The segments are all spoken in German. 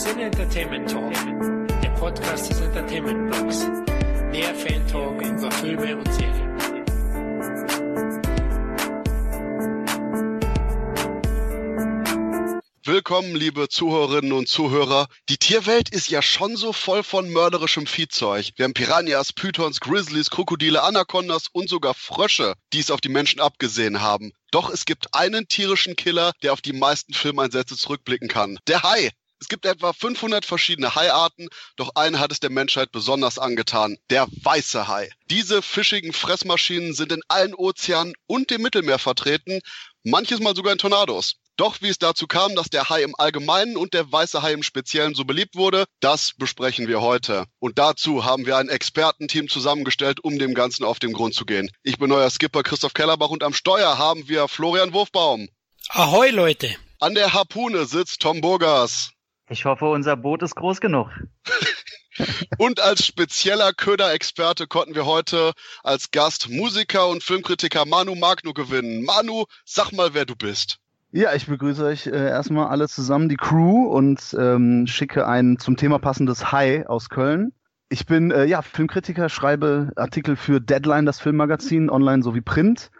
Sin Entertainment Talk, der Podcast des Entertainment Blogs. Der Fan Talk über Filme und Serien. Willkommen, liebe Zuhörerinnen und Zuhörer. Die Tierwelt ist ja schon so voll von mörderischem Viehzeug. Wir haben Piranhas, Pythons, Grizzlies, Krokodile, Anacondas und sogar Frösche, die es auf die Menschen abgesehen haben. Doch es gibt einen tierischen Killer, der auf die meisten Filmeinsätze zurückblicken kann. Der Hai. Es gibt etwa 500 verschiedene Haiarten, doch eine hat es der Menschheit besonders angetan, der weiße Hai. Diese fischigen Fressmaschinen sind in allen Ozeanen und dem Mittelmeer vertreten, manches Mal sogar in Tornados. Doch wie es dazu kam, dass der Hai im Allgemeinen und der weiße Hai im Speziellen so beliebt wurde, das besprechen wir heute. Und dazu haben wir ein Expertenteam zusammengestellt, um dem Ganzen auf den Grund zu gehen. Ich bin euer Skipper Christoph Kellerbach und am Steuer haben wir Florian Wurfbaum. Ahoi, Leute! An der Harpune sitzt Tom Burgers. Ich hoffe, unser Boot ist groß genug. Und als spezieller Köderexperte konnten wir heute als Gast Musiker und Filmkritiker Manu Magno gewinnen. Manu, sag mal, wer du bist. Ja, ich begrüße euch äh, erstmal alle zusammen, die Crew, und ähm, schicke ein zum Thema passendes Hi aus Köln. Ich bin äh, ja Filmkritiker, schreibe Artikel für Deadline, das Filmmagazin, online sowie Print.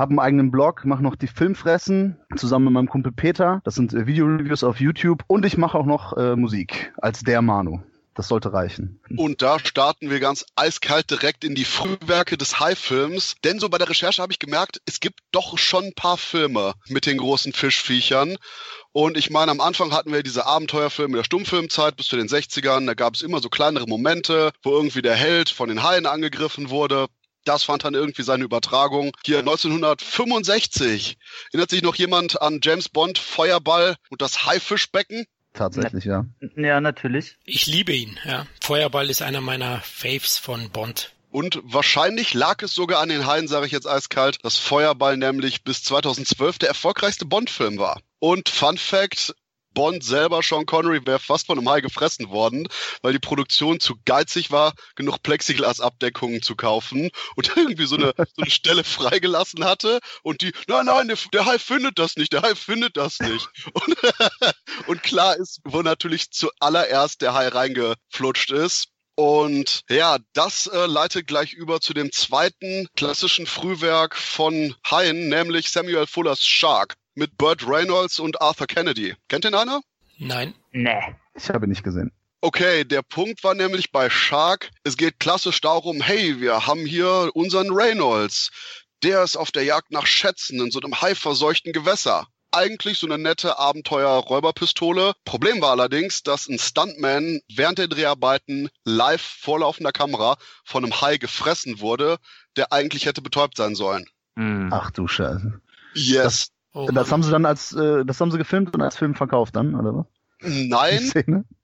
Habe einen eigenen Blog, mache noch die Filmfressen zusammen mit meinem Kumpel Peter. Das sind äh, Videoreviews auf YouTube und ich mache auch noch äh, Musik als der Manu. Das sollte reichen. Und da starten wir ganz eiskalt direkt in die Frühwerke des High-Films. Denn so bei der Recherche habe ich gemerkt, es gibt doch schon ein paar Filme mit den großen Fischviechern. Und ich meine, am Anfang hatten wir diese Abenteuerfilme der Stummfilmzeit bis zu den 60ern. Da gab es immer so kleinere Momente, wo irgendwie der Held von den Haien angegriffen wurde. Das fand dann irgendwie seine Übertragung. Hier 1965. Erinnert sich noch jemand an James Bond, Feuerball und das Haifischbecken? Tatsächlich, ja. Ja, natürlich. Ich liebe ihn, ja. Feuerball ist einer meiner Faves von Bond. Und wahrscheinlich lag es sogar an den Haien, sage ich jetzt eiskalt, dass Feuerball nämlich bis 2012 der erfolgreichste Bond-Film war. Und Fun Fact, Bond selber, Sean Connery, wäre fast von einem Hai gefressen worden, weil die Produktion zu geizig war, genug Plexiglas-Abdeckungen zu kaufen und irgendwie so eine, so eine Stelle freigelassen hatte und die, nein, nein, der, der Hai findet das nicht, der Hai findet das nicht. Und, und klar ist, wo natürlich zuallererst der Hai reingeflutscht ist. Und ja, das äh, leitet gleich über zu dem zweiten klassischen Frühwerk von Haien, nämlich Samuel Fullers Shark mit Burt Reynolds und Arthur Kennedy. Kennt den einer? Nein. Nee. Ich habe nicht gesehen. Okay, der Punkt war nämlich bei Shark, es geht klassisch darum, hey, wir haben hier unseren Reynolds. Der ist auf der Jagd nach Schätzen in so einem haiverseuchten Gewässer. Eigentlich so eine nette Abenteuer-Räuberpistole. Problem war allerdings, dass ein Stuntman während der Dreharbeiten live vor laufender Kamera von einem Hai gefressen wurde, der eigentlich hätte betäubt sein sollen. Hm. Ach du Scheiße. Yes. Oh, das haben sie dann als, äh, das haben sie gefilmt und als Film verkauft dann, oder was? Nein,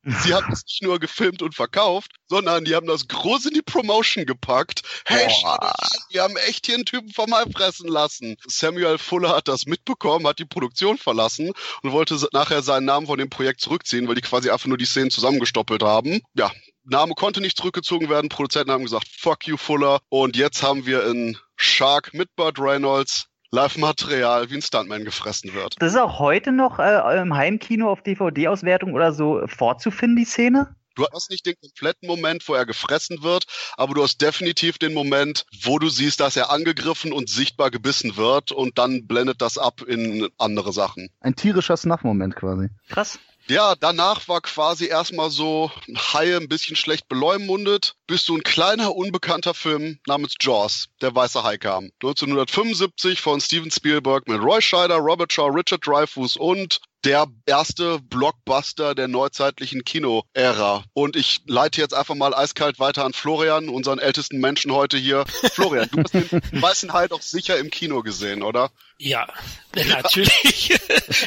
sie haben es nicht nur gefilmt und verkauft, sondern die haben das groß in die Promotion gepackt. Hey, an, wir haben echt hier einen Typen vom Hai fressen lassen. Samuel Fuller hat das mitbekommen, hat die Produktion verlassen und wollte nachher seinen Namen von dem Projekt zurückziehen, weil die quasi einfach nur die Szenen zusammengestoppelt haben. Ja, Name konnte nicht zurückgezogen werden. Produzenten haben gesagt, fuck you Fuller. Und jetzt haben wir in Shark mit Burt Reynolds Live-Material, wie ein Stuntman gefressen wird. Das ist auch heute noch äh, im Heimkino auf DVD-Auswertung oder so vorzufinden, die Szene? Du hast nicht den kompletten Moment, wo er gefressen wird, aber du hast definitiv den Moment, wo du siehst, dass er angegriffen und sichtbar gebissen wird und dann blendet das ab in andere Sachen. Ein tierischer Snuff-Moment quasi. Krass. Ja, danach war quasi erstmal so Haie ein bisschen schlecht beleumundet, bis so ein kleiner, unbekannter Film namens Jaws, der weiße Hai kam. 1975 von Steven Spielberg mit Roy Scheider, Robert Shaw, Richard Dreyfuss und der erste Blockbuster der neuzeitlichen Kino-Ära. Und ich leite jetzt einfach mal eiskalt weiter an Florian, unseren ältesten Menschen heute hier. Florian, du hast den weißen Hai doch sicher im Kino gesehen, oder? Ja, natürlich.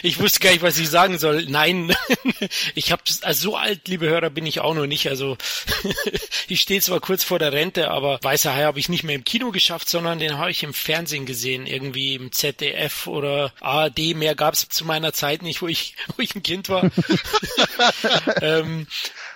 Ich wusste gar nicht, was ich sagen soll. Nein, ich habe also so alt, liebe Hörer, bin ich auch noch nicht. Also ich stehe zwar kurz vor der Rente, aber Weißer Hai habe ich nicht mehr im Kino geschafft, sondern den habe ich im Fernsehen gesehen, irgendwie im ZDF oder ARD. Mehr gab es zu meiner Zeit nicht, wo ich, wo ich ein Kind war. ähm,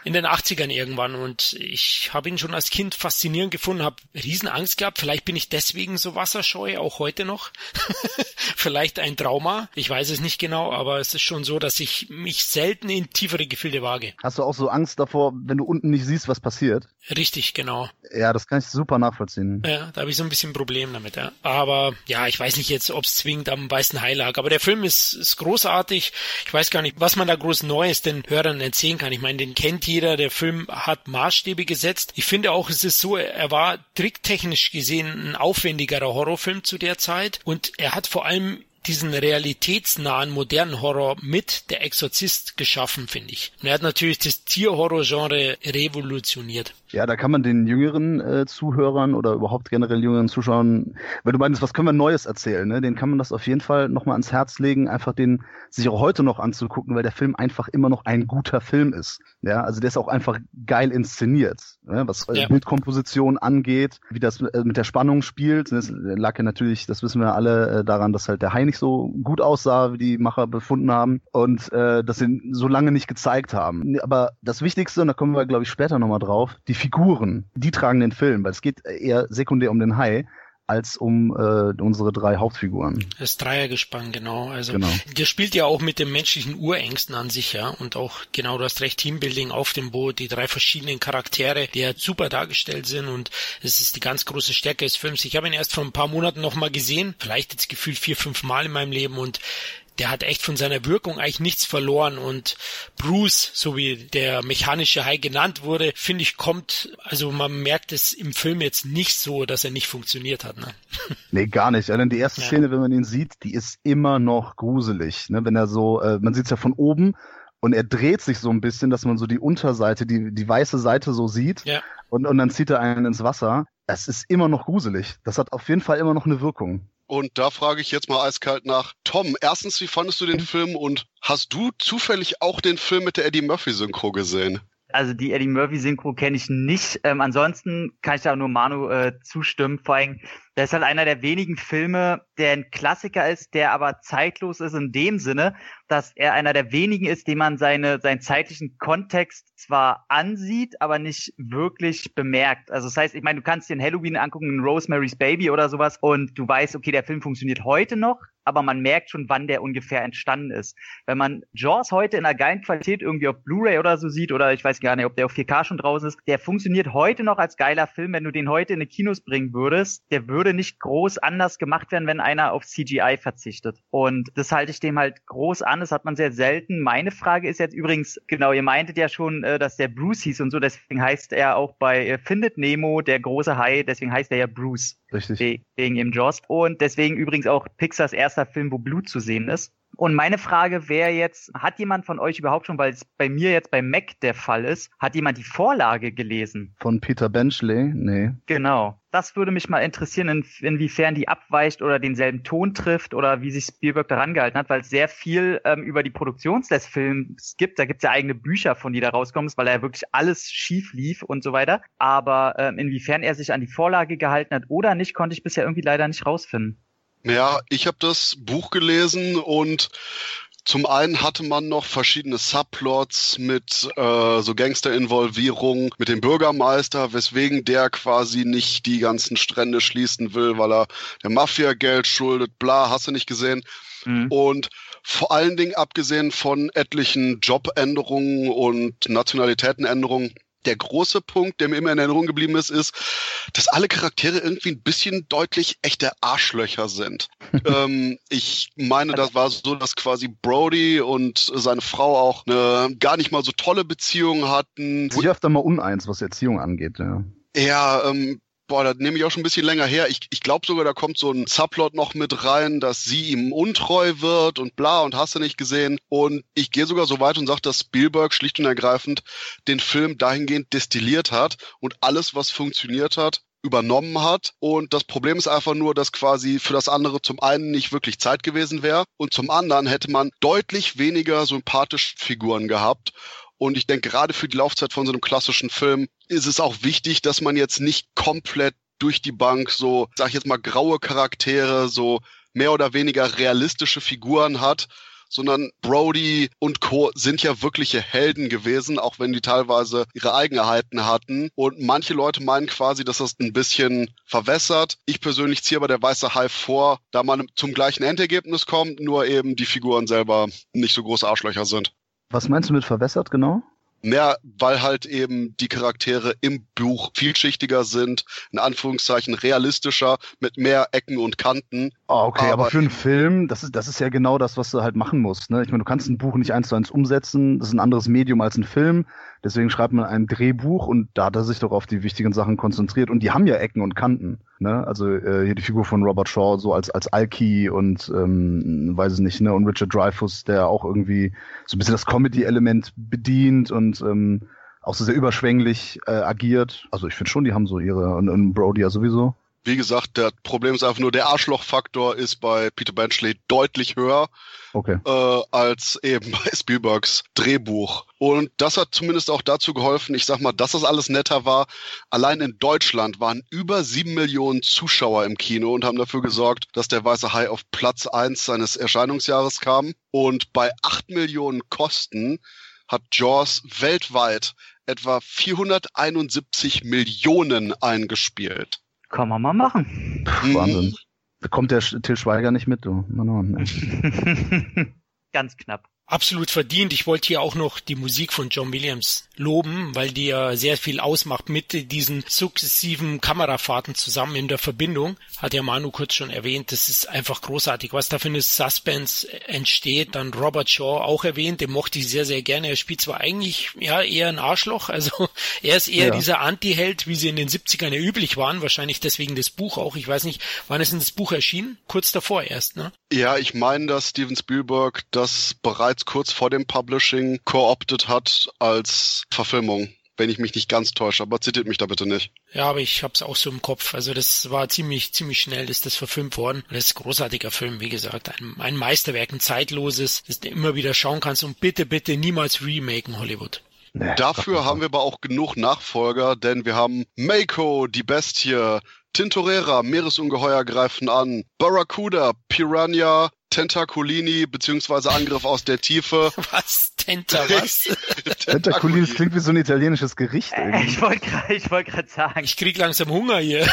in den 80ern irgendwann und ich habe ihn schon als Kind faszinierend gefunden, habe Riesenangst gehabt. Vielleicht bin ich deswegen so wasserscheu, auch heute noch. Vielleicht ein Trauma, ich weiß es nicht genau, aber es ist schon so, dass ich mich selten in tiefere Gefilde wage. Hast du auch so Angst davor, wenn du unten nicht siehst, was passiert? Richtig, genau. Ja, das kann ich super nachvollziehen. Ja, da habe ich so ein bisschen Problem damit, ja. Aber ja, ich weiß nicht jetzt, ob es zwingend am weißen Hai lag, aber der Film ist, ist großartig. Ich weiß gar nicht, was man da groß Neues den Hörern erzählen kann. Ich meine, den kennt jeder, der Film hat Maßstäbe gesetzt. Ich finde auch, es ist so, er war tricktechnisch gesehen ein aufwendigerer Horrorfilm zu der Zeit und er hat vor allem diesen realitätsnahen modernen Horror mit Der Exorzist geschaffen, finde ich. Und er hat natürlich das Tierhorror-Genre revolutioniert. Ja, da kann man den jüngeren äh, Zuhörern oder überhaupt generell jüngeren Zuschauern, weil du meinst, was können wir Neues erzählen, ne? Den kann man das auf jeden Fall nochmal ans Herz legen, einfach den sich auch heute noch anzugucken, weil der Film einfach immer noch ein guter Film ist. Ja, also der ist auch einfach geil inszeniert, ne? was äh, ja. Bildkomposition angeht, wie das äh, mit der Spannung spielt. Das lag ja natürlich, das wissen wir alle, äh, daran, dass halt der Hai nicht so gut aussah, wie die Macher befunden haben und äh, dass sie ihn so lange nicht gezeigt haben. Aber das Wichtigste, und da kommen wir, glaube ich, später nochmal drauf, die Figuren, die tragen den Film, weil es geht eher sekundär um den Hai als um äh, unsere drei Hauptfiguren. Das Dreiergespann, genau. Also genau. der spielt ja auch mit den menschlichen Urängsten an sich, ja. Und auch, genau, du hast recht, Teambuilding auf dem Boot, die drei verschiedenen Charaktere, die ja super dargestellt sind und es ist die ganz große Stärke des Films. Ich habe ihn erst vor ein paar Monaten nochmal gesehen, vielleicht jetzt gefühlt vier, fünf Mal in meinem Leben und der hat echt von seiner Wirkung eigentlich nichts verloren und Bruce, so wie der mechanische Hai genannt wurde, finde ich, kommt, also man merkt es im Film jetzt nicht so, dass er nicht funktioniert hat. Ne? Nee, gar nicht. Also die erste ja. Szene, wenn man ihn sieht, die ist immer noch gruselig. Ne? Wenn er so, äh, man sieht es ja von oben und er dreht sich so ein bisschen, dass man so die Unterseite, die, die weiße Seite so sieht ja. und, und dann zieht er einen ins Wasser. Es ist immer noch gruselig. Das hat auf jeden Fall immer noch eine Wirkung. Und da frage ich jetzt mal eiskalt nach. Tom, erstens, wie fandest du den Film und hast du zufällig auch den Film mit der Eddie Murphy Synchro gesehen? Also die Eddie Murphy Synchro kenne ich nicht. Ähm, ansonsten kann ich da nur Manu äh, zustimmen. Vor allem das ist halt einer der wenigen Filme, der ein Klassiker ist, der aber zeitlos ist in dem Sinne, dass er einer der wenigen ist, dem man seine, seinen zeitlichen Kontext zwar ansieht, aber nicht wirklich bemerkt. Also das heißt, ich meine, du kannst dir in Halloween angucken, in Rosemary's Baby oder sowas und du weißt, okay, der Film funktioniert heute noch, aber man merkt schon, wann der ungefähr entstanden ist. Wenn man Jaws heute in einer geilen Qualität irgendwie auf Blu-ray oder so sieht, oder ich weiß gar nicht, ob der auf 4K schon draußen ist, der funktioniert heute noch als geiler Film, wenn du den heute in die Kinos bringen würdest, der würde nicht groß anders gemacht werden, wenn einer auf CGI verzichtet. Und das halte ich dem halt groß an. Das hat man sehr selten. Meine Frage ist jetzt übrigens, genau, ihr meintet ja schon, äh, dass der Bruce hieß und so, deswegen heißt er auch bei äh, Findet Nemo, der große Hai, deswegen heißt er ja Bruce. Richtig. Wegen im Jaws. Und deswegen übrigens auch Pixars erster Film, wo Blut zu sehen ist. Und meine Frage wäre jetzt, hat jemand von euch überhaupt schon, weil es bei mir jetzt bei Mac der Fall ist, hat jemand die Vorlage gelesen? Von Peter Benchley? Nee. Genau. Das würde mich mal interessieren, in, inwiefern die abweicht oder denselben Ton trifft oder wie sich Spielberg daran gehalten hat, weil es sehr viel ähm, über die Produktion des Films gibt. Da gibt es ja eigene Bücher von, die da rauskommen, weil er wirklich alles schief lief und so weiter. Aber ähm, inwiefern er sich an die Vorlage gehalten hat oder nicht, konnte ich bisher irgendwie leider nicht rausfinden. Ja, ich habe das Buch gelesen und zum einen hatte man noch verschiedene Subplots mit äh, so Gangster-Involvierung mit dem Bürgermeister, weswegen der quasi nicht die ganzen Strände schließen will, weil er der Mafia Geld schuldet, bla, hast du nicht gesehen. Mhm. Und vor allen Dingen abgesehen von etlichen Jobänderungen und Nationalitätenänderungen der große Punkt, der mir immer in Erinnerung geblieben ist, ist, dass alle Charaktere irgendwie ein bisschen deutlich echte Arschlöcher sind. ähm, ich meine, das war so, dass quasi Brody und seine Frau auch eine gar nicht mal so tolle Beziehung hatten. Sie öfter mal uneins, was Erziehung angeht, ja. Ja, ähm, boah, das nehme ich auch schon ein bisschen länger her. Ich, ich glaube sogar, da kommt so ein Subplot noch mit rein, dass sie ihm untreu wird und bla und hast du nicht gesehen. Und ich gehe sogar so weit und sage, dass Spielberg schlicht und ergreifend den Film dahingehend destilliert hat und alles, was funktioniert hat, übernommen hat. Und das Problem ist einfach nur, dass quasi für das andere zum einen nicht wirklich Zeit gewesen wäre und zum anderen hätte man deutlich weniger sympathische Figuren gehabt. Und ich denke, gerade für die Laufzeit von so einem klassischen Film ist es auch wichtig, dass man jetzt nicht komplett durch die Bank so, sag ich jetzt mal, graue Charaktere, so mehr oder weniger realistische Figuren hat, sondern Brody und Co. sind ja wirkliche Helden gewesen, auch wenn die teilweise ihre Eigenheiten hatten. Und manche Leute meinen quasi, dass das ein bisschen verwässert. Ich persönlich ziehe aber der Weiße Hai vor, da man zum gleichen Endergebnis kommt, nur eben die Figuren selber nicht so große Arschlöcher sind. Was meinst du mit verwässert genau? Mehr, weil halt eben die Charaktere im Buch vielschichtiger sind, in Anführungszeichen realistischer, mit mehr Ecken und Kanten. Ah, okay, aber, aber, für einen Film, das ist, das ist ja genau das, was du halt machen musst. Ne? Ich meine, du kannst ein Buch nicht eins zu eins umsetzen, das ist ein anderes Medium als ein Film. Deswegen schreibt man ein Drehbuch und da hat er sich doch auf die wichtigen Sachen konzentriert. Und die haben ja Ecken und Kanten. Ne? Also äh, hier die Figur von Robert Shaw so als als Alki und ähm, weiß ich nicht, ne? Und Richard Dreyfuss, der auch irgendwie so ein bisschen das Comedy-Element bedient und ähm, auch so sehr überschwänglich äh, agiert. Also ich finde schon, die haben so ihre und, und Brody ja sowieso. Wie gesagt, der Problem ist einfach nur, der Arschlochfaktor ist bei Peter Benchley deutlich höher okay. äh, als eben bei Spielbergs Drehbuch. Und das hat zumindest auch dazu geholfen, ich sag mal, dass das alles netter war. Allein in Deutschland waren über sieben Millionen Zuschauer im Kino und haben dafür gesorgt, dass der Weiße Hai auf Platz eins seines Erscheinungsjahres kam. Und bei acht Millionen Kosten hat Jaws weltweit etwa 471 Millionen eingespielt. Kann man mal machen. Puh, Wahnsinn. Da kommt der Till Schweiger nicht mit, du. Mann, Mann, Ganz knapp absolut verdient. Ich wollte hier auch noch die Musik von John Williams loben, weil die ja sehr viel ausmacht mit diesen sukzessiven Kamerafahrten zusammen in der Verbindung. Hat ja Manu kurz schon erwähnt. Das ist einfach großartig, was da für eine Suspense entsteht. Dann Robert Shaw auch erwähnt, den mochte ich sehr, sehr gerne. Er spielt zwar eigentlich ja eher ein Arschloch, also er ist eher ja. dieser Anti-Held, wie sie in den 70ern ja üblich waren, wahrscheinlich deswegen das Buch auch. Ich weiß nicht, wann ist denn das Buch erschienen? Kurz davor erst, ne? Ja, ich meine, dass Steven Spielberg das bereits kurz vor dem Publishing co-opted hat als Verfilmung wenn ich mich nicht ganz täusche, aber zitiert mich da bitte nicht. Ja, aber ich hab's auch so im Kopf. Also das war ziemlich, ziemlich schnell, ist das verfilmt worden. das ist ein großartiger Film, wie gesagt. Ein, ein Meisterwerk, ein zeitloses, das du immer wieder schauen kannst und bitte, bitte niemals remaken Hollywood. Nee, Dafür haben wir aber auch genug Nachfolger, denn wir haben Mako, die Bestie, Tintorera, Meeresungeheuer greifen an, Barracuda, Piranha, Tentaculini beziehungsweise Angriff aus der Tiefe. Was? Tenta was? Tentaculini, das klingt wie so ein italienisches Gericht. Äh, ich wollte gerade wollt sagen. Ich krieg langsam Hunger hier.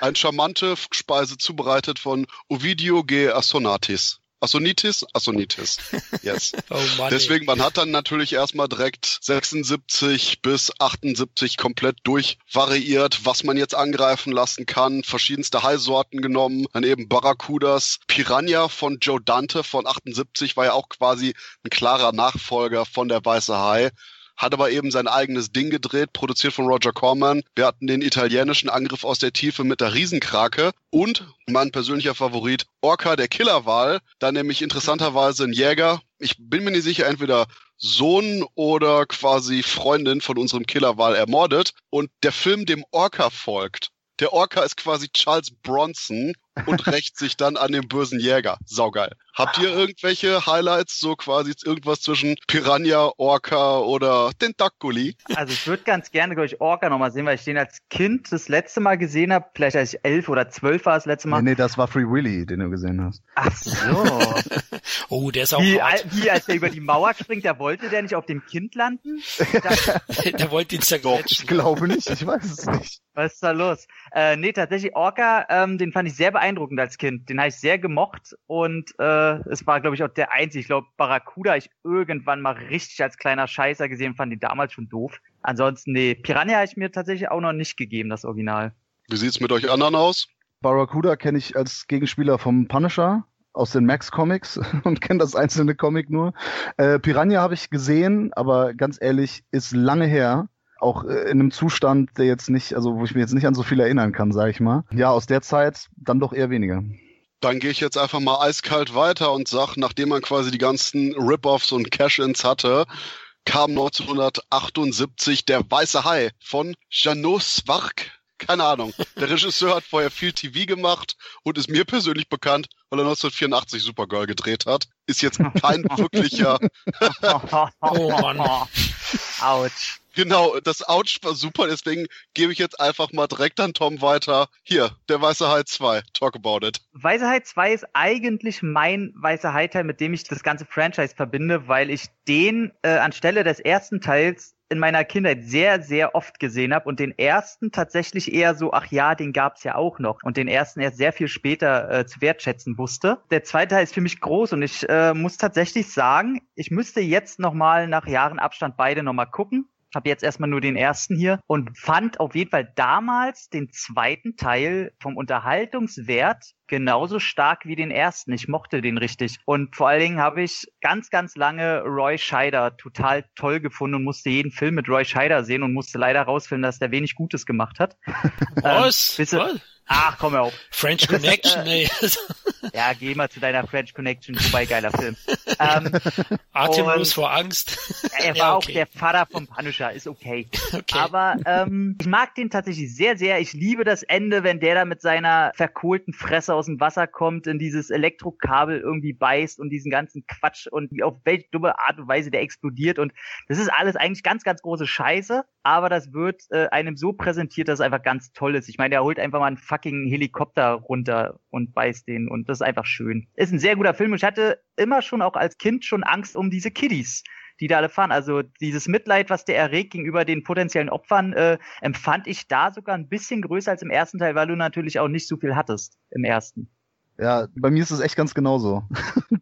Ein charmante Speise zubereitet von Ovidio G. Assonatis. Assonitis? Assonitis. Yes. oh Mann, Deswegen, man hat dann natürlich erstmal direkt 76 bis 78 komplett durchvariiert, was man jetzt angreifen lassen kann. Verschiedenste Haisorten genommen. Dann eben Barracudas. Piranha von Joe Dante von 78 war ja auch quasi ein klarer Nachfolger von der Weiße Hai hat aber eben sein eigenes Ding gedreht, produziert von Roger Corman. Wir hatten den italienischen Angriff aus der Tiefe mit der Riesenkrake und mein persönlicher Favorit, Orca der Killerwal, da nämlich interessanterweise ein Jäger. Ich bin mir nicht sicher, entweder Sohn oder quasi Freundin von unserem Killerwal ermordet und der Film dem Orca folgt. Der Orca ist quasi Charles Bronson und rächt sich dann an den bösen Jäger. Saugeil. Habt ihr irgendwelche Highlights, so quasi irgendwas zwischen Piranha, Orca oder Tentaculi? Also ich würde ganz gerne, glaube ich, Orca nochmal sehen, weil ich den als Kind das letzte Mal gesehen habe. Vielleicht als ich elf oder zwölf war das letzte Mal. Nee, nee, das war Free Willy, den du gesehen hast. Ach so. oh, der ist auch wie, hart. wie als der über die Mauer springt, der wollte der nicht auf dem Kind landen? der wollte ihn zerquetschen. Ich glaube nicht, ich weiß es nicht. Was ist da los? Äh, nee, tatsächlich Orca, ähm, den fand ich sehr beeindruckend als Kind. Den habe ich sehr gemocht und äh, es war, glaube ich, auch der einzige. Ich glaube, Barracuda ich irgendwann mal richtig als kleiner Scheißer gesehen, fand die damals schon doof. Ansonsten, nee, Piranha habe ich mir tatsächlich auch noch nicht gegeben, das Original. Wie sieht's mit euch anderen aus? Barracuda kenne ich als Gegenspieler vom Punisher aus den Max Comics und kenne das einzelne Comic nur. Äh, Piranha habe ich gesehen, aber ganz ehrlich, ist lange her auch äh, in einem Zustand, der jetzt nicht, also wo ich mir jetzt nicht an so viel erinnern kann, sage ich mal. Ja, aus der Zeit dann doch eher weniger. Dann gehe ich jetzt einfach mal eiskalt weiter und sag, nachdem man quasi die ganzen Rip-Offs und Cash-Ins hatte, kam 1978 der Weiße Hai von Janot Svark. Keine Ahnung. Der Regisseur hat vorher viel TV gemacht und ist mir persönlich bekannt, weil er 1984 Supergirl gedreht hat. Ist jetzt kein wirklicher. oh Mann. Autsch. Genau, das Ouch war super, deswegen gebe ich jetzt einfach mal direkt an Tom weiter. Hier, der Weiße Hai 2. Talk about it. Weiße Hai 2 ist eigentlich mein Weiße Hai-Teil, mit dem ich das ganze Franchise verbinde, weil ich den äh, anstelle des ersten Teils in meiner Kindheit sehr, sehr oft gesehen habe und den ersten tatsächlich eher so, ach ja, den gab's ja auch noch und den ersten erst sehr viel später äh, zu wertschätzen wusste. Der zweite Teil ist für mich groß und ich äh, muss tatsächlich sagen, ich müsste jetzt nochmal nach Jahren Abstand beide nochmal gucken habe jetzt erstmal nur den ersten hier und fand auf jeden Fall damals den zweiten Teil vom Unterhaltungswert genauso stark wie den ersten. Ich mochte den richtig. Und vor allen Dingen habe ich ganz, ganz lange Roy Scheider total toll gefunden und musste jeden Film mit Roy Scheider sehen und musste leider rausfinden, dass der wenig Gutes gemacht hat. Was? Ähm, Was? Ach, komm auf. French Connection, ey. ja, geh mal zu deiner French Connection, wobei geiler Film. Ähm, Atemlos vor Angst. Er war ja, okay. auch der Vater vom Punisher, ist okay. okay. Aber ähm, ich mag den tatsächlich sehr, sehr. Ich liebe das Ende, wenn der da mit seiner verkohlten Fresse aus dem Wasser kommt, in dieses Elektrokabel irgendwie beißt und diesen ganzen Quatsch und auf welche dumme Art und Weise der explodiert. Und das ist alles eigentlich ganz, ganz große Scheiße, aber das wird äh, einem so präsentiert, dass es einfach ganz toll ist. Ich meine, er holt einfach mal einen fucking Helikopter runter und beißt den und das ist einfach schön. Ist ein sehr guter Film und ich hatte immer schon auch als Kind schon Angst um diese Kiddies die da alle fahren. Also dieses Mitleid, was der erregt gegenüber den potenziellen Opfern, äh, empfand ich da sogar ein bisschen größer als im ersten Teil, weil du natürlich auch nicht so viel hattest im ersten. Ja, bei mir ist es echt ganz genauso.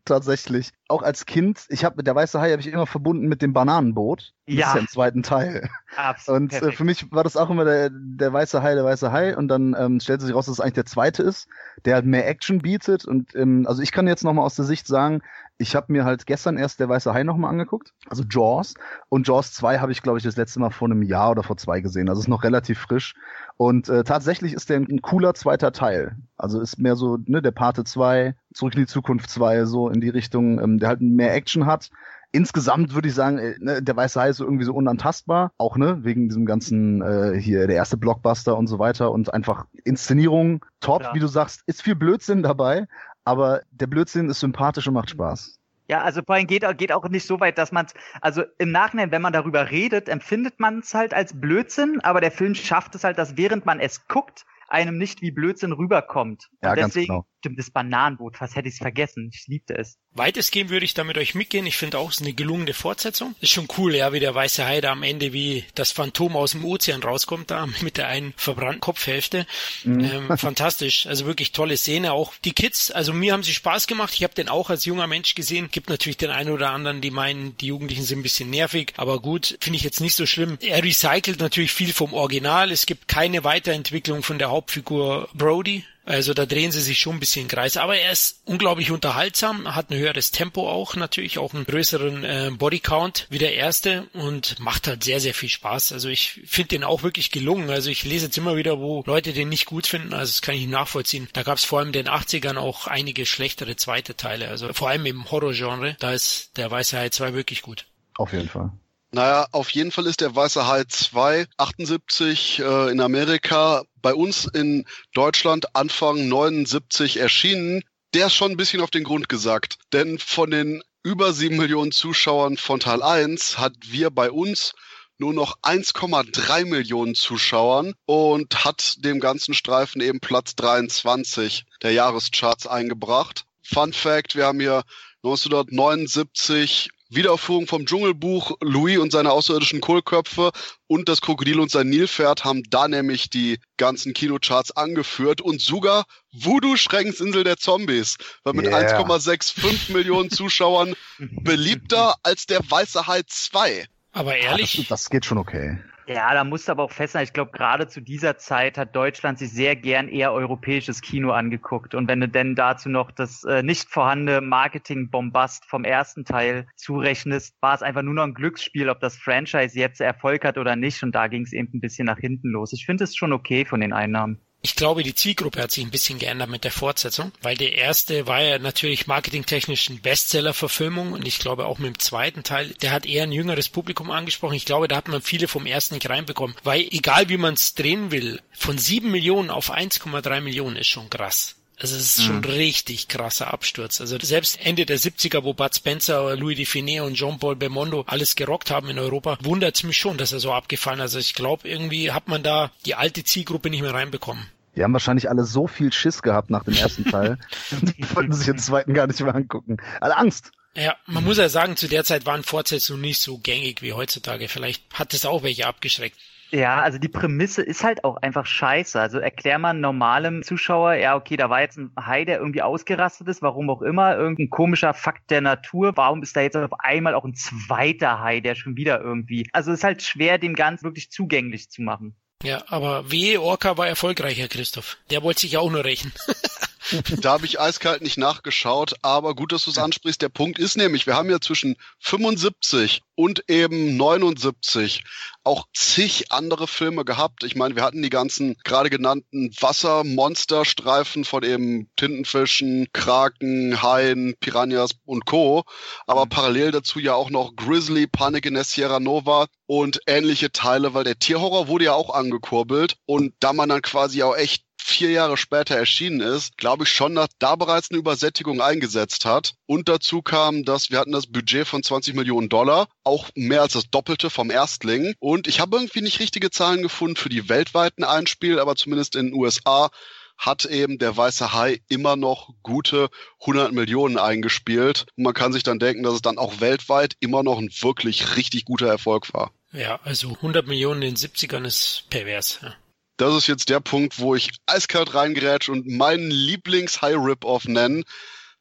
Tatsächlich. Auch als Kind, ich habe mit der weiße Hai habe ich immer verbunden mit dem Bananenboot. Das ja. ist ja im zweiten Teil. Absolut. Und äh, für mich war das auch immer der, der weiße Hai, der weiße Hai. Und dann ähm, stellte sich raus, dass es eigentlich der zweite ist, der halt mehr Action bietet. Und ähm, also ich kann jetzt nochmal aus der Sicht sagen, ich habe mir halt gestern erst der weiße Hai nochmal angeguckt, also Jaws. Und Jaws 2 habe ich, glaube ich, das letzte Mal vor einem Jahr oder vor zwei gesehen. Also ist noch relativ frisch. Und äh, tatsächlich ist der ein, ein cooler zweiter Teil. Also ist mehr so, ne, der Pate 2, Zurück in die Zukunft 2, so in die Richtung, ähm, der halt mehr Action hat. Insgesamt würde ich sagen, äh, ne, der Weiße Hai ist so irgendwie so unantastbar, auch ne, wegen diesem ganzen äh, hier der erste Blockbuster und so weiter und einfach Inszenierung top, ja. wie du sagst, ist viel Blödsinn dabei, aber der Blödsinn ist sympathisch und macht Spaß. Ja, also allem geht, geht auch nicht so weit, dass man also im Nachhinein, wenn man darüber redet, empfindet man es halt als Blödsinn, aber der Film schafft es halt, dass während man es guckt, einem nicht wie Blödsinn rüberkommt. Ja, Und deswegen, ganz genau. stimmt, das Bananenboot, was hätte ich es vergessen? Ich liebte es. Weitestgehend würde ich da mit euch mitgehen. Ich finde auch, es ist eine gelungene Fortsetzung. Ist schon cool, ja, wie der weiße Hai da am Ende, wie das Phantom aus dem Ozean rauskommt, da mit der einen verbrannten Kopfhälfte. Mhm. Ähm, fantastisch. Also wirklich tolle Szene. Auch die Kids, also mir haben sie Spaß gemacht. Ich habe den auch als junger Mensch gesehen. Gibt natürlich den einen oder anderen, die meinen, die Jugendlichen sind ein bisschen nervig. Aber gut, finde ich jetzt nicht so schlimm. Er recycelt natürlich viel vom Original. Es gibt keine Weiterentwicklung von der Hauptfigur Brody also da drehen sie sich schon ein bisschen im Kreis. Aber er ist unglaublich unterhaltsam, hat ein höheres Tempo auch natürlich, auch einen größeren äh, Bodycount wie der erste und macht halt sehr, sehr viel Spaß. Also ich finde den auch wirklich gelungen. Also ich lese jetzt immer wieder, wo Leute den nicht gut finden. Also das kann ich nachvollziehen. Da gab es vor allem in den 80ern auch einige schlechtere zweite Teile. Also vor allem im Horrorgenre, da ist der Weiße Hai 2 wirklich gut. Auf jeden Fall. Naja, auf jeden Fall ist der Weiße Hai 2 78 äh, in Amerika, bei uns in Deutschland Anfang 79 erschienen. Der ist schon ein bisschen auf den Grund gesagt. Denn von den über sieben Millionen Zuschauern von Teil 1 hat wir bei uns nur noch 1,3 Millionen Zuschauern und hat dem ganzen Streifen eben Platz 23 der Jahrescharts eingebracht. Fun Fact, wir haben hier 1979 Wiederaufführung vom Dschungelbuch Louis und seine außerirdischen Kohlköpfe und das Krokodil und sein Nilpferd haben da nämlich die ganzen Kinocharts angeführt und sogar Voodoo Schreckensinsel der Zombies war mit yeah. 1,65 Millionen Zuschauern beliebter als der Weiße Hai 2. Aber ehrlich, ja, das, das geht schon okay. Ja, da musst du aber auch festhalten, ich glaube, gerade zu dieser Zeit hat Deutschland sich sehr gern eher europäisches Kino angeguckt. Und wenn du denn dazu noch das äh, nicht vorhandene Marketing-Bombast vom ersten Teil zurechnest, war es einfach nur noch ein Glücksspiel, ob das Franchise jetzt Erfolg hat oder nicht. Und da ging es eben ein bisschen nach hinten los. Ich finde es schon okay von den Einnahmen. Ich glaube, die Zielgruppe hat sich ein bisschen geändert mit der Fortsetzung, weil der erste war ja natürlich marketingtechnisch ein Bestseller-Verfilmung und ich glaube auch mit dem zweiten Teil, der hat eher ein jüngeres Publikum angesprochen. Ich glaube, da hat man viele vom ersten nicht reinbekommen, weil egal wie man es drehen will, von sieben Millionen auf 1,3 Millionen ist schon krass. Also es ist schon mhm. richtig krasser Absturz. Also selbst Ende der 70er, wo Bud Spencer, Louis Define und Jean-Paul Belmondo alles gerockt haben in Europa, wundert es mich schon, dass er so abgefallen ist. Also ich glaube, irgendwie hat man da die alte Zielgruppe nicht mehr reinbekommen. Die haben wahrscheinlich alle so viel Schiss gehabt nach dem ersten Teil. die wollten sich den zweiten gar nicht mehr angucken. Alle Angst. Ja, man muss ja sagen, zu der Zeit waren Fortsetzungen nicht so gängig wie heutzutage. Vielleicht hat es auch welche abgeschreckt. Ja, also die Prämisse ist halt auch einfach scheiße. Also erklär mal normalem Zuschauer, ja, okay, da war jetzt ein Hai, der irgendwie ausgerastet ist, warum auch immer, irgendein komischer Fakt der Natur. Warum ist da jetzt auf einmal auch ein zweiter Hai, der schon wieder irgendwie. Also ist halt schwer, dem Ganzen wirklich zugänglich zu machen. Ja, aber wehe, Orca war erfolgreicher, Christoph. Der wollte sich auch nur rächen. da habe ich eiskalt nicht nachgeschaut, aber gut, dass du es ansprichst. Der Punkt ist nämlich, wir haben ja zwischen 75 und eben 79 auch zig andere Filme gehabt. Ich meine, wir hatten die ganzen gerade genannten Wassermonsterstreifen von eben Tintenfischen, Kraken, Haien, Piranhas und Co. Aber mhm. parallel dazu ja auch noch Grizzly, Panic in der Sierra Nova und ähnliche Teile, weil der Tierhorror wurde ja auch angekurbelt und da man dann quasi auch echt vier Jahre später erschienen ist, glaube ich schon, dass da bereits eine Übersättigung eingesetzt hat. Und dazu kam, dass wir hatten das Budget von 20 Millionen Dollar, auch mehr als das Doppelte vom Erstling. Und ich habe irgendwie nicht richtige Zahlen gefunden für die weltweiten Einspiel, aber zumindest in den USA hat eben der Weiße Hai immer noch gute 100 Millionen eingespielt. Und man kann sich dann denken, dass es dann auch weltweit immer noch ein wirklich richtig guter Erfolg war. Ja, also 100 Millionen in den 70ern ist pervers. Ja das ist jetzt der Punkt, wo ich eiskalt reingerätsch und meinen Lieblings-High-Rip-Off nennen.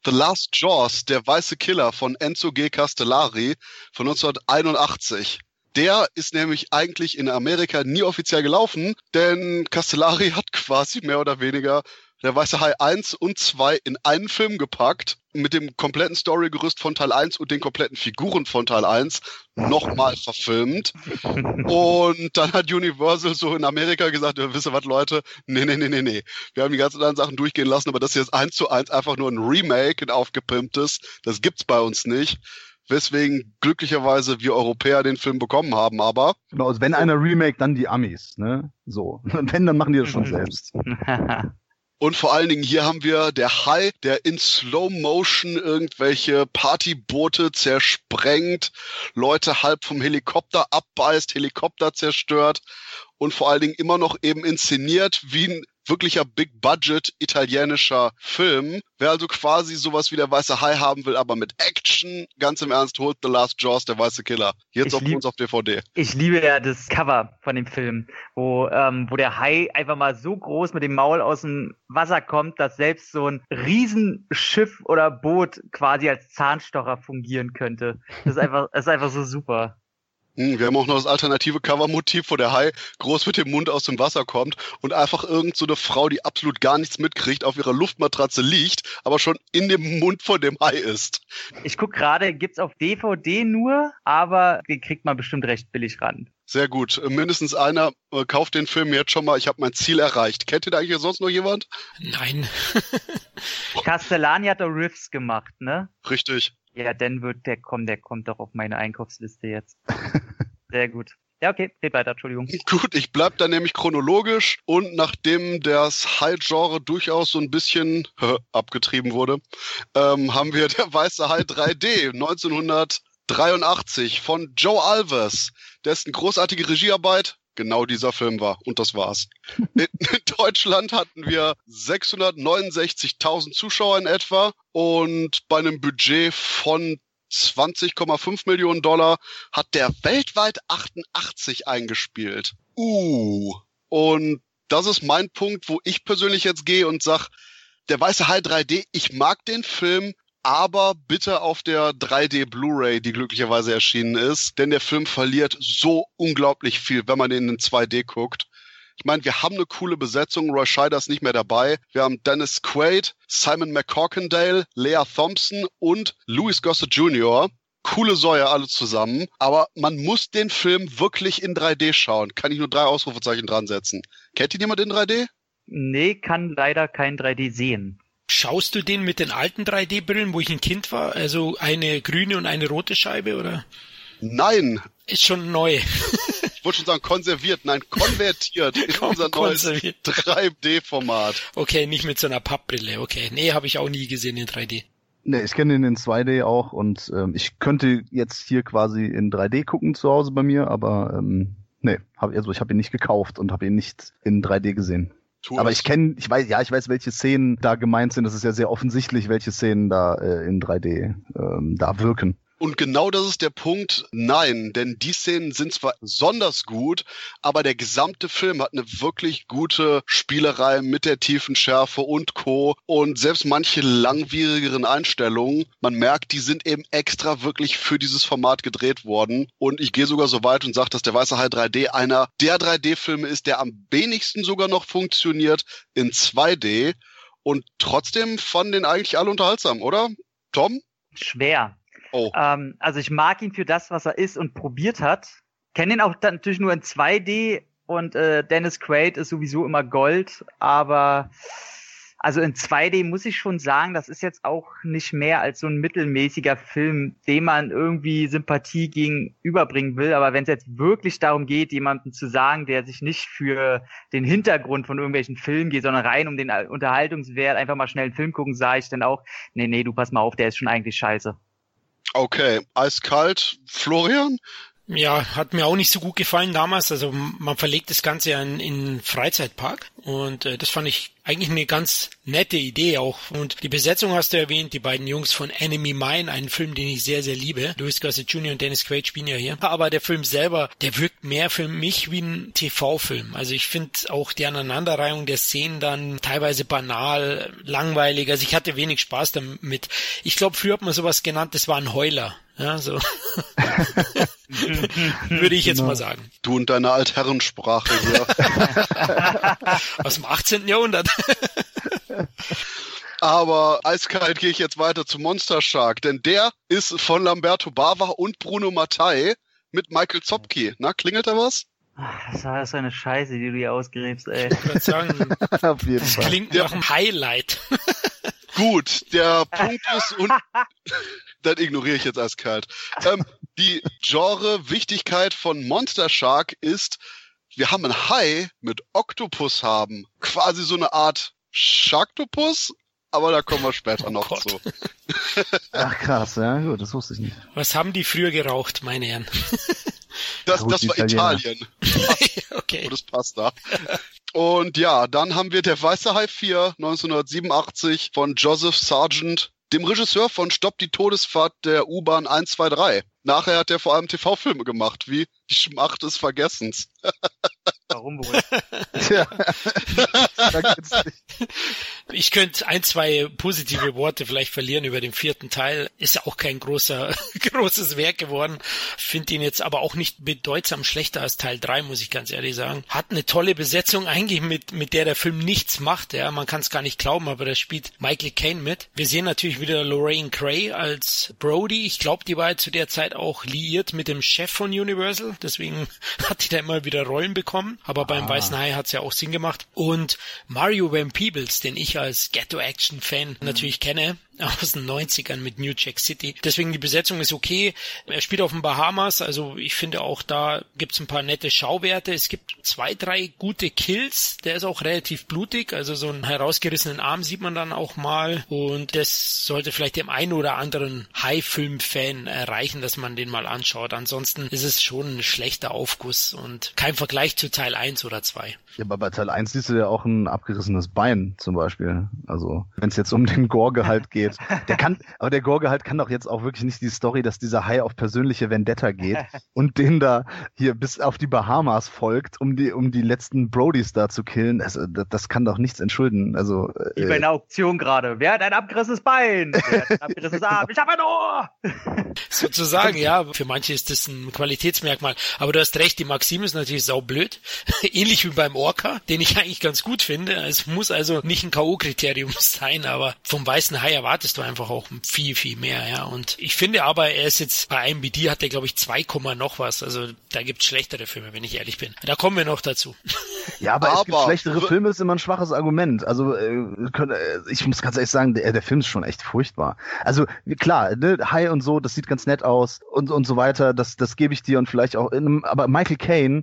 The Last Jaws, der weiße Killer von Enzo G. Castellari von 1981. Der ist nämlich eigentlich in Amerika nie offiziell gelaufen, denn Castellari hat quasi mehr oder weniger der Weiße Hai 1 und 2 in einen Film gepackt, mit dem kompletten Storygerüst von Teil 1 und den kompletten Figuren von Teil 1 nochmal verfilmt. Und dann hat Universal so in Amerika gesagt, ja, wisst ihr was, Leute? Nee, nee, nee, nee, nee. Wir haben die ganzen anderen Sachen durchgehen lassen, aber das hier ist eins zu eins einfach nur ein Remake, ein aufgepimptes. Das gibt's bei uns nicht weswegen glücklicherweise wir Europäer den Film bekommen haben, aber. Genau, also wenn einer Remake, dann die Amis, ne? So. Wenn, dann machen die das schon selbst. Und vor allen Dingen hier haben wir der Hai, der in Slow Motion irgendwelche Partyboote zersprengt, Leute halb vom Helikopter abbeißt, Helikopter zerstört und vor allen Dingen immer noch eben inszeniert wie ein wirklicher Big Budget italienischer Film. Wer also quasi sowas wie der weiße Hai haben will, aber mit Action, ganz im Ernst, holt The Last Jaws, der weiße Killer. Jetzt auf uns auf DVD. Ich liebe ja das Cover von dem Film, wo, ähm, wo der Hai einfach mal so groß mit dem Maul aus dem Wasser kommt, dass selbst so ein Riesenschiff oder Boot quasi als Zahnstocher fungieren könnte. Das ist einfach, das ist einfach so super. Hm, wir haben auch noch das alternative Covermotiv, wo der Hai groß mit dem Mund aus dem Wasser kommt und einfach irgend so eine Frau, die absolut gar nichts mitkriegt, auf ihrer Luftmatratze liegt, aber schon in dem Mund von dem Hai ist. Ich guck gerade, gibt's auf DVD nur, aber den kriegt man bestimmt recht billig ran. Sehr gut. Mindestens einer äh, kauft den Film jetzt schon mal. Ich habe mein Ziel erreicht. Kennt ihr da eigentlich sonst noch jemand? Nein. Castellani hat da Riffs gemacht, ne? Richtig. Ja, dann wird der kommen, der kommt doch auf meine Einkaufsliste jetzt. Sehr gut. Ja, okay, red weiter, Entschuldigung. Gut, ich bleib da nämlich chronologisch und nachdem das High-Genre durchaus so ein bisschen abgetrieben wurde, ähm, haben wir der Weiße Hai 3D 1983 von Joe Alves, dessen großartige Regiearbeit genau dieser Film war. Und das war's. In, Deutschland hatten wir 669.000 Zuschauer in etwa und bei einem Budget von 20,5 Millionen Dollar hat der weltweit 88 eingespielt. Uh. Und das ist mein Punkt, wo ich persönlich jetzt gehe und sag, der Weiße Hai 3D, ich mag den Film, aber bitte auf der 3D Blu-ray, die glücklicherweise erschienen ist, denn der Film verliert so unglaublich viel, wenn man ihn in 2D guckt. Ich meine, wir haben eine coole Besetzung. Roy Scheider ist nicht mehr dabei. Wir haben Dennis Quaid, Simon McCorkindale, Lea Thompson und Louis Gossett Jr. Coole Säue alle zusammen. Aber man muss den Film wirklich in 3D schauen. Kann ich nur drei Ausrufezeichen dran setzen. Kennt ihn jemand in 3D? Nee, kann leider kein 3D sehen. Schaust du den mit den alten 3D-Brillen, wo ich ein Kind war? Also eine grüne und eine rote Scheibe, oder? Nein. Ist schon neu. wollte schon sagen konserviert, nein, konvertiert in unser neues 3D-Format. Okay, nicht mit so einer Pappbrille, okay. Nee, habe ich auch nie gesehen in 3D. Nee, ich kenne den in 2D auch und ähm, ich könnte jetzt hier quasi in 3D gucken zu Hause bei mir, aber ähm, nee, hab, also ich habe ihn nicht gekauft und habe ihn nicht in 3D gesehen. Tu aber ich kenne, ich weiß, ja, ich weiß, welche Szenen da gemeint sind. Das ist ja sehr offensichtlich, welche Szenen da äh, in 3D ähm, da wirken. Und genau das ist der Punkt. Nein, denn die Szenen sind zwar besonders gut, aber der gesamte Film hat eine wirklich gute Spielerei mit der tiefen Schärfe und Co. Und selbst manche langwierigeren Einstellungen, man merkt, die sind eben extra wirklich für dieses Format gedreht worden. Und ich gehe sogar so weit und sage, dass der Weiße Hai 3D einer der 3D-Filme ist, der am wenigsten sogar noch funktioniert in 2D. Und trotzdem fanden den eigentlich alle unterhaltsam, oder? Tom? Schwer. Oh. Ähm, also ich mag ihn für das, was er ist und probiert hat. Kenne ihn auch natürlich nur in 2D und äh, Dennis Quaid ist sowieso immer Gold, aber also in 2D muss ich schon sagen, das ist jetzt auch nicht mehr als so ein mittelmäßiger Film, dem man irgendwie Sympathie gegenüberbringen will. Aber wenn es jetzt wirklich darum geht, jemanden zu sagen, der sich nicht für den Hintergrund von irgendwelchen Filmen geht, sondern rein um den Unterhaltungswert, einfach mal schnell einen Film gucken, sage ich dann auch, nee, nee, du pass mal auf, der ist schon eigentlich scheiße. Okay, eiskalt. Florian? Ja, hat mir auch nicht so gut gefallen damals. Also man verlegt das Ganze ja in, in Freizeitpark und äh, das fand ich eigentlich eine ganz nette Idee auch. Und die Besetzung hast du erwähnt, die beiden Jungs von Enemy Mine, einen Film, den ich sehr, sehr liebe. Louis Gossett Jr. und Dennis Quaid spielen ja hier. Aber der Film selber, der wirkt mehr für mich wie ein TV-Film. Also ich finde auch die Aneinanderreihung der Szenen dann teilweise banal, langweilig. Also ich hatte wenig Spaß damit. Ich glaube, früher hat man sowas genannt, das war ein Heuler. Ja, so. Würde ich jetzt genau. mal sagen. Du und deine Altherrensprache hier. Aus dem 18. Jahrhundert. Aber eiskalt gehe ich jetzt weiter zu Monster Shark, denn der ist von Lamberto Bava und Bruno Mattei mit Michael Zopke. Na, klingelt da was? Das war so eine Scheiße, die du hier ausgräbst, ey. Ich würde sagen, Auf jeden das Fall. klingt nach einem Highlight. Gut, der Punkt ist und dann ignoriere ich jetzt eiskalt. Ähm, die Genre-Wichtigkeit von Monster Shark ist, wir haben ein Hai mit Oktopus haben. Quasi so eine Art Sharktopus, aber da kommen wir später oh noch Gott. zu. Ach krass, ja gut, das wusste ich nicht. Was haben die früher geraucht, meine Herren? Das, gut, das war Italien. okay. Und das passt da. Und ja, dann haben wir der Weiße Hai 4 1987 von Joseph Sargent dem Regisseur von Stopp die Todesfahrt der U-Bahn 123. Nachher hat er vor allem TV-Filme gemacht, wie Die Schmacht des Vergessens. Warum wohl? Tja. ich könnte ein, zwei positive Worte vielleicht verlieren über den vierten Teil. Ist ja auch kein großer, großes Werk geworden. Finde ihn jetzt aber auch nicht bedeutsam schlechter als Teil drei, muss ich ganz ehrlich sagen. Hat eine tolle Besetzung eigentlich, mit, mit der der Film nichts macht. Ja, man kann es gar nicht glauben, aber da spielt Michael Caine mit. Wir sehen natürlich wieder Lorraine Gray als Brody. Ich glaube, die war zu der Zeit auch liiert mit dem Chef von Universal. Deswegen hat die da immer wieder Rollen bekommen. Aber beim ah. Weißen Hai hat's ja auch Sinn gemacht. Und Mario Van Peebles, den ich als Ghetto-Action-Fan mhm. natürlich kenne, aus den 90ern mit New Jack City. Deswegen die Besetzung ist okay. Er spielt auf den Bahamas, also ich finde auch da gibt's ein paar nette Schauwerte. Es gibt zwei, drei gute Kills. Der ist auch relativ blutig, also so einen herausgerissenen Arm sieht man dann auch mal und das sollte vielleicht dem einen oder anderen High-Film-Fan erreichen, dass man den mal anschaut. Ansonsten ist es schon ein schlechter Aufguss und kein Vergleich zu Teil 1 oder 2. Ja, aber bei Teil 1 siehst du ja auch ein abgerissenes Bein zum Beispiel. Also wenn es jetzt um den Gorgehalt geht geht. Der kann, aber der Gorge halt kann doch jetzt auch wirklich nicht die Story, dass dieser Hai auf persönliche Vendetta geht und den da hier bis auf die Bahamas folgt, um die, um die letzten Brodies da zu killen. Also, das, das kann doch nichts entschulden. Also, äh, Wie bei einer Auktion gerade. Wer hat ein abgerissenes Bein? Wer hat ein abgerissenes Arm? Ich habe ein Ohr! Sozusagen, ja. Für manche ist das ein Qualitätsmerkmal. Aber du hast recht, die Maxim ist natürlich saublöd. Ähnlich wie beim Orca, den ich eigentlich ganz gut finde. Es muss also nicht ein K.O.-Kriterium sein, aber vom weißen Hai erwartet erwartest du einfach auch viel, viel mehr, ja. Und ich finde aber, er ist jetzt bei IMBD hat er, glaube ich, 2, noch was. Also da gibt's schlechtere Filme, wenn ich ehrlich bin. Da kommen wir noch dazu. Ja, aber, es gibt Aber- schlechtere Filme, ist immer ein schwaches Argument. Also äh, äh, ich muss ganz ehrlich sagen, der, der Film ist schon echt furchtbar. Also klar, ne, High und so, das sieht ganz nett aus und und so weiter. Das das gebe ich dir und vielleicht auch. In einem, aber Michael Caine,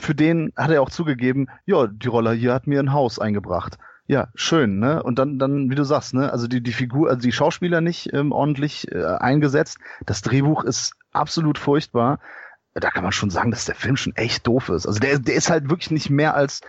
für den hat er auch zugegeben, ja, die Roller hier hat mir ein Haus eingebracht. Ja, schön, ne? Und dann, dann, wie du sagst, ne? Also die, die Figur, also die Schauspieler nicht ähm, ordentlich äh, eingesetzt. Das Drehbuch ist absolut furchtbar. Da kann man schon sagen, dass der Film schon echt doof ist. Also der, der ist halt wirklich nicht mehr als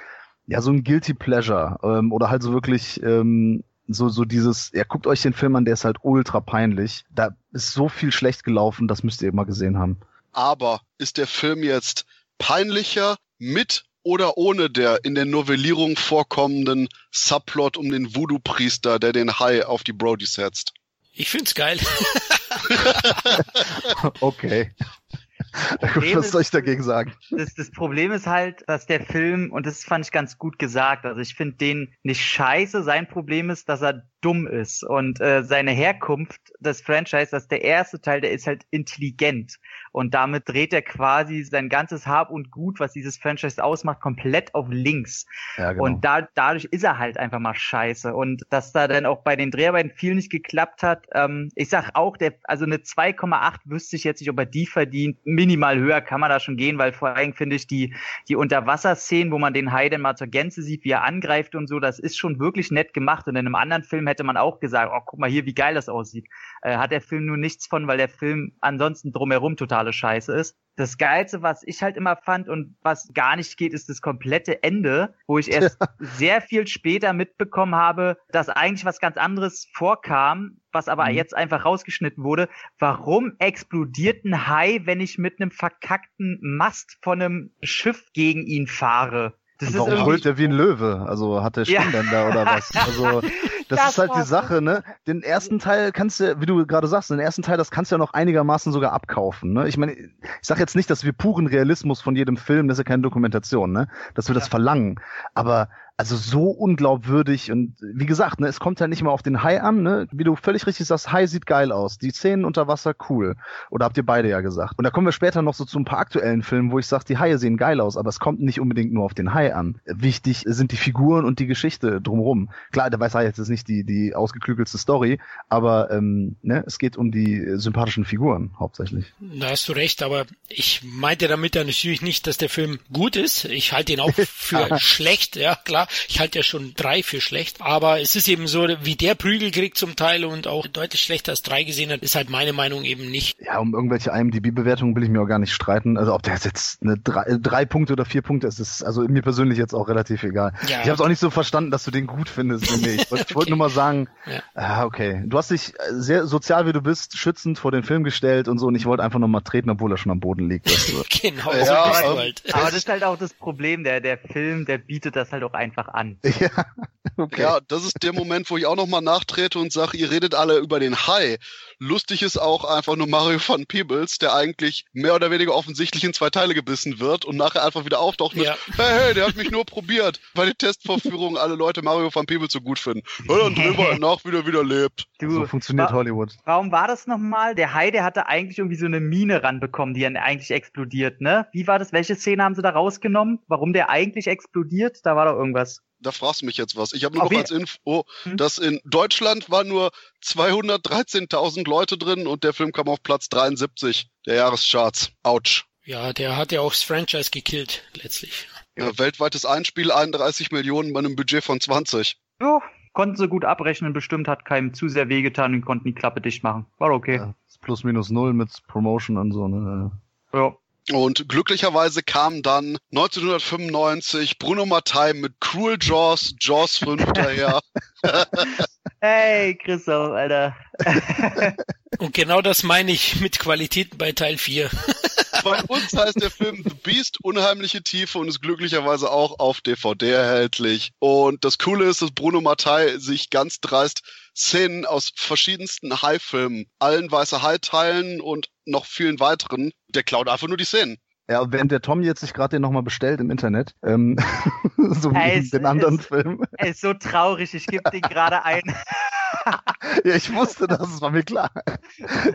ja so ein guilty pleasure ähm, oder halt so wirklich ähm, so so dieses. Ja, guckt euch den Film an, der ist halt ultra peinlich. Da ist so viel schlecht gelaufen, das müsst ihr mal gesehen haben. Aber ist der Film jetzt peinlicher mit oder ohne der in der Novellierung vorkommenden Subplot um den Voodoo-Priester, der den Hai auf die Brody setzt? Ich find's geil. Okay. Problem Was soll ich dagegen sagen? Das, das Problem ist halt, dass der Film, und das fand ich ganz gut gesagt, also ich finde den nicht scheiße, sein Problem ist, dass er dumm ist und äh, seine Herkunft des Franchise, das der erste Teil, der ist halt intelligent und damit dreht er quasi sein ganzes Hab und Gut, was dieses Franchise ausmacht, komplett auf links. Ja, genau. Und da, dadurch ist er halt einfach mal scheiße. Und dass da dann auch bei den Dreharbeiten viel nicht geklappt hat, ähm, ich sag auch, der, also eine 2,8 wüsste ich jetzt nicht, ob er die verdient. Minimal höher kann man da schon gehen, weil vor allem finde ich die, die Unterwasserszenen, wo man den Hai dann mal zur Gänze sieht, wie er angreift und so, das ist schon wirklich nett gemacht. Und in einem anderen Film hätte man auch gesagt, oh, guck mal hier, wie geil das aussieht. Äh, hat der Film nur nichts von, weil der Film ansonsten drumherum totale Scheiße ist. Das Geilste, was ich halt immer fand und was gar nicht geht, ist das komplette Ende, wo ich erst sehr viel später mitbekommen habe, dass eigentlich was ganz anderes vorkam, was aber Mhm. jetzt einfach rausgeschnitten wurde. Warum explodiert ein Hai, wenn ich mit einem verkackten Mast von einem Schiff gegen ihn fahre? Das warum irgendwie brüllt der wie ein Löwe? Also hat der Ja. Stimmbänder oder was? Also das, Das ist halt die Sache, ne? Den ersten Teil kannst du, wie du gerade sagst, den ersten Teil, das kannst du ja noch einigermaßen sogar abkaufen, ne? Ich meine, ich sag jetzt nicht, dass wir puren Realismus von jedem Film, das ist ja keine Dokumentation, ne? Dass wir das Ja. verlangen. Aber also so unglaubwürdig und wie gesagt, ne, es kommt halt nicht mal auf den Hai an, ne? Wie du völlig richtig sagst, Hai sieht geil aus. Die Szenen unter Wasser cool. Oder habt ihr beide ja gesagt. Und da kommen wir später noch so zu ein paar aktuellen Filmen, wo ich sage, die Haie sehen geil aus, aber es kommt nicht unbedingt nur auf den Hai an. Wichtig sind die Figuren und die Geschichte drumherum. Klar, der Weiße Hai jetzt ist nicht die, die ausgeklügelste Story, aber ähm, ne, es geht um die sympathischen Figuren hauptsächlich. Da hast du recht, aber ich meinte damit ja natürlich nicht, dass der Film gut ist. Ich halte ihn auch für schlecht, ja klar. Ich halte ja schon drei für schlecht. Aber es ist eben so, wie der Prügel kriegt zum Teil und auch deutlich schlechter als drei gesehen hat, ist halt meine Meinung eben nicht. Ja, um irgendwelche IMDb-Bewertungen will ich mir auch gar nicht streiten. Also ob der jetzt eine drei, äh, drei Punkte oder vier Punkte ist, ist also mir persönlich jetzt auch relativ egal. Ja. Ich habe es auch nicht so verstanden, dass du den gut findest. Nee, ich wollte Okay. nur mal sagen, Ja. ah, okay, du hast dich äh, sehr sozial wie du bist, schützend vor den Film gestellt und so und ich wollte einfach nur mal treten, obwohl er schon am Boden liegt. Genau, Ja, so bist du ähm, halt. aber das ist halt auch das Problem, der, der Film, der bietet das halt auch einfach an. ja, okay. Ja, das ist der Moment, wo ich auch nochmal nachtrete und sage, ihr redet alle über den Hai. Lustig ist auch einfach nur Mario van Peebles, der eigentlich mehr oder weniger offensichtlich in zwei Teile gebissen wird und nachher einfach wieder auftaucht mit, Ja. hey, hey, der hat mich nur probiert, weil die Testvorführungen alle Leute Mario van Peebles so gut finden. Ja, dann drehen wir ihn nach, wie der wieder lebt. Du, so funktioniert wa- Hollywood. Warum war das nochmal? Der Hai, der hatte eigentlich irgendwie so eine Mine ranbekommen, die dann eigentlich explodiert, ne? Wie war das? Welche Szene haben sie da rausgenommen? Warum der eigentlich explodiert? Da war doch irgendwas. Da fragst du mich jetzt was. Ich habe nur noch als Info, Hm? dass in Deutschland waren nur 213.000 Leute drin und der Film kam auf Platz 73 der Jahrescharts. Autsch. Ja, der hat ja auch das Franchise gekillt, letztlich. Ja, weltweites Einspiel 31 Millionen bei einem Budget von 20. Ja, konnten sie gut abrechnen, bestimmt hat keinem zu sehr wehgetan und konnten die Klappe dicht machen. War okay. Ja, plus minus null mit Promotion und so. Ne? Ja. Und glücklicherweise kam dann 1995 Bruno Mattei mit Cruel Jaws, Jaws 5 daher. Hey, Christoph, Alter. Und genau das meine ich mit Qualitäten bei Teil 4. Bei uns heißt der Film The Beast, unheimliche Tiefe und ist glücklicherweise auch auf DVD erhältlich. Und das Coole ist, dass Bruno Mattei sich ganz dreist Szenen aus verschiedensten Hai-Filmen, allen Weiße Hai-Teilen und noch vielen weiteren, der klaut einfach nur die Szenen. Ja, während der Tom jetzt sich gerade den nochmal bestellt im Internet, ähm, so wie Es den anderen ist- Film. Er ist so traurig, ich gebe den gerade ein. ja, ich wusste das, es war mir klar.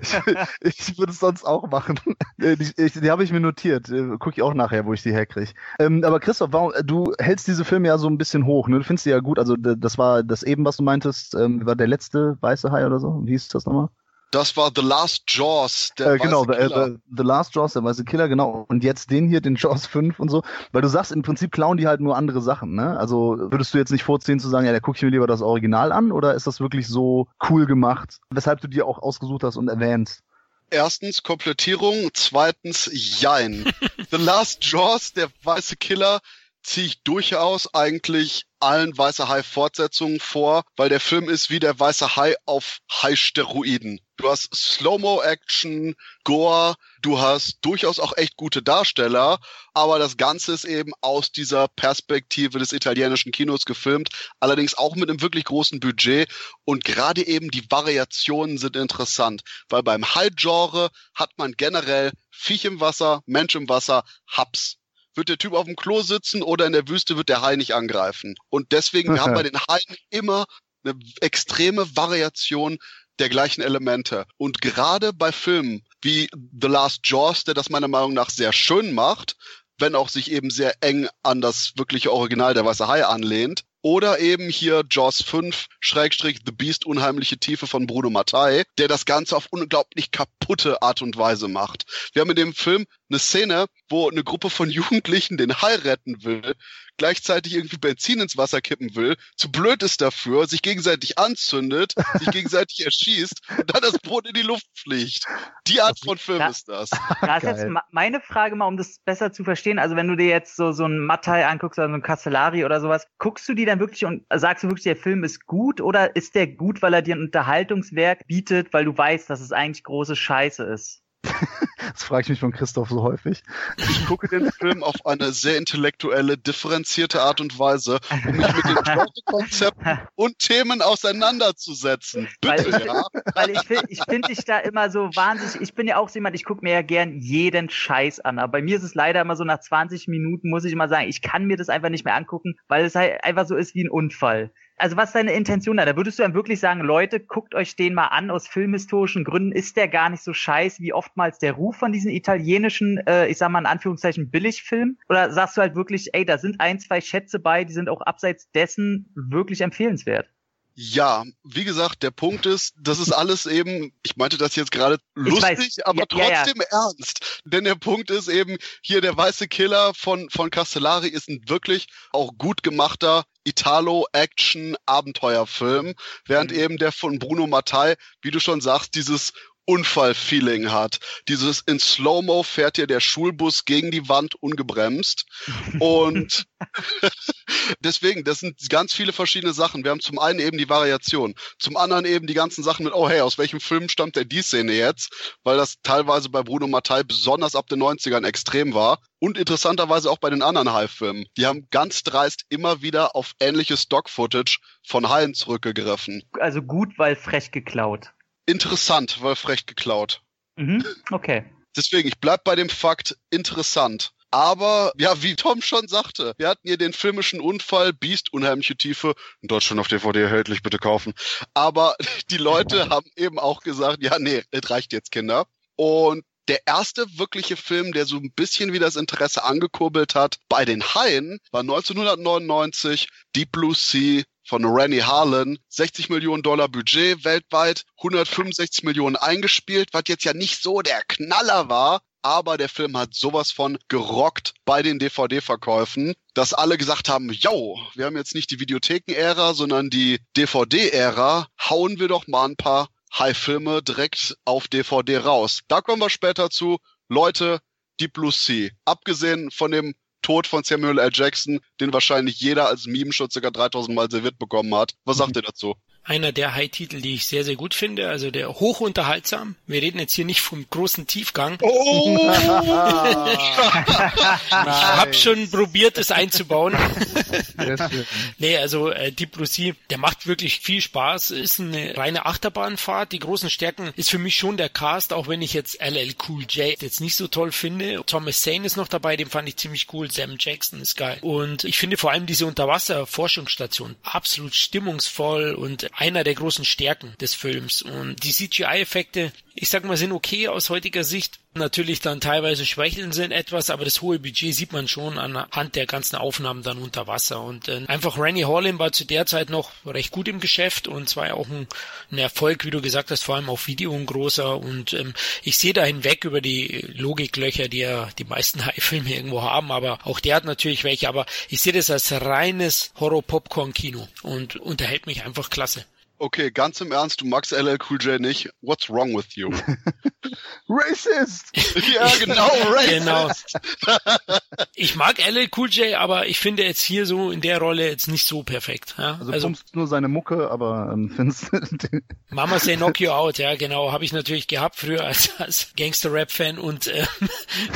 Ich, ich würde es sonst auch machen. Die, die habe ich mir notiert. Äh, Guck ich auch nachher, wo ich die herkriege. Ähm, aber Christoph, warum, äh, du hältst diese Filme ja so ein bisschen hoch, ne? Du findest die ja gut. Also das war das eben, was du meintest, ähm, war der letzte weiße Hai oder so. Wie hieß das nochmal? Das war The Last Jaws, der Äh, genau, weiße the, äh, Killer. the, the Last Jaws, der weiße Killer, genau. Und jetzt den hier, den Jaws 5 und so. Weil du sagst, im Prinzip klauen die halt nur andere Sachen, ne? Also würdest du jetzt nicht vorziehen zu sagen, ja, da gucke ich mir lieber das Original an oder ist das wirklich so cool gemacht, weshalb du dir auch ausgesucht hast und erwähnst? Erstens Komplettierung, zweitens Jein. The Last Jaws, der weiße Killer, ziehe ich durchaus eigentlich allen Weiße Hai Fortsetzungen vor, weil der Film ist wie der Weiße Hai auf Hai-Steroiden. Du hast Slow-Mo-Action, Gore, du hast durchaus auch echt gute Darsteller, aber das Ganze ist eben aus dieser Perspektive des italienischen Kinos gefilmt, allerdings auch mit einem wirklich großen Budget und gerade eben die Variationen sind interessant, weil beim Hai-Genre hat man generell Viech im Wasser, Mensch im Wasser, Haps. Wird der Typ auf dem Klo sitzen oder in der Wüste wird der Hai nicht angreifen. Und deswegen, wir haben bei den Haien immer eine extreme Variation der gleichen Elemente. Und gerade bei Filmen wie The Last Jaws, der das meiner Meinung nach sehr schön macht, wenn auch sich eben sehr eng an das wirkliche Original der Weiße Hai anlehnt, oder eben hier Jaws 5, Schrägstrich The Beast, Unheimliche Tiefe von Bruno Mattei, der das Ganze auf unglaublich kaputte Art und Weise macht. Wir haben in dem Film eine Szene, wo eine Gruppe von Jugendlichen den Hai retten will, gleichzeitig irgendwie Benzin ins Wasser kippen will, zu blöd ist dafür, sich gegenseitig anzündet, sich gegenseitig erschießt und dann das Boot in die Luft fliegt. Die Art von Film Ja. ist das. Da ist jetzt meine Frage mal, um das besser zu verstehen. Also wenn du dir jetzt so, so einen Mattei anguckst oder so einen Castellari oder sowas, guckst du die dann wirklich und sagst du wirklich, der Film ist gut oder ist der gut, weil er dir ein Unterhaltungswerk bietet, weil du weißt, dass es eigentlich große Scheiße ist? Das frage ich mich von Christoph so häufig. Ich gucke den Film auf eine sehr intellektuelle, differenzierte Art und Weise, um mich mit den Genrekonzepten und Themen auseinanderzusetzen. Bitte, Weil- ja. Weil ich finde ich find dich da immer so wahnsinnig, ich bin ja auch so jemand, ich gucke mir ja gern jeden Scheiß an, aber bei mir ist es leider immer so, nach 20 Minuten muss ich immer sagen, ich kann mir das einfach nicht mehr angucken, weil es halt einfach so ist wie ein Unfall. Also was ist deine Intention da? Da würdest du dann wirklich sagen, Leute, guckt euch den mal an, aus filmhistorischen Gründen ist der gar nicht so scheiß wie oftmals der Ruf von diesen italienischen, äh, ich sag mal in Anführungszeichen, Billigfilmen? Oder sagst du halt wirklich, ey, da sind ein, zwei Schätze bei, die sind auch abseits dessen wirklich empfehlenswert? Ja, wie gesagt, der Punkt ist, das ist alles eben, ich meinte das jetzt gerade lustig, weiß. aber Ja, ja, ja. trotzdem ernst. Denn der Punkt ist eben, hier der weiße Killer von, von Castellari ist ein wirklich auch gut gemachter Italo-Action-Abenteuerfilm, während Mhm. eben der von Bruno Mattei, wie du schon sagst, dieses Unfallfeeling hat. Dieses in Slow-Mo fährt hier der Schulbus gegen die Wand ungebremst. Und deswegen, das sind ganz viele verschiedene Sachen. Wir haben zum einen eben die Variation, zum anderen eben die ganzen Sachen mit, oh hey, aus welchem Film stammt denn die Szene jetzt? Weil das teilweise bei Bruno Mattei besonders ab den 90ern extrem war. Und interessanterweise auch bei den anderen High-Filmen. Die haben ganz dreist immer wieder auf ähnliche Stock-Footage von Haien zurückgegriffen. Also gut, weil frech geklaut. Interessant, weil frech geklaut. Mhm, okay. Deswegen, ich bleib bei dem Fakt interessant. Aber, ja, wie Tom schon sagte, wir hatten hier den filmischen Unfall, Beast, unheimliche Tiefe, in Deutschland auf DVD erhältlich, bitte kaufen. Aber die Leute haben eben auch gesagt, ja, nee, es reicht jetzt, Kinder. Und der erste wirkliche Film, der so ein bisschen wie das Interesse angekurbelt hat bei den Haien, war 1999 Deep Blue Sea von Rennie Harlan. 60 Millionen Dollar Budget weltweit, 165 Millionen eingespielt, was jetzt ja nicht so der Knaller war. Aber der Film hat sowas von gerockt bei den DVD-Verkäufen, dass alle gesagt haben, yo, wir haben jetzt nicht die Videotheken-Ära, sondern die DVD-Ära. Hauen wir doch mal ein paar High-Filme direkt auf DVD raus. Da kommen wir später zu. Leute, Deep Blue Sea. Abgesehen von dem Tod von Samuel L. Jackson, den wahrscheinlich jeder als Meme schon ca. 3000 Mal serviert bekommen hat. Was sagt ihr dazu? Einer der High-Titel, die ich sehr, sehr gut finde. Also der hochunterhaltsam. Wir reden jetzt hier nicht vom großen Tiefgang. Oh! ich habe schon probiert, es einzubauen. nee, also äh, Deep Blue Sea, der macht wirklich viel Spaß. Ist eine reine Achterbahnfahrt. Die großen Stärken ist für mich schon der Cast, auch wenn ich jetzt LL Cool J jetzt nicht so toll finde. Thomas Zane ist noch dabei, den fand ich ziemlich cool. Sam Jackson ist geil. Und ich finde vor allem diese Unterwasser-Forschungsstation absolut stimmungsvoll und einer der großen Stärken des Films. Und die CGI-Effekte, ich sag mal, sind okay aus heutiger Sicht. Natürlich dann teilweise schwächeln sind etwas, aber das hohe Budget sieht man schon anhand der ganzen Aufnahmen dann unter Wasser. Und äh, einfach Rennie Holland war zu der Zeit noch recht gut im Geschäft und zwar auch ein, ein Erfolg, wie du gesagt hast, vor allem auf Video ein großer. Und ähm, ich sehe da hinweg über die Logiklöcher, die ja die meisten High-Filme irgendwo haben, aber auch der hat natürlich welche. Aber ich sehe das als reines Horror-Popcorn-Kino und unterhält mich einfach klasse. Okay, ganz im Ernst, du magst LL Cool J nicht. What's wrong with you? racist! ja, genau, racist! Genau. Ich mag LL Cool J, aber ich finde jetzt hier so in der Rolle jetzt nicht so perfekt. Ja? Also, also nur seine Mucke, aber ähm, findest Mama say knock you out, ja genau, habe ich natürlich gehabt früher als, als Gangster-Rap-Fan und ähm,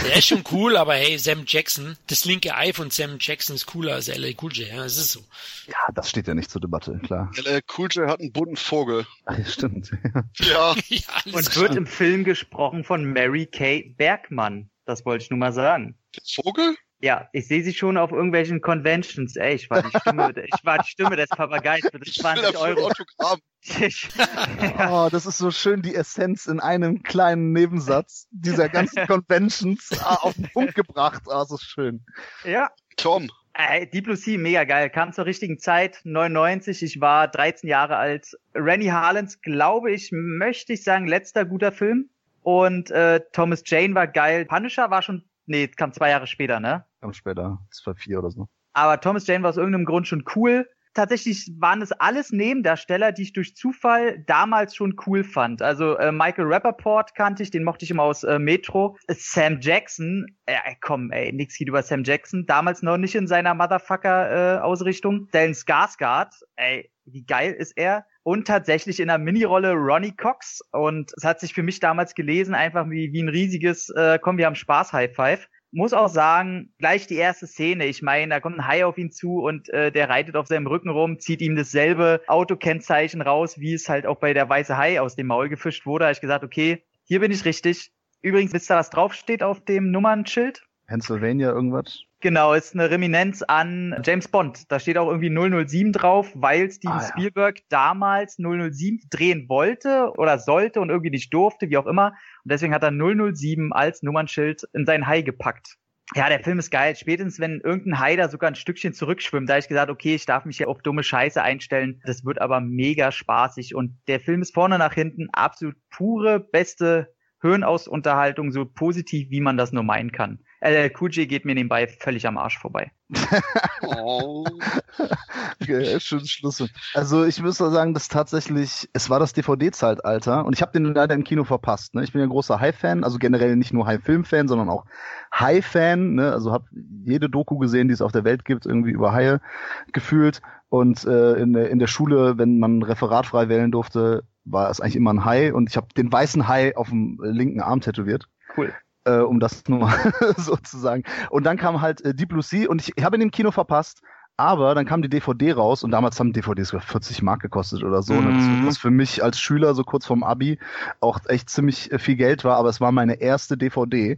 der ist schon cool, aber hey, Sam Jackson, das linke Ei von Sam Jackson ist cooler als LL Cool J, ja, das ist so. Ja, das steht ja nicht zur Debatte, klar. LL Cool J hat einen bunten Vogel. Ach, stimmt. Ja. ja und wird im Film gesprochen von Mary Kay Bergmann. Das wollte ich nur mal sagen. Vogel? Ja, ich sehe sie schon auf irgendwelchen Conventions. Ey, ich war die Stimme, ich war die Stimme des Papageis für das 20 Euro. Autogramm. oh, das ist so schön die Essenz in einem kleinen Nebensatz dieser ganzen Conventions ah, auf den Punkt gebracht. Ah, so schön. Ja. Tom, Ey, Deep Blue Sea, mega geil. Kam zur richtigen Zeit, 99. Ich war 13 Jahre alt. Rennie Harlans, glaube ich, möchte ich sagen, letzter guter Film. Und äh, Thomas Jane war geil. Punisher war schon, nee, kam zwei Jahre später, ne? Kam später, zwei, vier oder so. Aber Thomas Jane war aus irgendeinem Grund schon cool tatsächlich waren es alles Nebendarsteller, die ich durch Zufall damals schon cool fand. Also äh, Michael Rappaport kannte ich, den mochte ich immer aus äh, Metro. Sam Jackson, äh, komm, ey, nix geht über Sam Jackson. Damals noch nicht in seiner Motherfucker-Ausrichtung. Äh, Stellan Skarsgård, ey, wie geil ist er? Und tatsächlich in der Minirolle Ronnie Cox. Und es hat sich für mich damals gelesen, einfach wie, wie ein riesiges, äh, komm, wir haben Spaß High Five muss auch sagen, gleich die erste Szene, ich meine, da kommt ein Hai auf ihn zu und äh, der reitet auf seinem Rücken rum, zieht ihm dasselbe Autokennzeichen raus, wie es halt auch bei der weiße Hai aus dem Maul gefischt wurde. Da habe ich gesagt, okay, hier bin ich richtig. Übrigens, wisst ihr, was draufsteht auf dem Nummernschild? Pennsylvania irgendwas? Genau, ist eine Reminenz an James Bond. Da steht auch irgendwie 007 drauf, weil Steven ah, ja. Spielberg damals 007 drehen wollte oder sollte und irgendwie nicht durfte, wie auch immer. Und deswegen hat er 007 als Nummernschild in sein Hai gepackt. Ja, der Film ist geil. Spätestens, wenn irgendein Hai da sogar ein Stückchen zurückschwimmt, da habe ich gesagt, okay, ich darf mich hier auf dumme Scheiße einstellen. Das wird aber mega spaßig. Und der Film ist vorne nach hinten absolut pure, beste Hirnausunterhaltung, so positiv, wie man das nur meinen kann. Äh, Kuji geht mir nebenbei völlig am Arsch vorbei. oh. okay, schönes Schluss. Also ich müsste sagen, dass tatsächlich, es war das DVD-Zeitalter und ich habe den leider im Kino verpasst. Ne? Ich bin ja ein großer High-Fan, also generell nicht nur High-Film-Fan, sondern auch High-Fan. Ne? Also habe jede Doku gesehen, die es auf der Welt gibt, irgendwie über Haie gefühlt. Und äh, in, in der Schule, wenn man Referat frei wählen durfte, war es eigentlich immer ein Hai und ich habe den weißen Hai auf dem linken Arm tätowiert. Cool äh, um das nur mal so zu sagen. Und dann kam halt äh, Deep Blue Sea und ich, ich habe ihn im Kino verpasst, aber dann kam die DVD raus und damals haben DVDs 40 Mark gekostet oder so. Mhm. Was für mich als Schüler so kurz vorm Abi auch echt ziemlich äh, viel Geld war, aber es war meine erste DVD.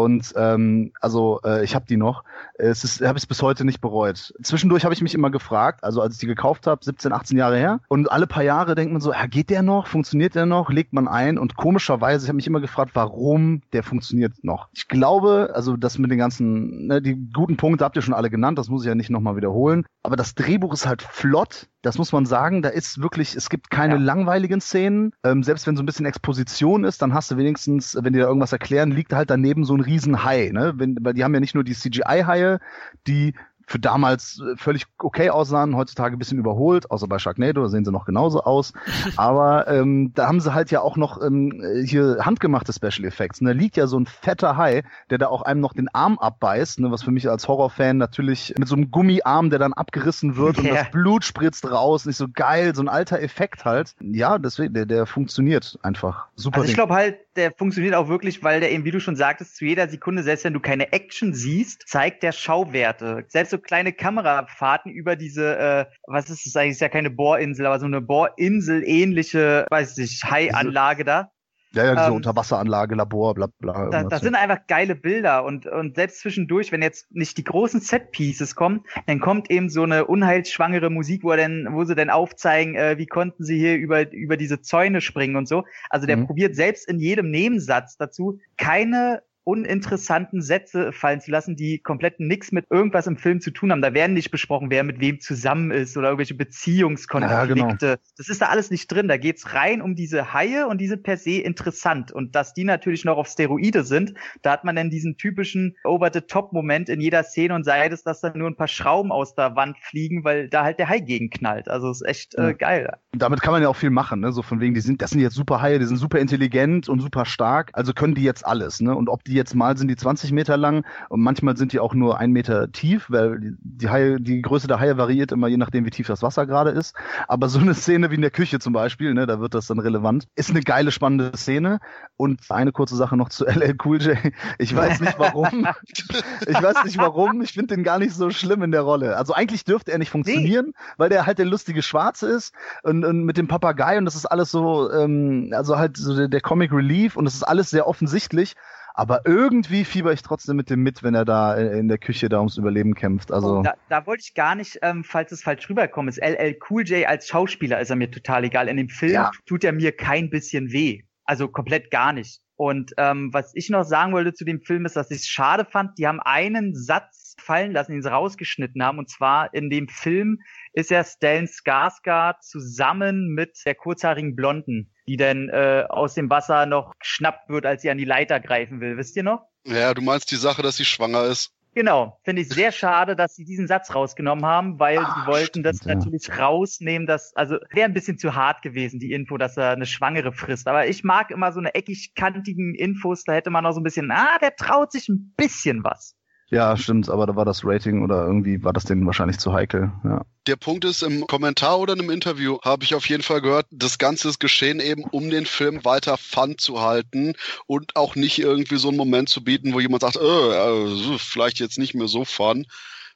Und ähm, also äh, ich habe die noch. Es ist, habe ich bis heute nicht bereut. Zwischendurch habe ich mich immer gefragt, also als ich die gekauft habe, 17, 18 Jahre her, und alle paar Jahre denkt man so, ja, geht der noch? Funktioniert der noch? Legt man ein? Und komischerweise, ich habe mich immer gefragt, warum der funktioniert noch. Ich glaube, also das mit den ganzen, ne, die guten Punkte habt ihr schon alle genannt, das muss ich ja nicht nochmal wiederholen wiederholen. Aber das Drehbuch ist halt flott. Das muss man sagen. Da ist wirklich, es gibt keine ja. langweiligen Szenen. Ähm, selbst wenn so ein bisschen Exposition ist, dann hast du wenigstens, wenn die da irgendwas erklären, liegt halt daneben so ein Riesenhai. Ne? Wenn, weil die haben ja nicht nur die CGI-Haie, die für damals äh, völlig okay aussahen, heutzutage ein bisschen überholt, außer bei Sharknado, da sehen sie noch genauso aus. Aber ähm, da haben sie halt ja auch noch ähm, hier handgemachte Special Effects. Und da liegt ja so ein fetter Hai, der da auch einem noch den Arm abbeißt, ne, was für mich als Horrorfan natürlich mit so einem Gummiarm, der dann abgerissen wird und das Blut spritzt raus, nicht so geil, so ein alter Effekt halt. Ja, deswegen, der, der funktioniert einfach super. Also ich glaube halt, der funktioniert auch wirklich, weil der eben, wie du schon sagtest, zu jeder Sekunde, selbst wenn du keine Action siehst, zeigt der Schauwerte. Selbst so kleine Kamerafahrten über diese, äh, was ist das eigentlich, ist ja keine Bohrinsel, aber so eine Bohrinsel ähnliche, weiß ich, Haianlage da. Ja, ja, diese ähm, Unterwasseranlage, Labor, bla bla. Da, das sind einfach geile Bilder und, und selbst zwischendurch, wenn jetzt nicht die großen Set-Pieces kommen, dann kommt eben so eine unheilsschwangere Musik, wo, er denn, wo sie dann aufzeigen, äh, wie konnten sie hier über, über diese Zäune springen und so. Also der mhm. probiert selbst in jedem Nebensatz dazu, keine uninteressanten Sätze fallen zu lassen, die komplett nichts mit irgendwas im Film zu tun haben. Da werden nicht besprochen, wer mit wem zusammen ist oder irgendwelche Beziehungskonflikte. Ja, genau. Das ist da alles nicht drin. Da geht's rein um diese Haie und die sind per se interessant. Und dass die natürlich noch auf Steroide sind, da hat man dann diesen typischen Over-the-Top-Moment in jeder Szene und sei es, dass da nur ein paar Schrauben aus der Wand fliegen, weil da halt der Hai gegenknallt. Also ist echt äh, geil. Damit kann man ja auch viel machen, ne? So von wegen, die sind, das sind jetzt super Haie, die sind super intelligent und super stark, also können die jetzt alles, ne? Und ob die jetzt mal sind die 20 Meter lang und manchmal sind die auch nur ein Meter tief, weil die, Haie, die Größe der Haie variiert immer je nachdem, wie tief das Wasser gerade ist. Aber so eine Szene wie in der Küche zum Beispiel, ne, da wird das dann relevant, ist eine geile, spannende Szene. Und eine kurze Sache noch zu LL Cool J. Ich weiß nicht warum. ich weiß nicht warum. Ich finde den gar nicht so schlimm in der Rolle. Also eigentlich dürfte er nicht funktionieren, nee. weil der halt der lustige Schwarze ist und, und mit dem Papagei und das ist alles so, ähm, also halt so der, der Comic Relief und das ist alles sehr offensichtlich. Aber irgendwie fieber ich trotzdem mit dem mit, wenn er da in der Küche da ums Überleben kämpft. Also oh, da, da wollte ich gar nicht, ähm, falls es falsch rüberkommt, ist LL Cool J als Schauspieler ist er mir total egal. In dem Film ja. tut er mir kein bisschen weh. Also komplett gar nicht. Und ähm, was ich noch sagen wollte zu dem Film ist, dass ich es schade fand, die haben einen Satz fallen lassen, den sie rausgeschnitten haben. Und zwar in dem Film ist ja Stellan Skarsgård zusammen mit der kurzhaarigen Blonden die dann äh, aus dem Wasser noch geschnappt wird, als sie an die Leiter greifen will. Wisst ihr noch? Ja, du meinst die Sache, dass sie schwanger ist. Genau, finde ich sehr schade, dass sie diesen Satz rausgenommen haben, weil Ach, sie wollten stimmt, das ja. natürlich rausnehmen, dass, also wäre ein bisschen zu hart gewesen, die Info, dass er eine Schwangere frisst. Aber ich mag immer so eine eckig-kantigen Infos, da hätte man noch so ein bisschen, ah, der traut sich ein bisschen was. Ja, stimmt, aber da war das Rating oder irgendwie war das denen wahrscheinlich zu heikel. Ja. Der Punkt ist, im Kommentar oder in einem Interview habe ich auf jeden Fall gehört, das Ganze ist geschehen eben, um den Film weiter fun zu halten und auch nicht irgendwie so einen Moment zu bieten, wo jemand sagt, äh, vielleicht jetzt nicht mehr so fun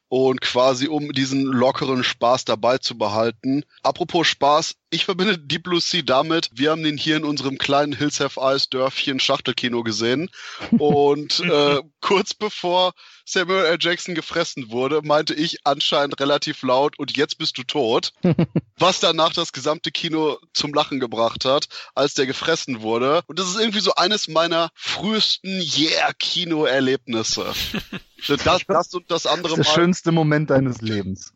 und quasi um diesen lockeren Spaß dabei zu behalten. Apropos Spaß, ich verbinde Deep Blue Sea damit, wir haben den hier in unserem kleinen Hills Have Eyes Dörfchen Schachtelkino gesehen und äh, kurz bevor Samuel L. Jackson gefressen wurde, meinte ich anscheinend relativ laut und jetzt bist du tot. was danach das gesamte Kino zum Lachen gebracht hat, als der gefressen wurde. Und das ist irgendwie so eines meiner frühesten Yeah-Kino-Erlebnisse. Das, das und das andere das ist der Mal. schönste Moment deines Lebens.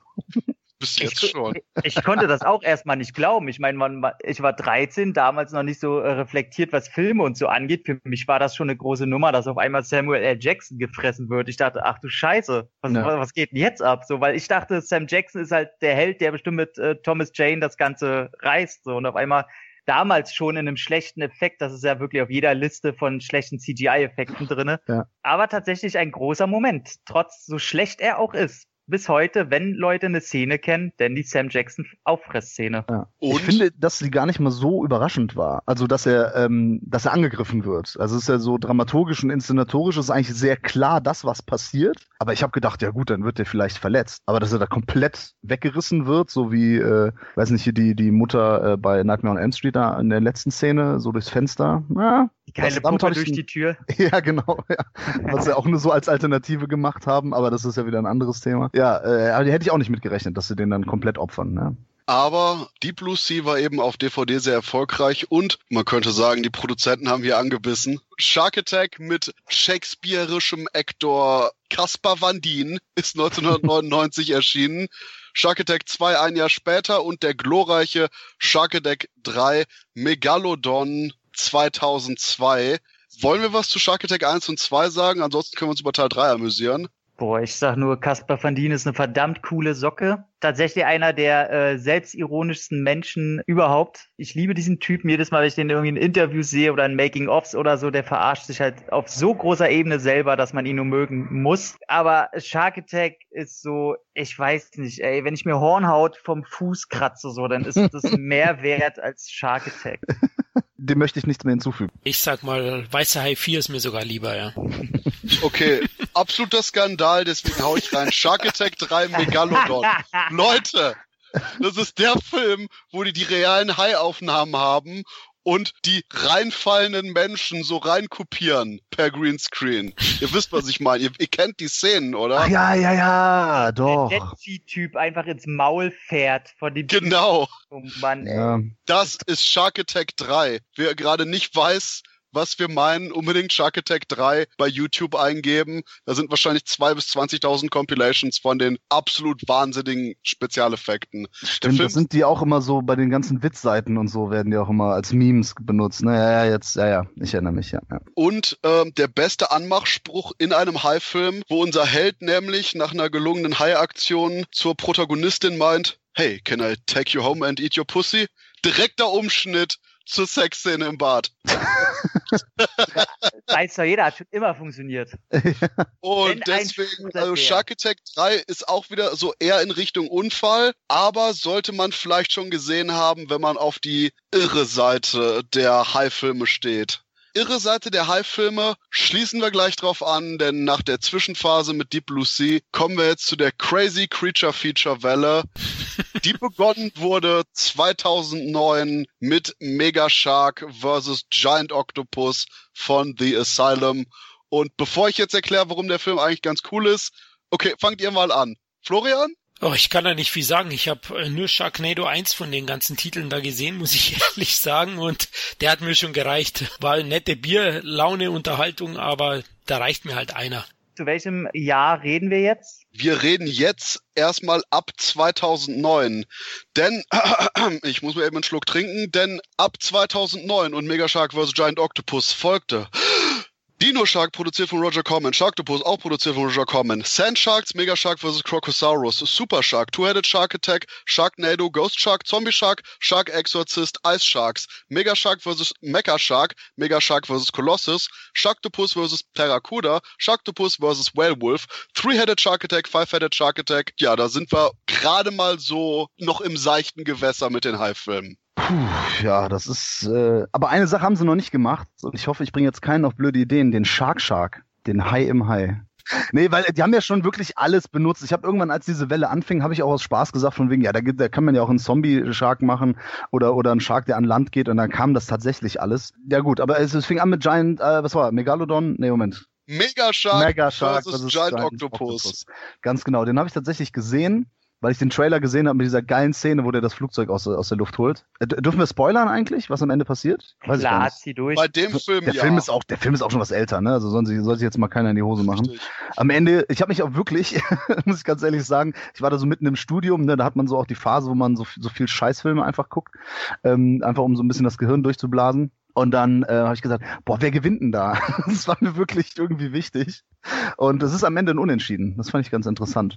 Bis jetzt ich, schon. Ich konnte das auch erstmal nicht glauben. Ich meine, ich war 13, damals noch nicht so äh, reflektiert, was Filme und so angeht. Für mich war das schon eine große Nummer, dass auf einmal Samuel L. Jackson gefressen wird. Ich dachte, ach du Scheiße, was, ja. was geht denn jetzt ab? So, weil ich dachte, Sam Jackson ist halt der Held, der bestimmt mit äh, Thomas Jane das Ganze reißt. So, und auf einmal damals schon in einem schlechten Effekt. Das ist ja wirklich auf jeder Liste von schlechten CGI-Effekten drinne. Ja. Aber tatsächlich ein großer Moment, trotz so schlecht er auch ist bis heute, wenn Leute eine Szene kennen, denn die Sam Jackson Auffressszene. Ja. Ich finde, dass sie gar nicht mal so überraschend war. Also, dass er, ähm, dass er angegriffen wird. Also, es ist ja so dramaturgisch und inszenatorisch ist eigentlich sehr klar das, was passiert. Aber ich habe gedacht, ja gut, dann wird er vielleicht verletzt. Aber dass er da komplett weggerissen wird, so wie, äh, weiß nicht, hier die, die Mutter äh, bei Nightmare on Elm Street da in der letzten Szene, so durchs Fenster. Ja, die geile Puppe durch die Tür. Ja, genau. Ja. Was sie auch nur so als Alternative gemacht haben, aber das ist ja wieder ein anderes Thema. Ja, äh, aber die hätte ich auch nicht mitgerechnet, dass sie den dann komplett opfern. Ne? Aber Deep Blue Sea war eben auf DVD sehr erfolgreich und man könnte sagen, die Produzenten haben hier angebissen. Shark Attack mit shakespearischem Actor Caspar Van Dien ist 1999 erschienen. Shark Attack 2 ein Jahr später und der glorreiche Shark Attack 3 Megalodon 2002. Wollen wir was zu Shark Attack 1 und 2 sagen? Ansonsten können wir uns über Teil 3 amüsieren. Boah, ich sag nur, Caspar van Dien ist eine verdammt coole Socke. Tatsächlich einer der äh, selbstironischsten Menschen überhaupt. Ich liebe diesen Typen. Jedes Mal, wenn ich den irgendwie in Interviews sehe oder in Making-ofs oder so, der verarscht sich halt auf so großer Ebene selber, dass man ihn nur mögen muss. Aber Shark Attack ist so, ich weiß nicht, ey, wenn ich mir Hornhaut vom Fuß kratze, so, dann ist das mehr wert als Shark Attack. Dem möchte ich nichts mehr hinzufügen. Ich sag mal, Weißer Hai 4 ist mir sogar lieber, ja. Okay, absoluter Skandal, deswegen hau ich rein. Shark Attack 3 Megalodon. Leute, das ist der Film, wo die die realen Haiaufnahmen haben und die reinfallenden Menschen so reinkopieren per Greenscreen. Ihr wisst, was ich meine. Ihr, ihr kennt die Szenen, oder? Ach, ja, ja, ja, doch. Der typ einfach ins Maul fährt von dem Genau. Oh Mann, ey. Ja. Das ist Shark Attack 3. Wer gerade nicht weiß, was wir meinen, unbedingt Shark Attack 3 bei YouTube eingeben. Da sind wahrscheinlich 2.000 bis 20.000 Compilations von den absolut wahnsinnigen Spezialeffekten. Stimmt, das sind die auch immer so bei den ganzen Witzseiten und so werden die auch immer als Memes benutzt. Ne, ja, ja, jetzt, ja, ja, ich erinnere mich, ja. ja. Und ähm, der beste Anmachspruch in einem Hai-Film, wo unser Held nämlich nach einer gelungenen Hai-Aktion zur Protagonistin meint, hey, can I take you home and eat your pussy? Direkter Umschnitt zur Sexszene im Bad. weiß doch jeder, hat schon immer funktioniert. Und Wenn deswegen, also. Shark Attack 3 ist auch wieder so eher in Richtung Unfall, aber sollte man vielleicht schon gesehen haben, wenn man auf die irre Seite der High-Filme steht. Irre Seite der High-Filme schließen wir gleich drauf an, denn nach der Zwischenphase mit Deep Blue Sea kommen wir jetzt zu der Crazy Creature Feature Welle, die begonnen wurde 2009 mit Mega Shark vs. Giant Octopus von The Asylum. Und bevor ich jetzt erkläre, warum der Film eigentlich ganz cool ist, okay, fangt ihr mal an. Florian? Oh, ich kann da nicht viel sagen. Ich habe äh, nur Sharknado 1 von den ganzen Titeln da gesehen, muss ich ehrlich sagen. Und der hat mir schon gereicht. War eine nette Bier, Laune, Unterhaltung, aber da reicht mir halt einer. Zu welchem Jahr reden wir jetzt? Wir reden jetzt erstmal ab 2009. Denn, ich muss mir eben einen Schluck trinken, denn ab 2009 und Mega Shark vs. Giant Octopus folgte. Dino Shark produziert von Roger Corman, Sharktopus auch produziert von Roger Corman, Sand Sharks, Mega Shark vs. Crocosaurus, Super Shark, Two-Headed Shark Attack, Sharknado, Ghost Shark, Zombie Shark, Shark Exorcist, Ice Sharks, Mega Shark vs. Mecha Shark, Mega Shark vs. Colossus, Sharktopus vs. Terracuda, Sharktopus vs. Werewolf, Three-Headed Shark Attack, Five-Headed Shark Attack. Ja, da sind wir gerade mal so noch im seichten Gewässer mit den High-Filmen. Puh, ja, das ist. Äh, aber eine Sache haben sie noch nicht gemacht und ich hoffe, ich bringe jetzt keinen auf blöde Ideen. Den Shark Shark, den Hai im Hai. Nee, weil die haben ja schon wirklich alles benutzt. Ich habe irgendwann, als diese Welle anfing, habe ich auch aus Spaß gesagt, von wegen, ja, da, da kann man ja auch einen Zombie-Shark machen oder, oder einen Shark, der an Land geht und dann kam das tatsächlich alles. Ja gut, aber es, es fing an mit Giant, äh, was war, Megalodon? Nee, Moment. Mega Shark, Mega Shark versus versus Giant, Octopus. Ganz genau, den habe ich tatsächlich gesehen, weil ich den Trailer gesehen habe mit dieser geilen Szene, wo der das Flugzeug aus, aus der Luft holt. Äh, dürfen wir spoilern eigentlich, was am Ende passiert? Weiß ich gar Klar, nicht. zieh durch. Bei dem Film, Der ja. Film ist auch, der Film ist auch schon was älter, ne? Also soll sich, soll sich jetzt mal keiner in die Hose machen. Richtig. Am Ende, ich habe mich auch wirklich, muss ich ganz ehrlich sagen, ich war da so mitten im Studium, ne, da hat man so auch die Phase, wo man so, so viel Scheißfilme einfach guckt, ähm, einfach um so ein bisschen das Gehirn durchzublasen. Und dann äh, habe ich gesagt, boah, wer gewinnt denn da? Das war mir wirklich irgendwie wichtig. Und es ist am Ende ein Unentschieden. Das fand ich ganz interessant.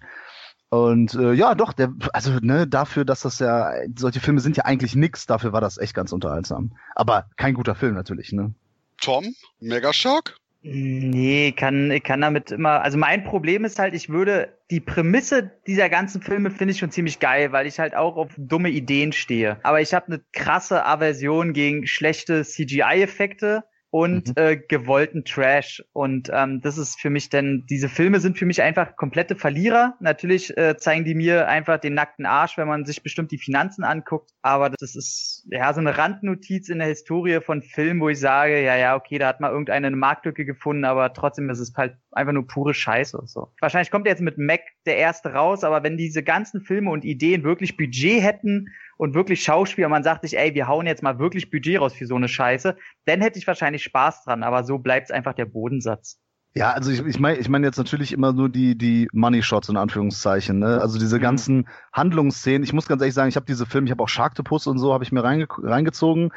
Und äh, ja, doch, der, also ne, dafür, dass das ja, solche Filme sind ja eigentlich nix, dafür war das echt ganz unterhaltsam. Aber kein guter Film natürlich, ne? Tom, Mega Shark? Nee, kann, ich kann damit immer, also mein Problem ist halt, ich würde, die Prämisse dieser ganzen Filme finde ich schon ziemlich geil, weil ich halt auch auf dumme Ideen stehe. Aber ich habe eine krasse Aversion gegen schlechte CGI-Effekte und Mhm. äh, gewollten Trash. Und ähm, das ist für mich denn, diese Filme sind für mich einfach komplette Verlierer. Natürlich äh, zeigen die mir einfach den nackten Arsch, wenn man sich bestimmt die Finanzen anguckt. Aber das ist ja so eine Randnotiz in der Historie von Filmen, wo ich sage, ja, ja, okay, da hat mal irgendeine eine Marktlücke gefunden, aber trotzdem ist es halt einfach nur pure Scheiße. So. Wahrscheinlich kommt jetzt mit Mac der erste raus, aber wenn diese ganzen Filme und Ideen wirklich Budget hätten und wirklich Schauspieler, man sagt sich, ey, wir hauen jetzt mal wirklich Budget raus für so eine Scheiße, dann hätte ich wahrscheinlich Spaß dran, aber so bleibt es einfach der Bodensatz. Ja, also ich, ich meine ich mein jetzt natürlich immer nur die, die Money Shots in Anführungszeichen. Ne? Also diese mhm. ganzen Handlungsszenen. Ich muss ganz ehrlich sagen, ich habe diese Filme, ich habe auch Sharktopus und so, habe ich mir reinge reingezogen.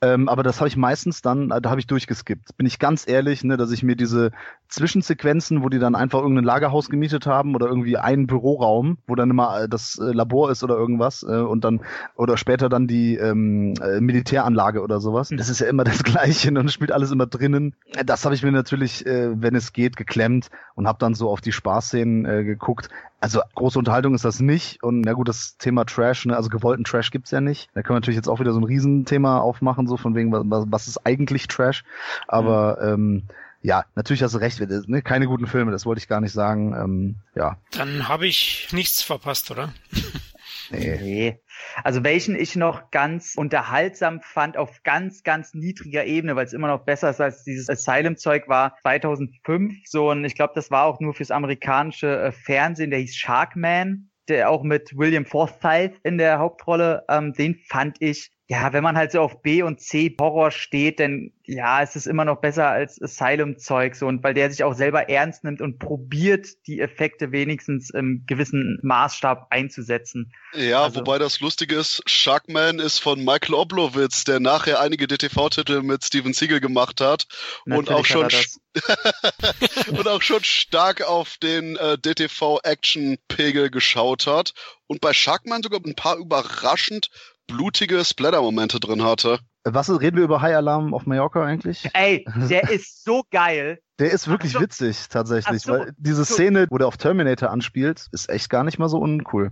Ähm, aber das habe ich meistens dann, da habe ich durchgeskippt. Bin ich ganz ehrlich, ne, dass ich mir diese Zwischensequenzen, wo die dann einfach irgendein Lagerhaus gemietet haben oder irgendwie einen Büroraum, wo dann immer äh, das äh, Labor ist oder irgendwas äh, und dann oder später dann die ähm, äh, Militäranlage oder sowas. Das ist ja immer das Gleiche und spielt alles immer drinnen. Das habe ich mir natürlich, äh, wenn es geht, geklemmt und habe dann so auf die Spaßszenen äh, geguckt. Also große Unterhaltung ist das nicht. Und na gut, das Thema Trash, ne, also gewollten Trash gibt's ja nicht. Da können wir natürlich jetzt auch wieder so ein Riesenthema aufmachen, so von wegen, was, was ist eigentlich Trash? Aber mhm. ähm, ja, natürlich hast du recht, ne, keine guten Filme, das wollte ich gar nicht sagen. Ähm, ja. Dann habe ich nichts verpasst, oder? Nee. nee. Also welchen ich noch ganz unterhaltsam fand auf ganz, ganz niedriger Ebene, weil es immer noch besser ist als dieses Asylum-Zeug war 2005 so und ich glaube, das war auch nur fürs amerikanische äh, Fernsehen, der hieß Sharkman, der auch mit William Forsythe in der Hauptrolle, ähm, den fand ich ja, wenn man halt so auf B und C Horror steht, dann ja, es ist immer noch besser als Asylum-Zeug so und weil der sich auch selber ernst nimmt und probiert, die Effekte wenigstens im gewissen Maßstab einzusetzen. Ja, also, wobei das Lustige ist, Sharkman ist von Michael Oblowitz, der nachher einige DTV-Titel mit Steven Seagal gemacht hat und auch schon und auch schon stark auf den äh, DTV-Action-Pegel geschaut hat und bei Sharkman sogar ein paar überraschend blutige Splatter-Momente drin hatte. Was reden wir über High Alarm auf Mallorca eigentlich? Ey, der ist so geil. Der ist wirklich so. witzig, tatsächlich. So. Weil diese Szene, wo der auf Terminator anspielt, ist echt gar nicht mal so uncool.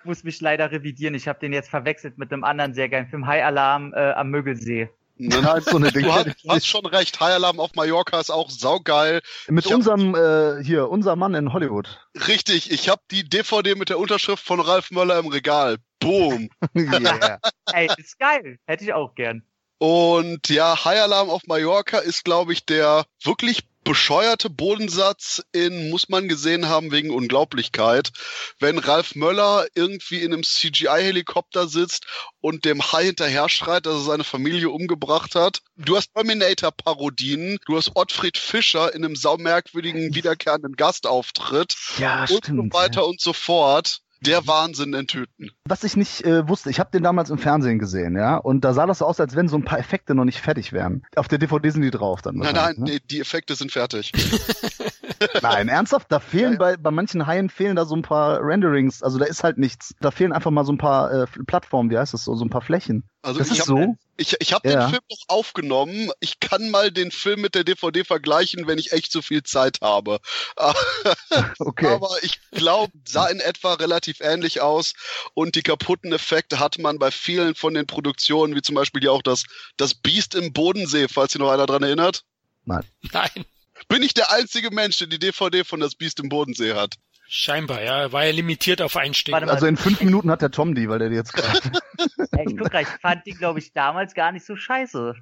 Ich muss mich leider revidieren. Ich habe den jetzt verwechselt mit einem anderen sehr geilen Film, High Alarm äh, am Mögelsee. Nein, halt so eine Ding. Du hast, hast, schon recht. High Alarm auf Mallorca ist auch saugeil. Mit ich unserem, hab, äh, hier, unser Mann in Hollywood. Richtig. Ich habe die DVD mit der Unterschrift von Ralf Möller im Regal. Boom. yeah. Ey, ist geil. Hätte ich auch gern. Und ja, High Alarm auf Mallorca ist, glaube ich, der wirklich bescheuerte Bodensatz in muss man gesehen haben wegen Unglaublichkeit. Wenn Ralf Möller irgendwie in einem CGI-Helikopter sitzt und dem Hai hinterher schreit, dass er seine Familie umgebracht hat. Du hast Terminator-Parodien, du hast Ottfried Fischer in einem saumerkwürdigen wiederkehrenden Gastauftritt ja, und stimmt, so weiter ja. und so fort der Wahnsinn in Tüten. Was ich nicht äh, wusste, ich habe den damals im Fernsehen gesehen, ja, und da sah das so aus, als wenn so ein paar Effekte noch nicht fertig wären. Auf der DVD sind die drauf dann. Nein, nein, ne? die, die, Effekte sind fertig. nein, ernsthaft, da fehlen ja, ja. bei bei manchen Haien fehlen da so ein paar Renderings, also da ist halt nichts. Da fehlen einfach mal so ein paar äh, Plattformen, wie heißt das so, so ein paar Flächen. Also das ist hab, so. Ich, ich habe ja. den Film noch aufgenommen. Ich kann mal den Film mit der DVD vergleichen, wenn ich echt so viel Zeit habe. okay. Aber ich glaube, sah in etwa relativ ähnlich aus und die kaputten Effekte hatte man bei vielen von den Produktionen, wie zum Beispiel ja auch das, das Biest im Bodensee, falls sich noch einer dran erinnert. Nein. Nein. Bin ich der einzige Mensch, der die DVD von das Biest im Bodensee hat? Scheinbar, ja. War ja limitiert auf ein Stück. Also in fünf Minuten hat der Tom die, weil der die jetzt gerade. ich guck mal, ich fand die, glaube ich, damals gar nicht so scheiße.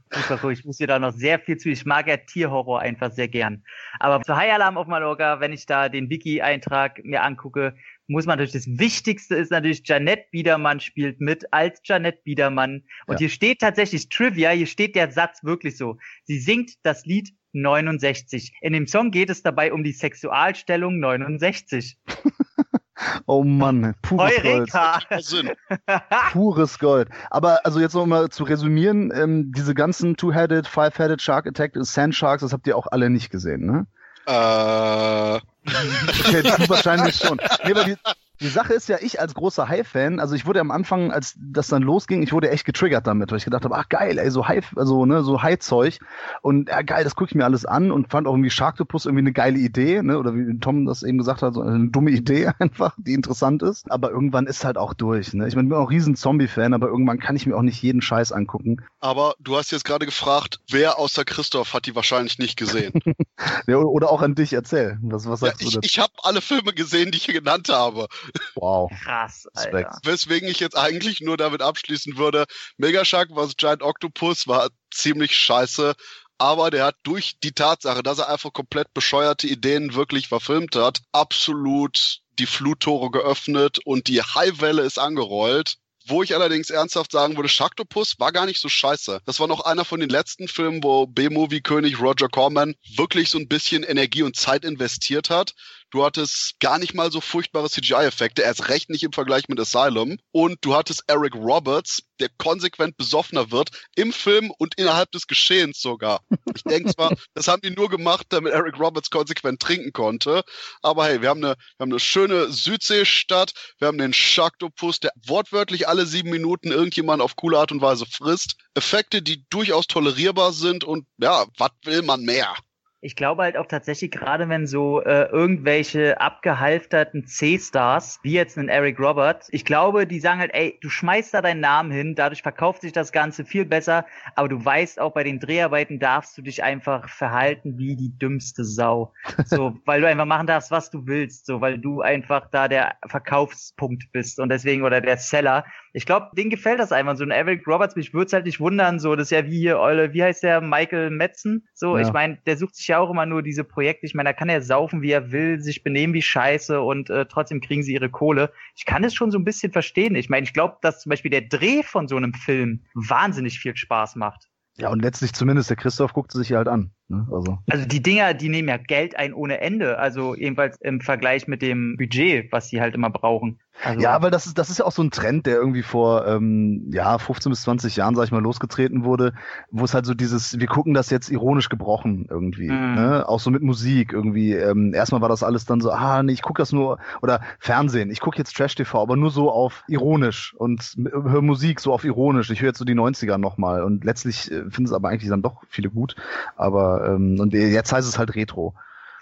Ich muss dir da noch sehr viel zu. Ich mag ja Tierhorror einfach sehr gern. Aber zu High Alarm auf Mallorca, wenn ich da den Wiki-Eintrag mir angucke, muss man natürlich, das Wichtigste ist natürlich, Janette Biedermann spielt mit als Janette Biedermann. Und ja. hier steht tatsächlich Trivia, hier steht der Satz wirklich so. Sie singt das Lied 69. In dem Song geht es dabei um die Sexualstellung 69. oh Mann, pures Eureka. Gold. pures Gold. Aber also jetzt noch mal zu resümieren, ähm, diese ganzen Two-Headed, Five-Headed Shark Attack Sand Sharks, das habt ihr auch alle nicht gesehen, ne? Äh. okay, du wahrscheinlich schon. Nee, aber die, die Sache ist ja, ich als großer High-Fan, also ich wurde am Anfang, als das dann losging, ich wurde echt getriggert damit, weil ich gedacht habe, ach geil, ey, so High, also ne, so High-Zeug und ja geil, das gucke ich mir alles an und fand auch irgendwie Sharktopus irgendwie eine geile Idee, ne, oder wie Tom das eben gesagt hat, so eine dumme Idee einfach, die interessant ist, aber irgendwann ist halt auch durch, ne. Ich meine, ich bin auch riesen Zombie-Fan, aber irgendwann kann ich mir auch nicht jeden Scheiß angucken. Aber du hast jetzt gerade gefragt, wer außer Christoph hat die wahrscheinlich nicht gesehen? ja, oder auch an dich erzähl, was, was sagst ja, ich, du Ich habe alle Filme gesehen, die ich hier genannt habe. Wow krass, Alter. Weswegen ich jetzt eigentlich nur damit abschließen würde, Megashark vs. Giant Octopus war ziemlich scheiße, aber der hat durch die Tatsache, dass er einfach komplett bescheuerte Ideen wirklich verfilmt hat, absolut die Fluttore geöffnet und die Highwelle ist angerollt. Wo ich allerdings ernsthaft sagen würde, Sharktopus war gar nicht so scheiße. Das war noch einer von den letzten Filmen, wo B-Movie-König Roger Corman wirklich so ein bisschen Energie und Zeit investiert hat. Du hattest gar nicht mal so furchtbare CGI-Effekte, erst recht nicht im Vergleich mit Asylum. Und du hattest Eric Roberts, der konsequent besoffener wird, im Film und innerhalb des Geschehens sogar. Ich denke zwar, das haben die nur gemacht, damit Eric Roberts konsequent trinken konnte. Aber hey, wir haben eine, wir haben eine schöne Südseestadt, wir haben den Sharktopus, der wortwörtlich alle sieben Minuten irgendjemand auf coole Art und Weise frisst. Effekte, die durchaus tolerierbar sind und ja, was will man mehr? Ich glaube halt auch tatsächlich, gerade wenn so äh, irgendwelche abgehalfterten C-Stars, wie jetzt ein Eric Roberts, ich glaube, die sagen halt, ey, du schmeißt da deinen Namen hin, dadurch verkauft sich das Ganze viel besser, aber du weißt auch, bei den Dreharbeiten darfst du dich einfach verhalten wie die dümmste Sau. So, weil du einfach machen darfst, was du willst, so, weil du einfach da der Verkaufspunkt bist und deswegen, oder der Seller. Ich glaube, denen gefällt das einfach. So ein Eric Roberts, mich würde es halt nicht wundern, so, das ist ja wie hier, Eule, wie heißt der, Michael Metzen? So, ja. ich meine, der sucht sich ja auch immer nur diese Projekte. Ich meine, da kann er saufen, wie er will, sich benehmen wie Scheiße und äh, trotzdem kriegen sie ihre Kohle. Ich kann es schon so ein bisschen verstehen. Ich meine, ich glaube, dass zum Beispiel der Dreh von so einem Film wahnsinnig viel Spaß macht. Ja, und letztlich zumindest, der Christoph guckt sich halt an. Ne? Also. also die Dinger, die nehmen ja Geld ein ohne Ende. Also ebenfalls im Vergleich mit dem Budget, was sie halt immer brauchen. Also ja, weil das ist, das ist ja auch so ein Trend, der irgendwie vor ähm, ja, 15 bis 20 Jahren, sag ich mal, losgetreten wurde, wo es halt so dieses, wir gucken das jetzt ironisch gebrochen irgendwie. Mhm. Ne? Auch so mit Musik irgendwie. Ähm, erstmal war das alles dann so, ah, nee, ich gucke das nur, oder Fernsehen, ich gucke jetzt Trash-TV, aber nur so auf ironisch und höre Musik so auf ironisch. Ich höre jetzt so die 90er nochmal und letztlich äh, finden es aber eigentlich dann doch viele gut. Aber ähm, und jetzt heißt es halt Retro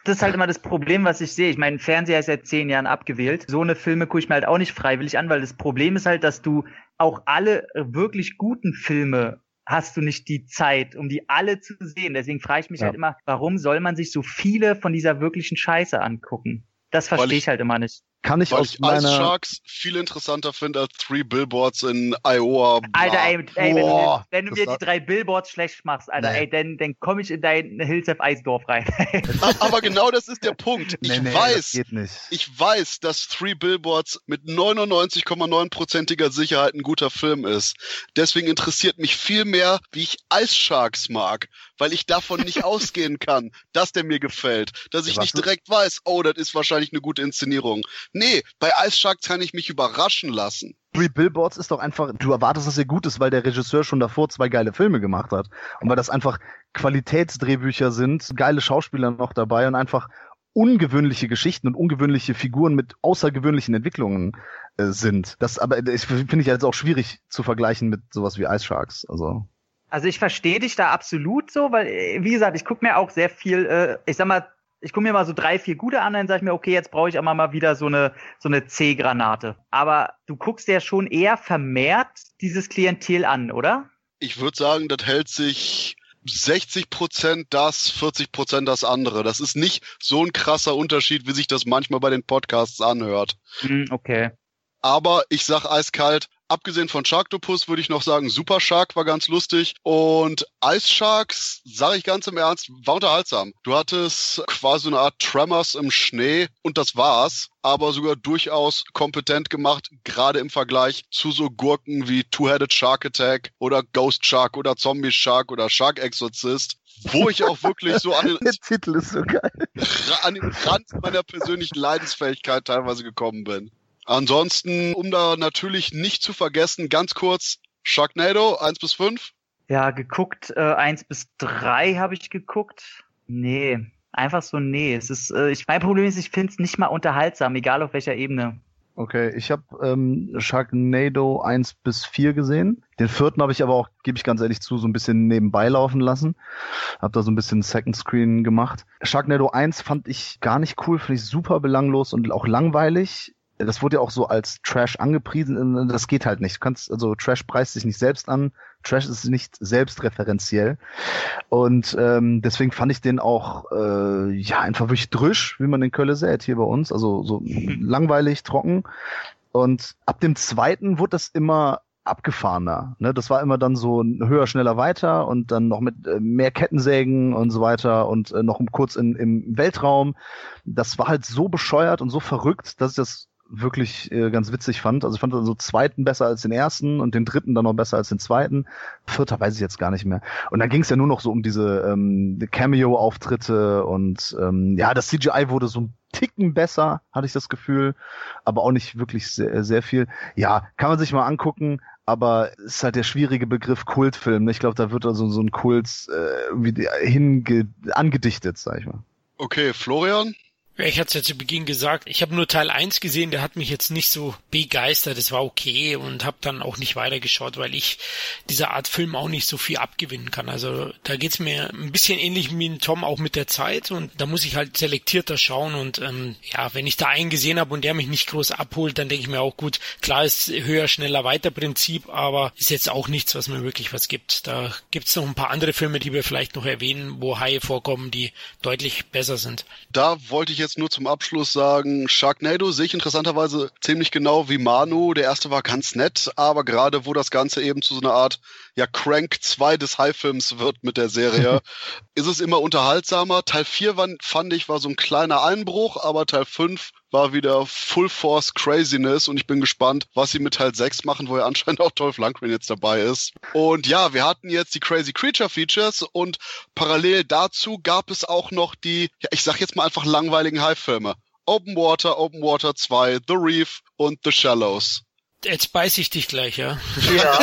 das ist halt immer das Problem, was ich sehe. Ich meine, Fernseher ist seit zehn Jahren abgewählt. So eine Filme gucke ich mir halt auch nicht freiwillig an, weil das Problem ist halt, dass du auch alle wirklich guten Filme hast du nicht die Zeit, um die alle zu sehen. Deswegen frage ich mich ja. halt immer, warum soll man sich so viele von dieser wirklichen Scheiße angucken? Das verstehe ich, ich, halt immer nicht kann ich Weil aus ich meiner... Ice Sharks viel interessanter finde als Three Billboards in Iowa. Alter, ey, ey wenn du, wenn du mir die drei Billboards schlecht machst, Alter, nee. ey, dann, dann komme ich in dein Hills of Eisdorf rein. Aber genau das ist der Punkt. Ich nee, nee, weiß, ich weiß, dass Three Billboards mit 99,9%iger Sicherheit ein guter Film ist. Deswegen interessiert mich viel mehr, wie ich Ice Sharks mag, weil ich davon nicht ausgehen kann, dass der mir gefällt, dass ich nicht direkt weiß, oh, das ist wahrscheinlich eine gute Inszenierung. Nee, bei Ice Shark kann ich mich überraschen lassen. Three Billboards ist doch einfach, du erwartest, dass er gut ist, weil der Regisseur schon davor zwei geile Filme gemacht hat. Und weil das einfach Qualitätsdrehbücher sind, geile Schauspieler noch dabei und einfach ungewöhnliche Geschichten und ungewöhnliche Figuren mit außergewöhnlichen Entwicklungen äh, sind. Das aber ich finde ich jetzt auch schwierig zu vergleichen mit sowas wie Ice Sharks. Also also ich verstehe dich da absolut so, weil äh, wie gesagt, ich gucke mir auch sehr viel, äh, ich sag mal ich gucke mir mal so drei, vier gute an, dann sage ich mir, okay, jetzt brauche ich aber mal wieder so eine, so eine C-Granate. Aber du guckst ja schon eher vermehrt dieses Klientel an, oder? Ich würde sagen, das hält sich 60 Prozent das, 40 Prozent das andere. Das ist nicht so ein krasser Unterschied, wie sich das manchmal bei den Podcasts anhört. Hm, okay. Aber ich sag eiskalt, Abgesehen von Sharktopus würde ich noch sagen, Super Shark war ganz lustig und Ice Sharks, sage ich ganz im Ernst, war unterhaltsam. Du hattest quasi eine Art Tremors im Schnee und das war's, aber sogar durchaus kompetent gemacht, gerade im Vergleich zu so Gurken wie Two-Headed Shark Attack oder Ghost Shark oder Zombie Shark oder Shark Exorcist wo ich auch wirklich so an den, Der Titel ist so geil. an den Rand meiner persönlichen Leidensfähigkeit teilweise gekommen bin. Ansonsten, um da natürlich nicht zu vergessen, ganz kurz, Sharknado 1 bis 5. Ja, geguckt, äh, 1 bis 3 habe ich geguckt. Nee, einfach so nee. Es ist, äh, ich, mein Problem ist, ich finde es nicht mal unterhaltsam, egal auf welcher Ebene. Okay, ich habe ähm, Sharknado 1 bis 4 gesehen. Den vierten habe ich aber auch, gebe ich ganz ehrlich zu, so ein bisschen nebenbei laufen lassen. Hab da so ein bisschen Second Screen gemacht. Sharknado 1 fand ich gar nicht cool, finde ich super belanglos und auch langweilig das wurde ja auch so als Trash angepriesen. Das geht halt nicht. Du kannst, also Trash preist sich nicht selbst an. Trash ist nicht selbstreferenziell. Und ähm, deswegen fand ich den auch äh, ja einfach wirklich drüsch, wie man in Köln sät hier bei uns. Also so langweilig, trocken. Und ab dem zweiten wurde das immer abgefahrener. Ne? Das war immer dann so höher, schneller, weiter und dann noch mit äh, mehr Kettensägen und so weiter und äh, noch kurz in, im Weltraum. Das war halt so bescheuert und so verrückt, dass ich das wirklich äh, ganz witzig fand. Also ich fand den so zweiten besser als den ersten und den dritten dann noch besser als den zweiten. Vierter weiß ich jetzt gar nicht mehr. Und dann ging es ja nur noch so um diese ähm, Cameo-Auftritte und ähm, ja, das CGI wurde so ein Ticken besser, hatte ich das Gefühl, aber auch nicht wirklich sehr, sehr viel. Ja, kann man sich mal angucken, aber es ist halt der schwierige Begriff Kultfilm. Ich glaube, da wird also so ein Kult äh, irgendwie hinge angedichtet, sag ich mal. Okay, Florian? Ich hatte es ja zu Beginn gesagt, ich habe nur Teil 1 gesehen, der hat mich jetzt nicht so begeistert, es war okay und habe dann auch nicht weitergeschaut, weil ich dieser Art Film auch nicht so viel abgewinnen kann. Also da geht's mir ein bisschen ähnlich wie in Tom auch mit der Zeit und da muss ich halt selektierter schauen und ähm, ja, wenn ich da einen gesehen habe und der mich nicht groß abholt, dann denke ich mir auch gut, klar ist höher, schneller, weiter Prinzip, aber ist jetzt auch nichts, was mir wirklich was gibt. Da gibt's noch ein paar andere Filme, die wir vielleicht noch erwähnen, wo Haie vorkommen, die deutlich besser sind. Da wollte ich jetzt jetzt nur zum Abschluss sagen, Sharknado sehe ich interessanterweise ziemlich genau wie Manu. Der erste war ganz nett, aber gerade wo das Ganze eben zu so einer Art ja Crank 2 des High-Films wird mit der Serie, ist es immer unterhaltsamer. Teil 4 war, fand ich war so ein kleiner Einbruch, aber Teil 5 war wieder Full Force Craziness und ich bin gespannt, was sie mit Teil 6 machen, wo ja anscheinend auch Dolph Lundgren jetzt dabei ist. Und ja, wir hatten jetzt die Crazy Creature Features und parallel dazu gab es auch noch die, ja, ich sag jetzt mal einfach langweiligen High-Filme. Open Water, Open Water 2, The Reef und The Shallows. Jetzt beiß ich dich gleich, ja. Ja.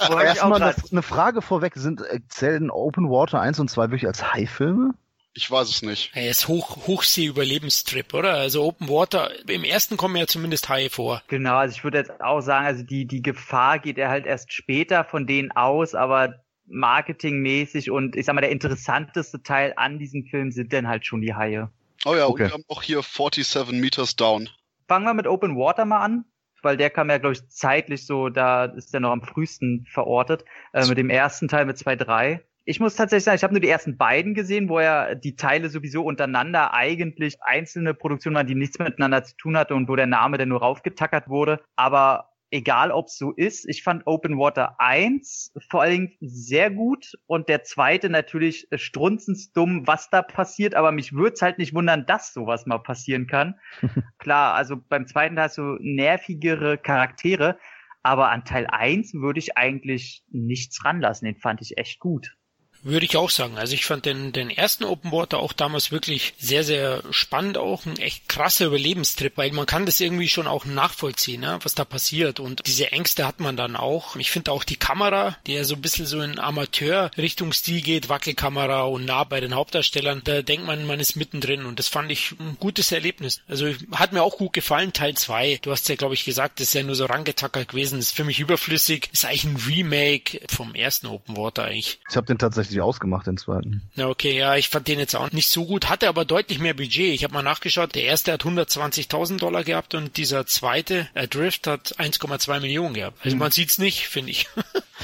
Erstmal eine, eine Frage vorweg. Sind, äh, zählen Open Water 1 und 2 wirklich als High-Filme? Ich weiß es nicht. Er ist Hoch, Hochsee-Überlebenstrip, oder? Also Open Water, im ersten kommen ja zumindest Haie vor. Genau, also ich würde jetzt auch sagen, also die, die Gefahr geht er halt erst später von denen aus, aber marketingmäßig und ich sag mal, der interessanteste Teil an diesem Film sind dann halt schon die Haie. Oh ja, okay. und wir haben auch hier 47 Meters down. Fangen wir mit Open Water mal an, weil der kam ja, glaube ich, zeitlich so, da ist er noch am frühesten verortet, äh, mit dem ersten Teil mit 2.3 ich muss tatsächlich sagen, ich habe nur die ersten beiden gesehen, wo ja die Teile sowieso untereinander eigentlich einzelne Produktionen waren, die nichts miteinander zu tun hatten und wo der Name dann nur raufgetackert wurde. Aber egal ob es so ist, ich fand Open Water 1 vor allen Dingen sehr gut und der zweite natürlich strunzensdumm, was da passiert, aber mich würde es halt nicht wundern, dass sowas mal passieren kann. Klar, also beim zweiten hast du nervigere Charaktere, aber an Teil 1 würde ich eigentlich nichts ranlassen, den fand ich echt gut. Würde ich auch sagen. Also ich fand den, den ersten Open Water auch damals wirklich sehr, sehr spannend, auch ein echt krasser Überlebenstrip, weil man kann das irgendwie schon auch nachvollziehen, ne, was da passiert. Und diese Ängste hat man dann auch. Ich finde auch die Kamera, die ja so ein bisschen so in Amateur-Richtungsstil geht, Wackelkamera und nah bei den Hauptdarstellern, da denkt man, man ist mittendrin und das fand ich ein gutes Erlebnis. Also hat mir auch gut gefallen, Teil 2. Du hast ja, glaube ich, gesagt, das ist ja nur so rangetackert gewesen, das ist für mich überflüssig. Ist eigentlich ein Remake vom ersten Open Water eigentlich. Ich habe den tatsächlich richtig ausgemacht, den zweiten. Ja, okay, ja, ich fand den jetzt auch nicht so gut, hatte aber deutlich mehr Budget. Ich habe mal nachgeschaut, der erste hat 120.000 Dollar gehabt und dieser zweite, Adrift, hat 1,2 Millionen gehabt. Also hm. man sieht's nicht, finde ich.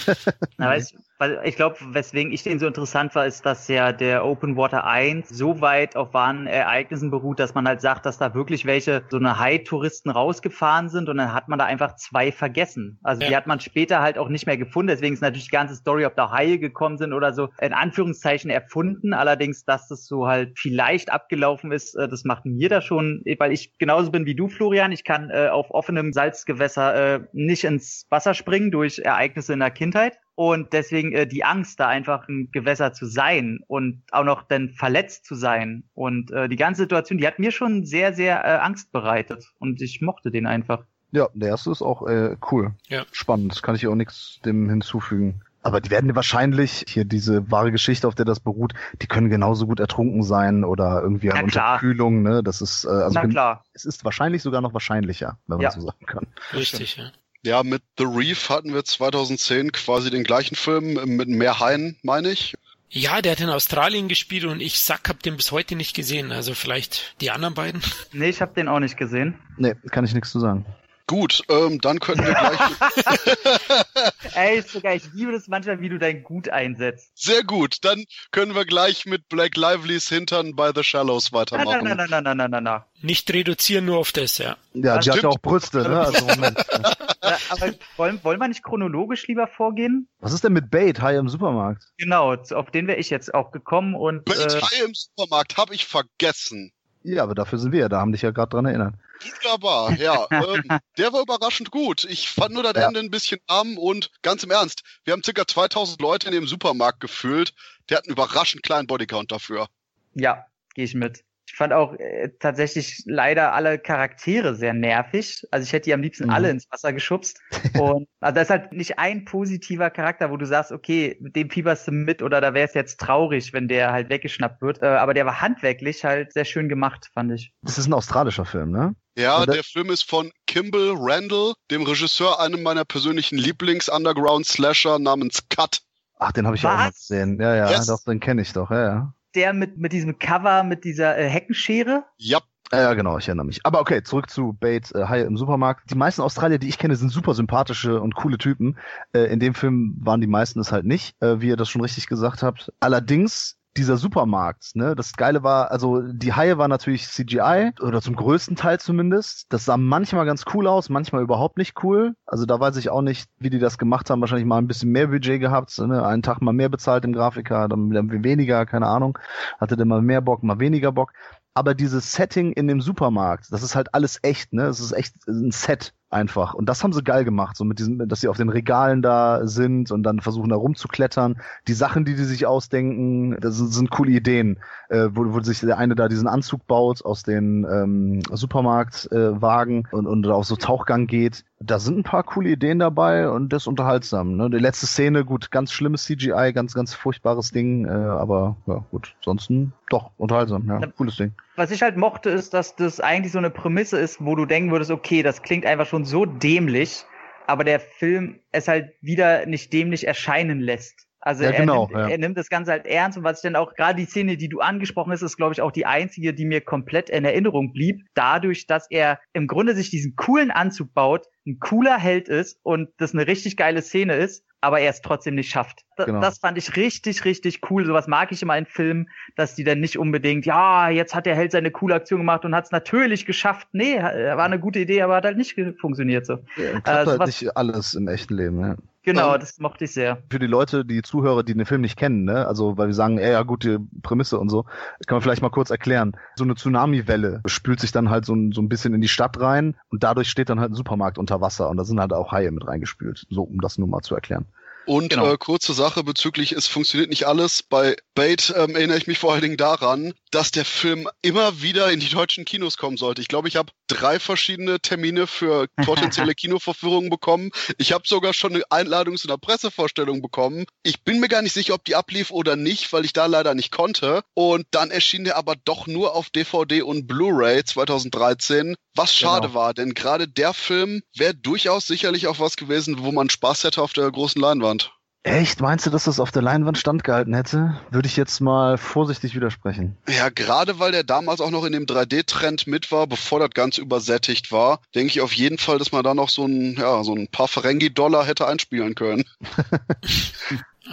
Na, weißt, weil ich glaube, weswegen ich den so interessant war, ist, dass ja der Open Water 1 so weit auf wahren Ereignissen beruht, dass man halt sagt, dass da wirklich welche so eine High-Touristen rausgefahren sind und dann hat man da einfach zwei vergessen. Also ja. die hat man später halt auch nicht mehr gefunden. Deswegen ist natürlich die ganze Story, ob da Haie gekommen sind oder so, in Anführungszeichen erfunden. Allerdings, dass das so halt vielleicht abgelaufen ist, äh, das macht mir da schon, weil ich genauso bin wie du, Florian. Ich kann äh, auf offenem Salzgewässer äh, nicht ins Wasser springen durch Ereignisse in der Kindheit. Und deswegen äh, die Angst, da einfach ein Gewässer zu sein und auch noch dann verletzt zu sein. Und äh, die ganze Situation, die hat mir schon sehr, sehr äh, Angst bereitet. Und ich mochte den einfach. Ja, der erste ist auch äh, cool. Ja. Spannend. Kann ich auch nichts dem hinzufügen. Aber die werden wahrscheinlich, hier diese wahre Geschichte, auf der das beruht, die können genauso gut ertrunken sein oder irgendwie an Unterkühlung, ne? Das ist, äh, also Na klar. es ist wahrscheinlich sogar noch wahrscheinlicher, wenn man ja. so sagen kann. Richtig, ja. Ja, mit The Reef hatten wir 2010 quasi den gleichen Film mit mehr Haien, meine ich. Ja, der hat in Australien gespielt und ich sag, hab den bis heute nicht gesehen. Also vielleicht die anderen beiden. Nee, ich hab den auch nicht gesehen. Nee, kann ich nichts zu sagen. Gut, ähm, dann könnten wir gleich. Ey, ist sogar, ich liebe das manchmal, wie du dein Gut einsetzt. Sehr gut, dann können wir gleich mit Black Livelys Hintern bei The Shallows weitermachen. Nein, nein, nein, nein, nein, nein, nein. Nicht reduzieren nur auf das, ja. Ja, das die stimmt. hat ja auch Brüste, ne? Also Moment. ja, aber wollen, wollen wir nicht chronologisch lieber vorgehen? Was ist denn mit Bait, High im Supermarkt? Genau, auf den wäre ich jetzt auch gekommen und. Bait, äh, High im Supermarkt, habe ich vergessen. Ja, aber dafür sind wir ja da, haben dich ja gerade dran erinnert. Wunderbar, ja. ähm, der war überraschend gut. Ich fand nur das Ja. Ende ein bisschen arm und ganz im Ernst, wir haben circa 2000 Leute in dem Supermarkt gefüllt. Der hat einen überraschend kleinen Bodycount dafür. Ja, gehe ich mit. Ich fand auch äh, tatsächlich leider alle Charaktere sehr nervig. Also ich hätte die am liebsten Mhm. alle ins Wasser geschubst. Und also da ist halt nicht ein positiver Charakter, wo du sagst, okay, mit dem fieberst du mit oder da wäre es jetzt traurig, wenn der halt weggeschnappt wird. Äh, aber der war handwerklich halt sehr schön gemacht, fand ich. Das ist ein australischer Film, ne? Ja, der Film ist von Kimball Randall, dem Regisseur einem meiner persönlichen Lieblings-Underground-Slasher namens Cut. Ach, den habe ich ja auch mal Was? gesehen. Ja, ja, Yes. doch, den kenne ich doch, ja, ja. Der mit, mit diesem Cover, mit dieser äh, Heckenschere. Ja, Ja, genau, ich erinnere mich. Aber okay, zurück zu Bait, äh, Haie im Supermarkt. Die meisten Australier, die ich kenne, sind super sympathische und coole Typen. Äh, in dem Film waren die meisten es halt nicht, äh, wie ihr das schon richtig gesagt habt. Allerdings dieser Supermarkt, ne, das Geile war, also die Haie war natürlich CGI, oder zum größten Teil zumindest. Das sah manchmal ganz cool aus, manchmal überhaupt nicht cool. Also da weiß ich auch nicht, wie die das gemacht haben. Wahrscheinlich mal ein bisschen mehr Budget gehabt, ne? einen Tag mal mehr bezahlt im Grafiker, dann wieder weniger, keine Ahnung. Hatte der mal mehr Bock, mal weniger Bock aber dieses Setting in dem Supermarkt, das ist halt alles echt, ne? Es ist echt ein Set einfach. Und das haben sie geil gemacht, so mit diesem, dass sie auf den Regalen da sind und dann versuchen da rumzuklettern. Die Sachen, die die sich ausdenken, das sind, sind coole Ideen, äh, wo, wo sich der eine da diesen Anzug baut aus den ähm, Supermarktwagen äh, und, und auf so Tauchgang geht. Da sind ein paar coole Ideen dabei und das ist unterhaltsam. Ne? Die letzte Szene, gut, ganz schlimmes CGI, ganz, ganz furchtbares Ding, äh, aber ja, gut, ansonsten doch unterhaltsam, ja, cooles Ding. Was ich halt mochte, ist, dass das eigentlich so eine Prämisse ist, wo du denken würdest, okay, das klingt einfach schon so dämlich, aber der Film es halt wieder nicht dämlich erscheinen lässt. Also Ja, er, genau, nimmt, ja. er nimmt das Ganze halt ernst und was ich dann auch, gerade die Szene, die du angesprochen hast, ist, glaube ich, auch die einzige, die mir komplett in Erinnerung blieb, dadurch, dass er im Grunde sich diesen coolen Anzug baut, ein cooler Held ist und das eine richtig geile Szene ist, aber er es trotzdem nicht schafft. Da, Genau. Das fand ich richtig, richtig cool. Sowas mag ich immer in Filmen, dass die dann nicht unbedingt, ja, jetzt hat der Held seine coole Aktion gemacht und hat es natürlich geschafft. Nee, äh, war eine gute Idee, aber hat halt nicht funktioniert so. Ja, klappt Äh, halt nicht alles im echten Leben, ja. Genau, das mochte ich sehr. Für die Leute, die Zuhörer, die den Film nicht kennen, ne, also weil wir sagen, ey, ja, gute Prämisse und so, kann man vielleicht mal kurz erklären. So eine Tsunami-Welle spült sich dann halt so, ein- so ein bisschen in die Stadt rein und dadurch steht dann halt ein Supermarkt unter Wasser und da sind halt auch Haie mit reingespült. So, um das nur mal zu erklären. Und Genau. äh, kurze Sache bezüglich, es funktioniert nicht alles. Bei Bait ähm, erinnere ich mich vor allen Dingen daran, dass der Film immer wieder in die deutschen Kinos kommen sollte. Ich glaube, ich habe drei verschiedene Termine für potenzielle Kinovorführungen bekommen. Ich habe sogar schon eine Einladung zu einer Pressevorstellung bekommen. Ich bin mir gar nicht sicher, ob die ablief oder nicht, weil ich da leider nicht konnte. Und dann erschien der aber doch nur auf DVD und Blu-ray 2013, was schade Genau. war, denn gerade der Film wäre durchaus sicherlich auch was gewesen, wo man Spaß hätte auf der großen Leinwand. Echt? Meinst du, dass das auf der Leinwand standgehalten hätte? Würde ich jetzt mal vorsichtig widersprechen. Ja, gerade weil der damals auch noch in dem 3D-Trend mit war, bevor das Ganze übersättigt war, denke ich auf jeden Fall, dass man da noch so ein, ja, so ein paar Ferengi-Dollar hätte einspielen können.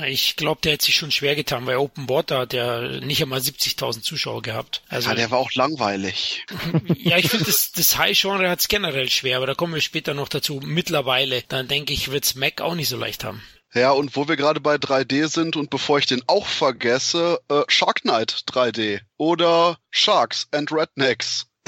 Ich glaube, der hätte sich schon schwer getan. Bei Open Water hat der nicht einmal 70.000 Zuschauer gehabt. Also Ja, der war auch langweilig. ja, ich finde, das, das High-Genre hat es generell schwer, aber da kommen wir später noch dazu. Mittlerweile, dann denke ich, wird's Mac auch nicht so leicht haben. Ja, und wo wir gerade bei 3D sind und bevor ich den auch vergesse, äh, Shark Knight 3D oder Sharks and Rednecks.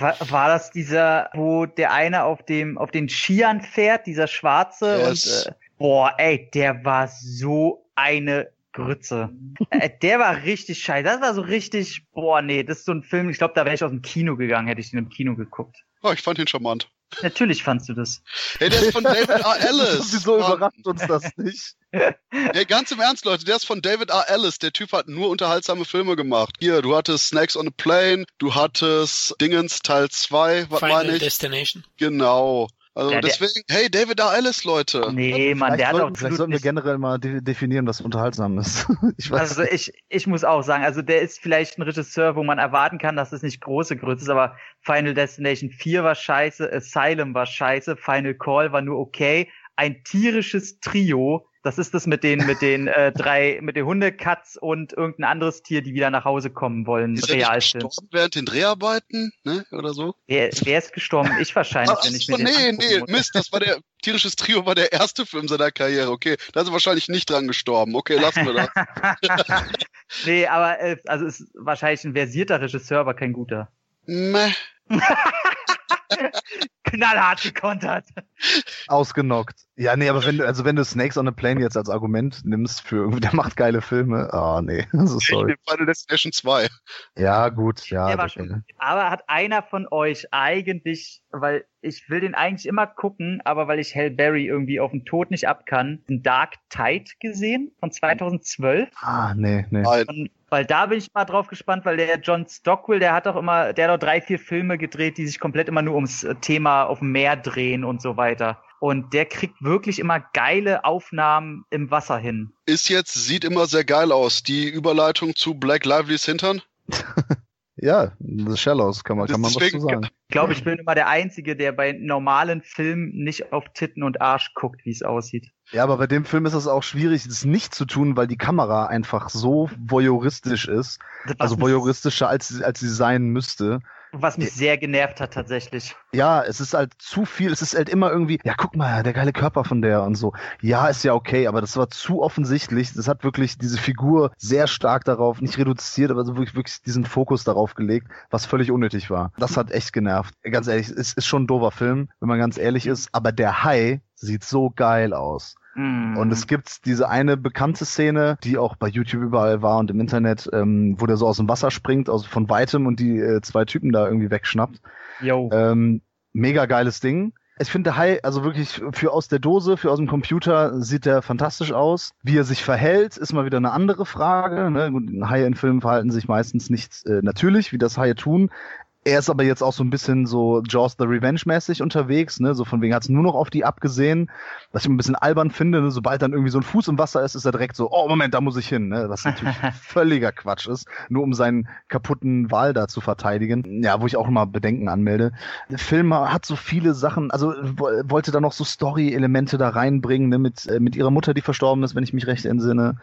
War, war das dieser, wo der eine auf dem auf den Skiern fährt, dieser Schwarze Yes. und äh, boah, ey, der war so eine Grütze. äh, der war richtig scheiße. Das war so richtig, boah, nee, das ist so ein Film, ich glaube, da wäre ich aus dem Kino gegangen, hätte ich den im Kino geguckt. Oh, ich fand ihn charmant. Natürlich fandst du das. Hey, der ist von David R. Ellis. Wieso überrascht uns das nicht? Hey, ganz im Ernst, Leute, der ist von David R. Ellis. Der Typ hat nur unterhaltsame Filme gemacht. Hier, du hattest Snakes on a Plane, du hattest Dingens Teil 2, was Final meine ich? Destination. Genau. Also Ja, der- deswegen, hey, David R. Ellis, Leute. Nee, Mann, der hat auch vielleicht sollten, sollten wir generell mal de definieren, was unterhaltsam ist. ich weiß Also ich, ich muss auch sagen, also der ist vielleicht ein Regisseur, wo man erwarten kann, dass es nicht große Grütze ist, aber Final Destination 4 war scheiße, Asylum war scheiße, Final Call war nur okay. Ein tierisches Trio, das ist das mit den, mit den äh, drei, mit den Hunde, Katz und irgendein anderes Tier, die wieder nach Hause kommen wollen. Ist er nicht Realfilm. gestorben während den Dreharbeiten, ne, oder so? Wer, wer ist gestorben? Ich wahrscheinlich, Ach wenn ich so, mir den nee, angucken nee, muss. Mist, das war der, tierisches Trio war der erste Film seiner Karriere, okay. Da ist er wahrscheinlich nicht dran gestorben. Okay, lassen wir das. nee, aber äh, also ist wahrscheinlich ein versierter Regisseur, aber kein guter. Meh. Knallhart gekontert. Ausgenockt. Ja, nee, aber wenn du, also wenn du Snakes on a Plane jetzt als Argument nimmst für irgendwie, der macht geile Filme, ah, oh, nee, also Ich sorry. nehme Final Destination 2. Ja, gut, ja. Das- schon. Aber hat einer von euch eigentlich, weil ich will den eigentlich immer gucken, aber weil ich Hell Berry irgendwie auf den Tod nicht ab kann, einen Dark Tide gesehen von 2012. Ah, nee, nee. Und, weil da bin ich mal drauf gespannt, weil der John Stockwell, der hat doch immer, der hat doch drei, vier Filme gedreht, die sich komplett immer nur ums Thema auf dem Meer drehen und so weiter. Und der kriegt wirklich immer geile Aufnahmen im Wasser hin. Ist jetzt, sieht immer sehr geil aus. Die Überleitung zu Black Livelys Hintern. Ja, The Shallows kann man, kann man was Deswegen- zu sagen. Ich glaube, ich bin immer der Einzige, der bei normalen Filmen nicht auf Titten und Arsch guckt, wie es aussieht. Ja, aber bei dem Film ist es auch schwierig, das nicht zu tun, weil die Kamera einfach so voyeuristisch ist. Was Also voyeuristischer, als, als sie sein müsste. Was mich sehr genervt hat tatsächlich. Ja, es ist halt zu viel. Es ist halt immer irgendwie, ja, guck mal, der geile Körper von der und so. Ja, ist ja okay, aber das war zu offensichtlich. Das hat wirklich diese Figur sehr stark darauf, nicht reduziert, aber so wirklich, wirklich diesen Fokus darauf gelegt, was völlig unnötig war. Das hat echt genervt. Ganz ehrlich, es ist schon ein doofer Film, wenn man ganz ehrlich ist, aber der Hai sieht so geil aus. Mm. Und es gibt diese eine bekannte Szene, die auch bei YouTube überall war und im Internet, ähm, wo der so aus dem Wasser springt, also von weitem und die äh, zwei Typen da irgendwie wegschnappt. Yo. Ähm, mega geiles Ding. Ich finde der Hai, also wirklich für aus der Dose, für aus dem Computer, sieht der fantastisch aus. Wie er sich verhält, ist mal wieder eine andere Frage. Ne? Haie in Filmen verhalten sich meistens nicht äh, natürlich, wie das Haie tun. Er ist aber jetzt auch so ein bisschen so Jaws the Revenge mäßig unterwegs, ne? So von wegen hat's nur noch auf die abgesehen, was ich ein bisschen albern finde, ne? Sobald dann irgendwie so ein Fuß im Wasser ist, ist er direkt so, oh Moment, da muss ich hin, ne? Was natürlich völliger Quatsch ist, nur um seinen kaputten Wal da zu verteidigen. Ja, wo ich auch mal Bedenken anmelde. Der Film hat so viele Sachen, also wo- wollte da noch so Story-Elemente da reinbringen, ne? Mit, äh, mit ihrer Mutter, die verstorben ist, wenn ich mich recht entsinne.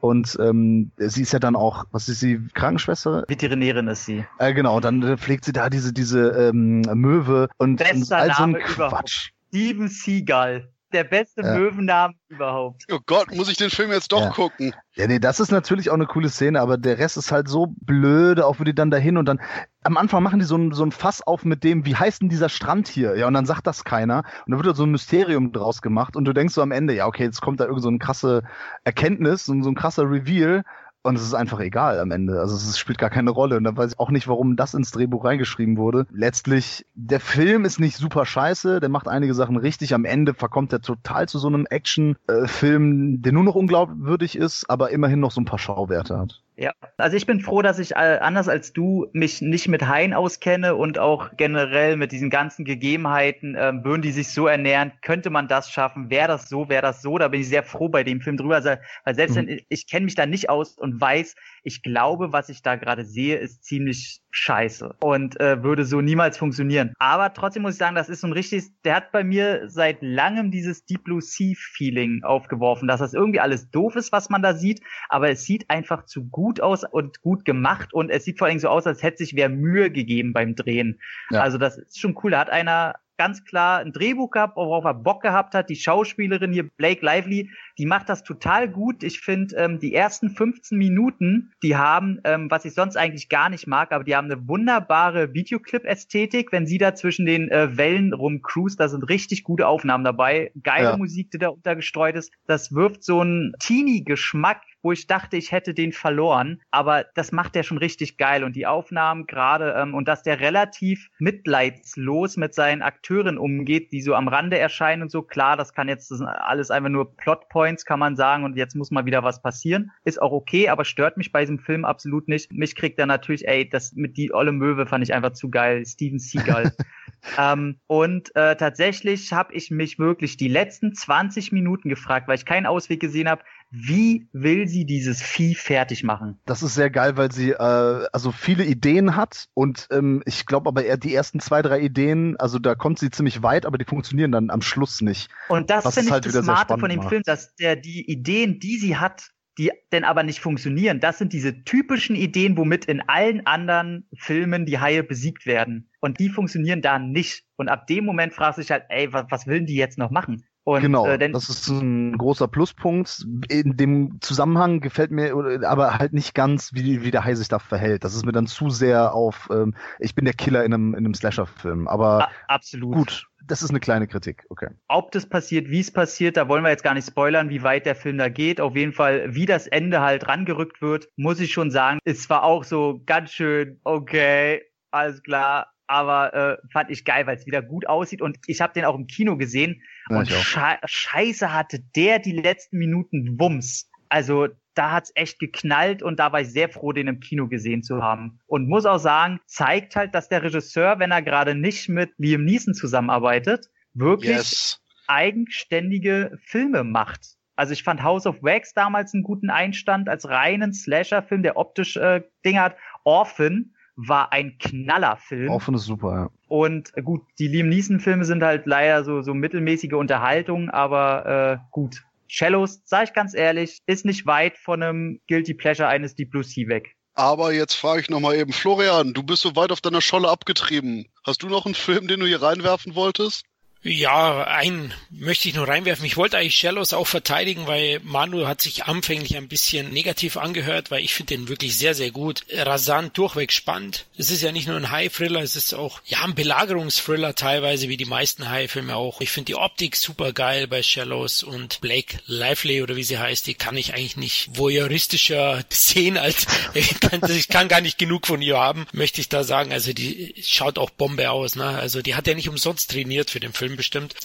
Und ähm, sie ist ja dann auch, was ist sie, Krankenschwester? Veterinärin ist sie. Äh, genau, dann äh, pflegt sie da diese, diese ähm, Möwe und, Bester und all so ein überhaupt. Quatsch. Steven Seagal. Der beste Ja. Möwenname überhaupt. Oh Gott, muss ich den Film jetzt doch Ja. gucken? Ja, nee, das ist natürlich auch eine coole Szene, aber der Rest ist halt so blöde, auch wo die dann dahin und dann am Anfang machen die so ein, so ein Fass auf mit dem, wie heißt denn dieser Strand hier? Ja, und dann sagt das keiner und dann wird da so ein Mysterium draus gemacht und du denkst so am Ende, ja, okay, jetzt kommt da irgend so eine krasse Erkenntnis und so ein krasser Reveal und es ist einfach egal am Ende. Also es spielt gar keine Rolle und dann weiß ich auch nicht, warum das ins Drehbuch reingeschrieben wurde. Letztlich, der Film ist nicht super scheiße, der macht einige Sachen richtig. Am Ende verkommt er total zu so einem Action-Film, der nur noch unglaubwürdig ist, aber immerhin noch so ein paar Schauwerte hat. Ja, also ich bin froh, dass ich äh, anders als du mich nicht mit Haien auskenne und auch generell mit diesen ganzen Gegebenheiten, ähm, würden die sich so ernähren, könnte man das schaffen, wäre das so, wäre das so, da bin ich sehr froh bei dem Film drüber, also, weil selbst Mhm. wenn ich, ich kenne mich da nicht aus und weiß, ich glaube, was ich da gerade sehe, ist ziemlich scheiße und äh, würde so niemals funktionieren. Aber trotzdem muss ich sagen, das ist so ein richtiges, der hat bei mir seit langem dieses Deep Blue Sea Feeling aufgeworfen, dass das irgendwie alles doof ist, was man da sieht, aber es sieht einfach zu gut aus und gut gemacht und es sieht vor allem so aus, als hätte sich wer Mühe gegeben beim Drehen. Ja. Also das ist schon cool. Da hat einer ganz klar ein Drehbuch gehabt, worauf er Bock gehabt hat. Die Schauspielerin hier, Blake Lively, die macht das total gut. Ich finde, ähm, die ersten 15 Minuten, die haben, ähm, was ich sonst eigentlich gar nicht mag, aber die haben eine wunderbare Videoclip-Ästhetik. Wenn sie da zwischen den äh, Wellen rumcruist, da sind richtig gute Aufnahmen dabei. Geile Ja. Musik, die da untergestreut ist. Das wirft so einen Teenie-Geschmack wo ich dachte, ich hätte den verloren. Aber das macht er schon richtig geil. Und die Aufnahmen gerade, ähm, und dass der relativ mitleidslos mit seinen Akteuren umgeht, die so am Rande erscheinen und so, klar, das kann jetzt, das sind alles einfach nur Plotpoints, kann man sagen, und jetzt muss mal wieder was passieren. Ist auch okay, aber stört mich bei diesem Film absolut nicht. Mich kriegt er natürlich, ey, das mit die olle Möwe fand ich einfach zu geil. Steven Seagal. ähm, und äh, tatsächlich habe ich mich wirklich die letzten 20 Minuten gefragt, weil ich keinen Ausweg gesehen habe, wie will sie dieses Vieh fertig machen? Das ist sehr geil, weil sie äh, also viele Ideen hat und ähm, ich glaube aber eher die ersten zwei, drei Ideen, also da kommt sie ziemlich weit, aber die funktionieren dann am Schluss nicht. Und das finde ich halt das Smarte von dem macht. Film, dass der die Ideen, die sie hat, die denn aber nicht funktionieren. Das sind diese typischen Ideen, womit in allen anderen Filmen die Haie besiegt werden. Und die funktionieren da nicht. Und ab dem Moment fragst du dich halt, ey, was, was will denn die jetzt noch machen? Und, genau, äh, denn, das ist ein großer Pluspunkt. In dem Zusammenhang gefällt mir oder- aber halt nicht ganz, wie, wie der Hai sich da verhält. Das ist mir dann zu sehr auf, ähm, ich bin der Killer in einem, in einem Slasher-Film. Aber absolut. gut, das ist eine kleine Kritik, okay. ob das passiert, wie es passiert, da wollen wir jetzt gar nicht spoilern, wie weit der Film da geht. Auf jeden Fall, wie das Ende halt rangerückt wird, muss ich schon sagen, ist zwar auch so ganz schön, okay, alles klar, aber äh, fand ich geil, weil es wieder gut aussieht und ich habe den auch im Kino gesehen Ja, und sche scheiße hatte der die letzten Minuten Wumms. Also da hat's echt geknallt und da war ich sehr froh, den im Kino gesehen zu haben. Und muss auch sagen, zeigt halt, dass der Regisseur, wenn er gerade nicht mit Liam Neeson zusammenarbeitet, wirklich Yes. eigenständige Filme macht. Also ich fand House of Wax damals einen guten Einstand als reinen Slasher-Film, der optisch äh, Dinge hat. Orphan war ein Knallerfilm. Orphan ist super, ja. Und äh, gut, die Liam Neeson-Filme sind halt leider so, so mittelmäßige Unterhaltung, aber äh, gut. Shallows, sag ich ganz ehrlich, ist nicht weit von einem Guilty Pleasure eines Deep Blue Sea weg. Aber jetzt frage ich nochmal eben, Florian, du bist so weit auf deiner Scholle abgetrieben. Hast du noch einen Film, den du hier reinwerfen wolltest? Ja, einen möchte ich nur reinwerfen. Ich wollte eigentlich Shallows auch verteidigen, weil Manu hat sich anfänglich ein bisschen negativ angehört, weil ich finde den wirklich sehr, sehr gut. Rasant, durchweg spannend. Es ist ja nicht nur ein High-Thriller, es ist auch, ja, ein Belagerungsthriller teilweise, wie die meisten High-Filme auch. Ich finde die Optik super geil bei Shallows und Blake Lively oder wie sie heißt, die kann ich eigentlich nicht voyeuristischer sehen als, ich kann, ich kann gar nicht genug von ihr haben, möchte ich da sagen. Also die schaut auch Bombe aus, ne? Also die hat ja nicht umsonst trainiert für den Film bestimmt.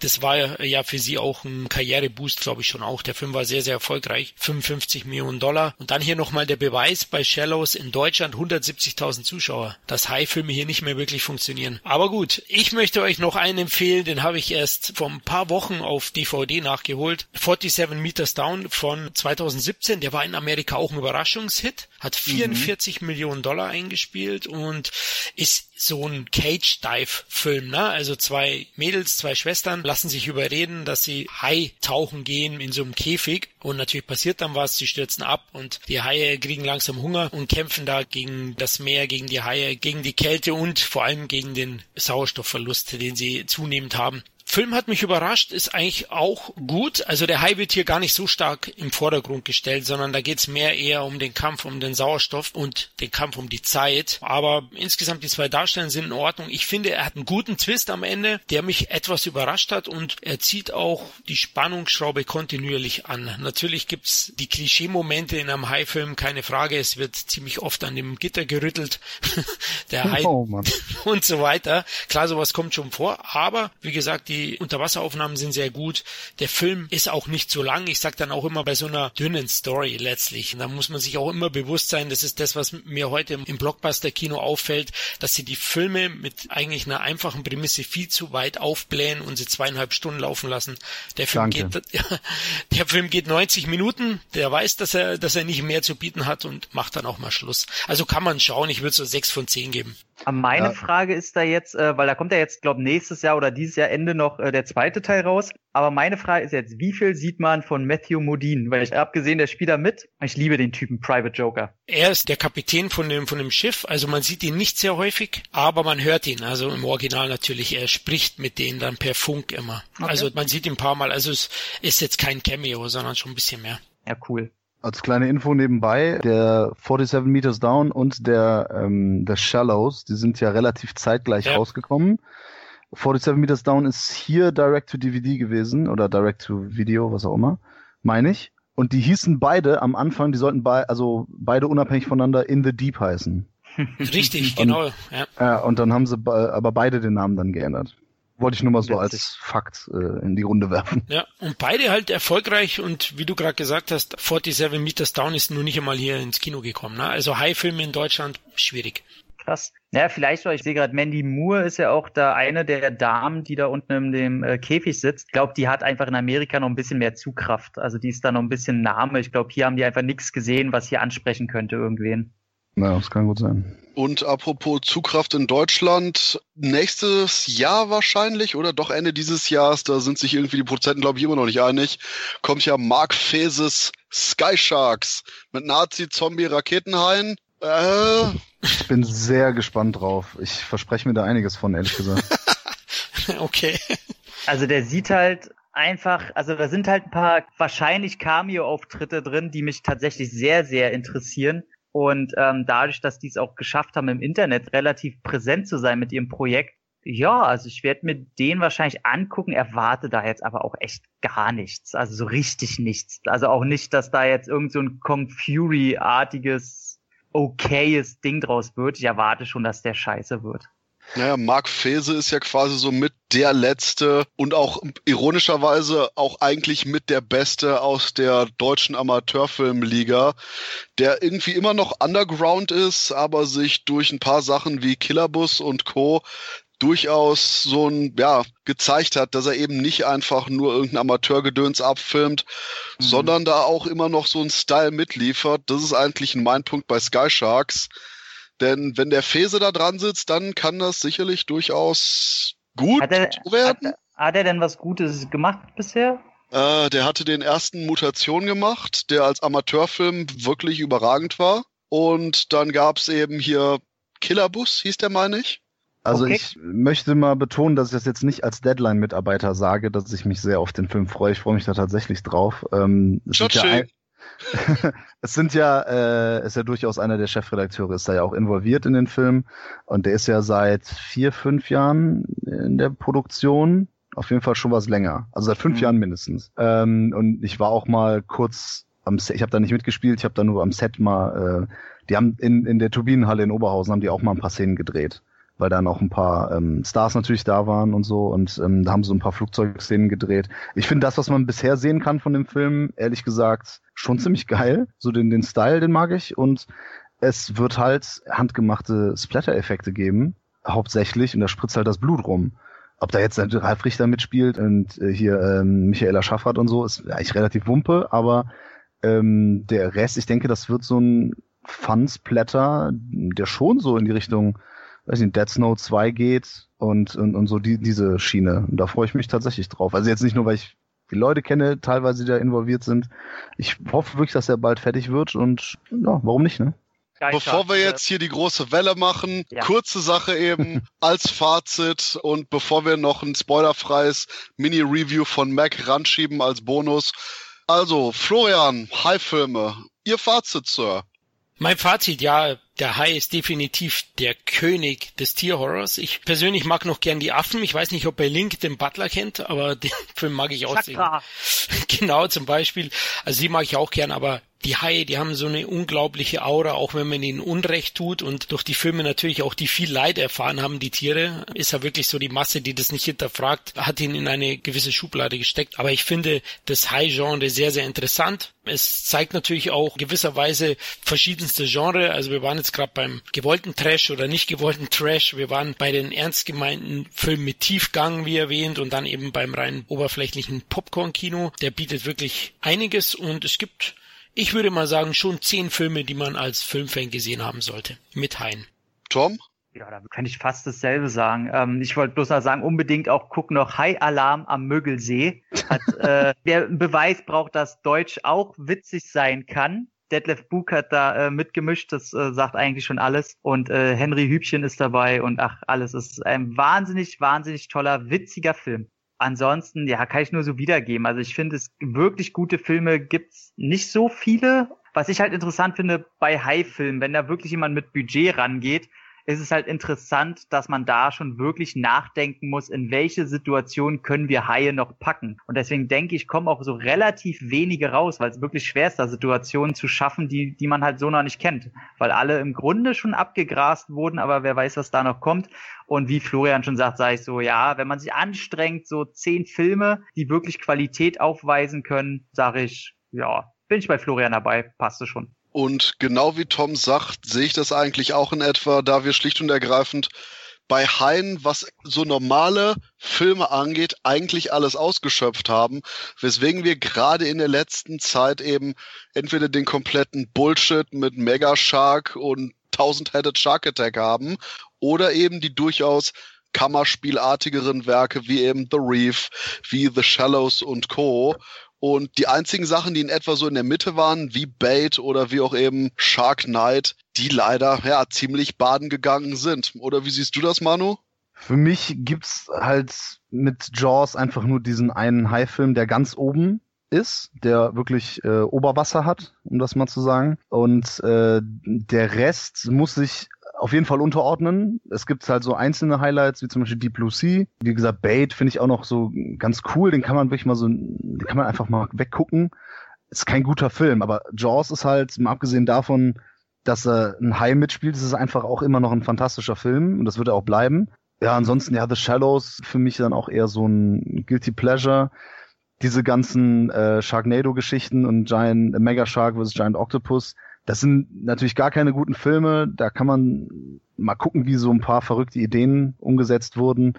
Das war ja- ja für sie auch ein Karriereboost, glaube ich schon auch. Der Film war sehr, sehr erfolgreich. 55 Millionen Dollar. Und dann hier nochmal der Beweis bei Shallows in Deutschland 170.000 Zuschauer, dass High-Filme hier nicht mehr wirklich funktionieren. Aber gut, ich möchte euch noch einen empfehlen, den habe ich erst vor ein paar Wochen auf DVD nachgeholt. 47 Meters Down von 2017. Der war in Amerika auch ein Überraschungshit. Hat 44 Millionen Dollar eingespielt und ist so ein Cage-Dive-Film, ne? Also zwei Mädels, zwei Schwestern lassen sich überreden, dass sie Hai tauchen gehen in so einem Käfig und natürlich passiert dann was, sie stürzen ab und die Haie kriegen langsam Hunger und kämpfen da gegen das Meer, gegen die Haie, gegen die Kälte und vor allem gegen den Sauerstoffverlust, den sie zunehmend haben. Film hat mich überrascht, ist eigentlich auch gut. Also der Hai wird hier gar nicht so stark im Vordergrund gestellt, sondern da geht's mehr eher um den Kampf um den Sauerstoff und den Kampf um die Zeit. Aber insgesamt die zwei Darsteller sind in Ordnung. Ich finde, er hat einen guten Twist am Ende, der mich etwas überrascht hat und er zieht auch die Spannungsschraube kontinuierlich an. Natürlich gibt's die Klischee-Momente in einem Hai-Film, keine Frage. Es wird ziemlich oft an dem Gitter gerüttelt. der Hai Oh und so weiter. Klar, sowas kommt schon vor, aber wie gesagt, die Unterwasseraufnahmen sind sehr gut. Der Film ist auch nicht so lang. Ich sag dann auch immer bei so einer dünnen Story letztlich. Da muss man sich auch immer bewusst sein, das ist das, was mir heute im Blockbuster-Kino auffällt, dass sie die Filme mit eigentlich einer einfachen Prämisse viel zu weit aufblähen und sie zweieinhalb Stunden laufen lassen. Der Film Danke. geht, der Film geht 90 Minuten. Der weiß, dass er, dass er nicht mehr zu bieten hat und macht dann auch mal Schluss. Also kann man schauen. Ich würde so sechs von zehn geben. Meine Ja. Frage ist da jetzt, äh, weil da kommt ja jetzt, glaube nächstes Jahr oder dieses Jahr Ende noch äh, der zweite Teil raus. Aber meine Frage ist jetzt, wie viel sieht man von Matthew Modine? Weil ich habe gesehen, der spielt da mit. Ich liebe den Typen Private Joker. Er ist der Kapitän von dem, von dem Schiff, also man sieht ihn nicht sehr häufig, aber man hört ihn, also im Original natürlich, er spricht mit denen dann per Funk immer. Okay. Also man sieht ihn ein paar Mal, also es ist jetzt kein Cameo, sondern schon ein bisschen mehr. Ja, cool. Als kleine Info nebenbei, der 47 Meters Down und der, ähm, der Shallows, die sind ja relativ zeitgleich Ja. rausgekommen. 47 Meters Down ist hier Direct to DVD gewesen oder Direct to Video, was auch immer, meine ich. Und die hießen beide am Anfang, die sollten bei, also beide unabhängig voneinander In the Deep heißen. Richtig, genau. Ja. Ja, und dann haben sie be aber beide den Namen dann geändert. Wollte ich nur mal so als Fakt äh, in die Runde werfen. ja, und beide halt erfolgreich und wie du gerade gesagt hast, 47 Meters Down ist nur nicht einmal hier ins Kino gekommen. Ne? Also High-Filme in Deutschland, schwierig. Krass. Ja, vielleicht, weil ich sehe gerade, Mandy Moore ist ja auch da eine der Damen, die da unten in dem äh, Käfig sitzt. Ich glaube, die hat einfach in Amerika noch ein bisschen mehr Zugkraft. Also die ist da noch ein bisschen Name. Ich glaube, hier haben die einfach nichts gesehen, was hier ansprechen könnte irgendwen. Ja, das kann gut sein. Und apropos Zugkraft in Deutschland, nächstes Jahr wahrscheinlich oder doch Ende dieses Jahres, da sind sich irgendwie die Prozenten, glaube ich, immer noch nicht einig, kommt ja Mark Feses Sky Sharks mit Nazi-Zombie-Raketenhaien. Äh, Ich bin sehr gespannt drauf. Ich verspreche mir da einiges von, ehrlich gesagt. okay. Also der sieht halt einfach, also da sind halt ein paar wahrscheinlich Cameo-Auftritte drin, die mich tatsächlich sehr, sehr interessieren. Und ähm, dadurch, dass die es auch geschafft haben, im Internet relativ präsent zu sein mit ihrem Projekt, ja, also ich werde mir den wahrscheinlich angucken, erwarte da jetzt aber auch echt gar nichts. Also so richtig nichts. Also auch nicht, dass da jetzt irgend so ein Kong Fury-artiges, okayes Ding draus wird. Ich erwarte schon, dass der scheiße wird. Naja, Mark Fese ist ja quasi so mit der letzte und auch ironischerweise auch eigentlich mit der Beste aus der deutschen Amateurfilmliga, der irgendwie immer noch underground ist, aber sich durch ein paar Sachen wie Killerbus und Co durchaus so ein, ja, gezeigt hat, dass er eben nicht einfach nur irgendein Amateurgedöns abfilmt, mhm. sondern da auch immer noch so ein Style mitliefert. Das ist eigentlich ein Mindpunkt bei Sky Sharks. Denn wenn der Fese da dran sitzt, dann kann das sicherlich durchaus gut hat er, werden. Hat, hat er denn was Gutes gemacht bisher? Äh, der hatte den ersten Mutation gemacht, der als Amateurfilm wirklich überragend war. Und dann gab's eben hier Killerbus, hieß der, meine ich. Also okay. ich möchte mal betonen, dass ich das jetzt nicht als Deadline-Mitarbeiter sage, dass ich mich sehr auf den Film freue. Ich freue mich da tatsächlich drauf. Ähm, es, sind ja ein, es sind ja, äh, ist ja durchaus einer der Chefredakteure, ist da ja auch involviert in den Film und der ist ja seit vier, fünf Jahren in der Produktion. Auf jeden Fall schon was länger. Also seit fünf mhm. Jahren mindestens. Ähm, und ich war auch mal kurz am Set, ich habe da nicht mitgespielt, ich habe da nur am Set mal, äh, die haben in, in der Turbinenhalle in Oberhausen haben die auch mal ein paar Szenen gedreht weil dann auch ein paar ähm, Stars natürlich da waren und so und ähm, da haben sie so ein paar Flugzeugszenen gedreht. Ich finde das, was man bisher sehen kann von dem Film, ehrlich gesagt, schon ziemlich geil. So den, den Style, den mag ich und es wird halt handgemachte Splatter-Effekte geben, hauptsächlich und da spritzt halt das Blut rum. Ob da jetzt Ralf Richter mitspielt und äh, hier ähm, Michaela Schaffrath und so, ist eigentlich relativ wumpe, aber ähm, der Rest, ich denke, das wird so ein Fun-Splatter, der schon so in die Richtung weiß nicht, Dead Snow 2 geht und, und, und so die, diese Schiene. Und da freue ich mich tatsächlich drauf. Also jetzt nicht nur, weil ich die Leute kenne, teilweise, die da involviert sind. Ich hoffe wirklich, dass er bald fertig wird und ja, warum nicht, ne? Bevor wir jetzt hier die große Welle machen, ja. kurze Sache eben als Fazit und bevor wir noch ein spoilerfreies Mini-Review von Mac ranschieben als Bonus. Also, Florian, High-Filme, Ihr Fazit, Sir. Mein Fazit, ja, der Hai ist definitiv der König des Tierhorrors. Ich persönlich mag noch gern die Affen. Ich weiß nicht, ob ihr Link den Butler kennt, aber den Film mag ich auch Chakra. sehen. Genau, zum Beispiel. Also sie mag ich auch gern, aber die Haie, die haben so eine unglaubliche Aura, auch wenn man ihnen Unrecht tut und durch die Filme natürlich auch die viel Leid erfahren haben, die Tiere, ist ja wirklich so die Masse, die das nicht hinterfragt, hat ihn in eine gewisse Schublade gesteckt. Aber ich finde das Hai-Genre sehr, sehr interessant. Es zeigt natürlich auch gewisserweise verschiedenste Genre. Also wir waren jetzt gerade beim gewollten Trash oder nicht gewollten Trash. Wir waren bei den ernst gemeinten Filmen mit Tiefgang, wie erwähnt, und dann eben beim rein oberflächlichen Popcorn-Kino. Der bietet wirklich einiges und es gibt ich würde mal sagen, schon zehn Filme, die man als Filmfan gesehen haben sollte. Mit Hein. Tom? Ja, da kann ich fast dasselbe sagen. Ähm, ich wollte bloß noch sagen, unbedingt auch gucken noch High Alarm am Mögelsee. Hat, äh, der Beweis braucht, dass Deutsch auch witzig sein kann. Detlef Buch hat da äh, mitgemischt, das äh, sagt eigentlich schon alles. Und äh, Henry Hübchen ist dabei und ach, alles. Es ist ein wahnsinnig, wahnsinnig toller, witziger Film ansonsten, ja, kann ich nur so wiedergeben. Also ich finde, es wirklich gute Filme gibt's nicht so viele. Was ich halt interessant finde bei High-Filmen, wenn da wirklich jemand mit Budget rangeht, ist es halt interessant, dass man da schon wirklich nachdenken muss, in welche Situation können wir Haie noch packen. Und deswegen denke ich, kommen auch so relativ wenige raus, weil es wirklich schwer ist, da Situationen zu schaffen, die, die man halt so noch nicht kennt. Weil alle im Grunde schon abgegrast wurden, aber wer weiß, was da noch kommt. Und wie Florian schon sagt, sage ich so, ja, wenn man sich anstrengt, so zehn Filme, die wirklich Qualität aufweisen können, sage ich, ja, bin ich bei Florian dabei, passt es schon. Und genau wie Tom sagt, sehe ich das eigentlich auch in etwa, da wir schlicht und ergreifend bei Hein, was so normale Filme angeht, eigentlich alles ausgeschöpft haben, weswegen wir gerade in der letzten Zeit eben entweder den kompletten Bullshit mit Mega Shark und Thousand-Headed Shark Attack haben oder eben die durchaus Kammerspielartigeren Werke wie eben The Reef, wie The Shallows und Co. Und die einzigen Sachen, die in etwa so in der Mitte waren, wie Bait oder wie auch eben Shark Knight, die leider ja ziemlich baden gegangen sind. Oder wie siehst du das, Manu? Für mich gibt's halt mit Jaws einfach nur diesen einen Hai-Film, der ganz oben ist, der wirklich äh, Oberwasser hat, um das mal zu sagen. Und äh, der Rest muss sich auf jeden Fall unterordnen. Es gibt halt so einzelne Highlights, wie zum Beispiel Deep Blue Sea. Wie gesagt, Bait finde ich auch noch so ganz cool. Den kann man wirklich mal so, den kann man einfach mal weggucken. Ist kein guter Film, aber Jaws ist halt, mal abgesehen davon, dass er ein Hai mitspielt, ist es einfach auch immer noch ein fantastischer Film und das wird er auch bleiben. Ja, ansonsten, ja, The Shallows für mich dann auch eher so ein Guilty Pleasure diese ganzen äh, Sharknado-Geschichten und Giant Mega Shark vs. Giant Octopus, das sind natürlich gar keine guten Filme. Da kann man mal gucken, wie so ein paar verrückte Ideen umgesetzt wurden.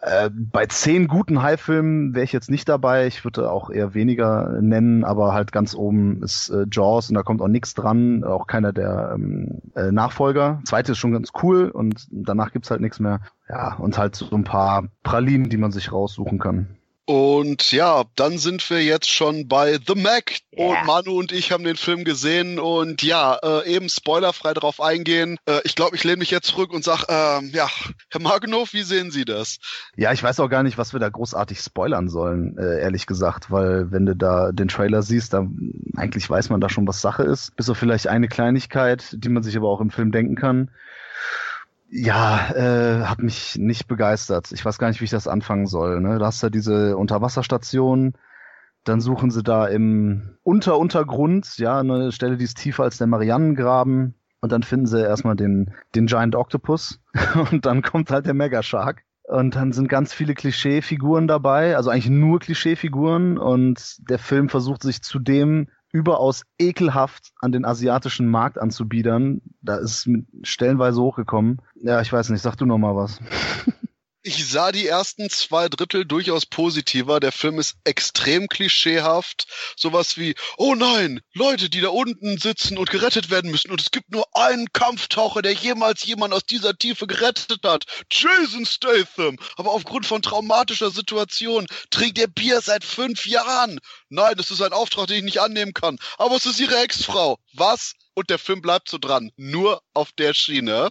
Äh, bei zehn guten High-Filmen wäre ich jetzt nicht dabei. Ich würde auch eher weniger nennen, aber halt ganz oben ist äh, Jaws und da kommt auch nichts dran, auch keiner der ähm, äh, Nachfolger. Zweite ist schon ganz cool und danach gibt's halt nichts mehr. Ja, und halt so ein paar Pralinen, die man sich raussuchen kann. Und ja, dann sind wir jetzt schon bei The Mac. Yeah. Und Manu und ich haben den Film gesehen und ja, äh, eben spoilerfrei darauf eingehen. Äh, ich glaube, ich lehne mich jetzt zurück und sage, äh, ja, Herr Magenhof, wie sehen Sie das? Ja, ich weiß auch gar nicht, was wir da großartig spoilern sollen, äh, ehrlich gesagt, weil wenn du da den Trailer siehst, dann eigentlich weiß man da schon, was Sache ist. Bis auf vielleicht eine Kleinigkeit, die man sich aber auch im Film denken kann. Ja, äh, hat mich nicht begeistert. Ich weiß gar nicht, wie ich das anfangen soll. Ne? Da hast du ja diese Unterwasserstation, dann suchen sie da im Unteruntergrund, ja, eine Stelle, die ist tiefer als der Marianengraben. Und dann finden sie erstmal den, den Giant Octopus. Und dann kommt halt der Mega Shark. Und dann sind ganz viele Klischeefiguren dabei, also eigentlich nur Klischeefiguren. Und der Film versucht sich zudem überaus ekelhaft an den asiatischen Markt anzubiedern. Da ist es stellenweise hochgekommen. Ja, ich weiß nicht, sag du noch mal was. Ich sah die ersten zwei Drittel durchaus positiver. Der Film ist extrem klischeehaft. Sowas wie, oh nein, Leute, die da unten sitzen und gerettet werden müssen. Und es gibt nur einen Kampftaucher, der jemals jemand aus dieser Tiefe gerettet hat. Jason Statham. Aber aufgrund von traumatischer Situation trinkt er Bier seit fünf Jahren. Nein, das ist ein Auftrag, den ich nicht annehmen kann. Aber es ist ihre Ex-Frau. Was? Und der Film bleibt so dran. Nur auf der Schiene.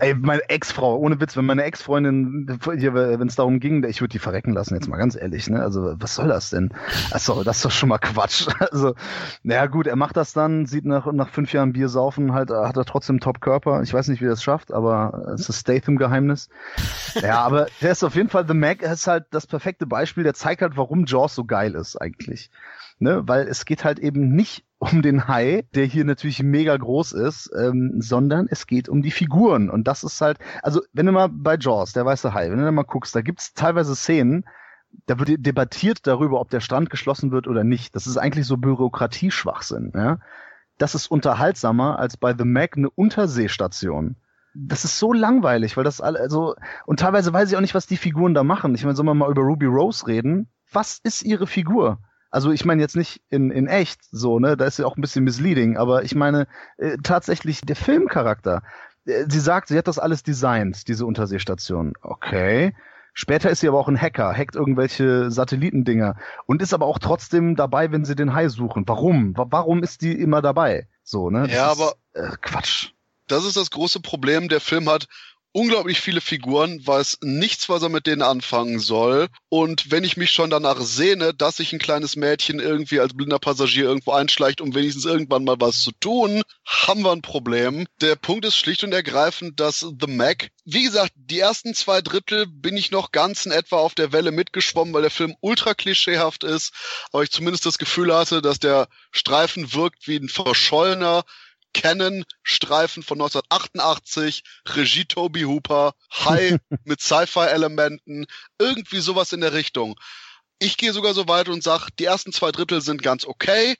Ey, meine Ex-Frau, ohne Witz, wenn meine Ex-Freundin, wenn es darum ging, ich würde die verrecken lassen, jetzt mal ganz ehrlich, ne? Also, was soll das denn? Achso, das ist doch schon mal Quatsch. Also, naja, gut, er macht das dann, sieht nach, nach fünf Jahren Bier saufen, halt, hat er trotzdem Top-Körper. Ich weiß nicht, wie er es schafft, aber es ist das Statham-Geheimnis. Ja, aber der ist auf jeden Fall, The Mac ist halt das perfekte Beispiel, der zeigt halt, warum Jaws so geil ist, eigentlich. Ne? Weil es geht halt eben nicht um den Hai, der hier natürlich mega groß ist, ähm, sondern es geht um die Figuren. Und das ist halt, also wenn du mal bei Jaws, der weiße Hai, wenn du da mal guckst, da gibt's teilweise Szenen, da wird debattiert darüber, ob der Strand geschlossen wird oder nicht. Das ist eigentlich so Bürokratieschwachsinn. Ja? Das ist unterhaltsamer als bei The Mac eine Unterseestation. Das ist so langweilig, weil das alle, also, und teilweise weiß ich auch nicht, was die Figuren da machen. Ich meine, soll man mal über Ruby Rose reden? Was ist ihre Figur? Also ich meine jetzt nicht in, in echt so, ne? Da ist ja auch ein bisschen misleading, aber ich meine äh, tatsächlich der Filmcharakter. Äh, sie sagt, sie hat das alles designt, diese Unterseestation. Okay. Später ist sie aber auch ein Hacker, hackt irgendwelche Satellitendinger und ist aber auch trotzdem dabei, wenn sie den Hai suchen. Warum? Warum ist die immer dabei? So, ne? Das ja, ist, aber äh, Quatsch. Das ist das große Problem. Der Film hat unglaublich viele Figuren, weiß nichts, was er mit denen anfangen soll. Und wenn ich mich schon danach sehne, dass sich ein kleines Mädchen irgendwie als blinder Passagier irgendwo einschleicht, um wenigstens irgendwann mal was zu tun, haben wir ein Problem. Der Punkt ist schlicht und ergreifend, dass The Mac, wie gesagt, die ersten zwei Drittel bin ich noch ganz in etwa auf der Welle mitgeschwommen, weil der Film ultra klischeehaft ist, aber ich zumindest das Gefühl hatte, dass der Streifen wirkt wie ein verschollener, Canon-Streifen von 1988, Regie Toby Hooper, High mit Sci-Fi-Elementen, irgendwie sowas in der Richtung. Ich gehe sogar so weit und sage, die ersten zwei Drittel sind ganz okay,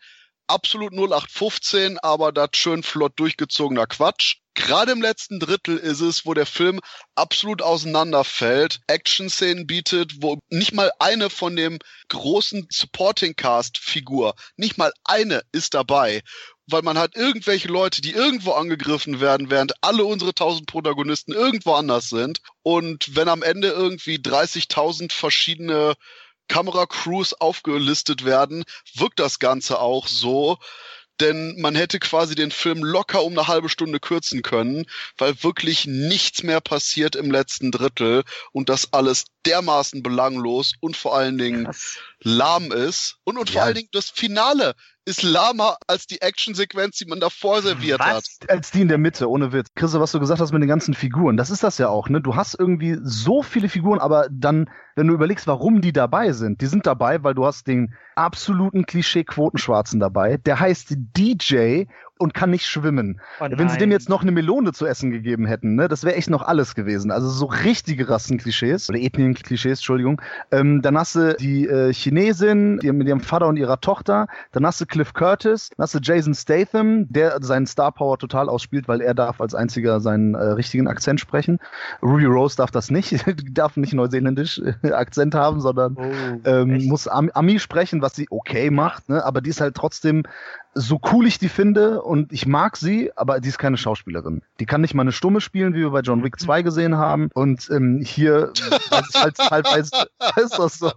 absolut 0815, aber das schön flott durchgezogener Quatsch. Gerade im letzten Drittel ist es, wo der Film absolut auseinanderfällt, Action-Szenen bietet, wo nicht mal eine von dem großen Supporting-Cast-Figur, nicht mal eine ist dabei weil man hat irgendwelche Leute, die irgendwo angegriffen werden, während alle unsere tausend Protagonisten irgendwo anders sind. Und wenn am Ende irgendwie 30.000 verschiedene Kameracrews aufgelistet werden, wirkt das Ganze auch so. denn man hätte quasi den Film locker um eine halbe Stunde kürzen können, weil wirklich nichts mehr passiert im letzten Drittel und das alles dermaßen belanglos und vor allen Dingen Krass. Lahm ist und, und vor allen Dingen das Finale ist lahmer als die Actionsequenz, die man davor serviert was? hat. Als die in der Mitte, ohne Witz. Chris, was du gesagt hast mit den ganzen Figuren, das ist das ja auch, ne? Du hast irgendwie so viele Figuren, aber dann, wenn du überlegst, warum die dabei sind, die sind dabei, weil du hast den absoluten Klischee-Quotenschwarzen dabei, der heißt DJ und kann nicht schwimmen. Oh Wenn sie dem jetzt noch eine Melone zu essen gegeben hätten, ne, das wäre echt noch alles gewesen. Also so richtige Rassenklischees oder Ethnien-Klischees, Entschuldigung. Ähm, dann hast du die äh, Chinesin die, mit ihrem Vater und ihrer Tochter. Dann hast du Cliff Curtis. Dann hast du Jason Statham, der seinen Star Power total ausspielt, weil er darf als einziger seinen äh, richtigen Akzent sprechen. Ruby Rose darf das nicht. die darf nicht neuseeländisch äh, Akzent haben, sondern oh, ähm, muss Am Ami sprechen, was sie okay macht. Ne? Aber die ist halt trotzdem so cool ich die finde und ich mag sie, aber die ist keine Schauspielerin. Die kann nicht mal eine Stumme spielen, wie wir bei John Wick 2 gesehen haben. Und ähm, hier weiß ich halt teilweise, ist das so.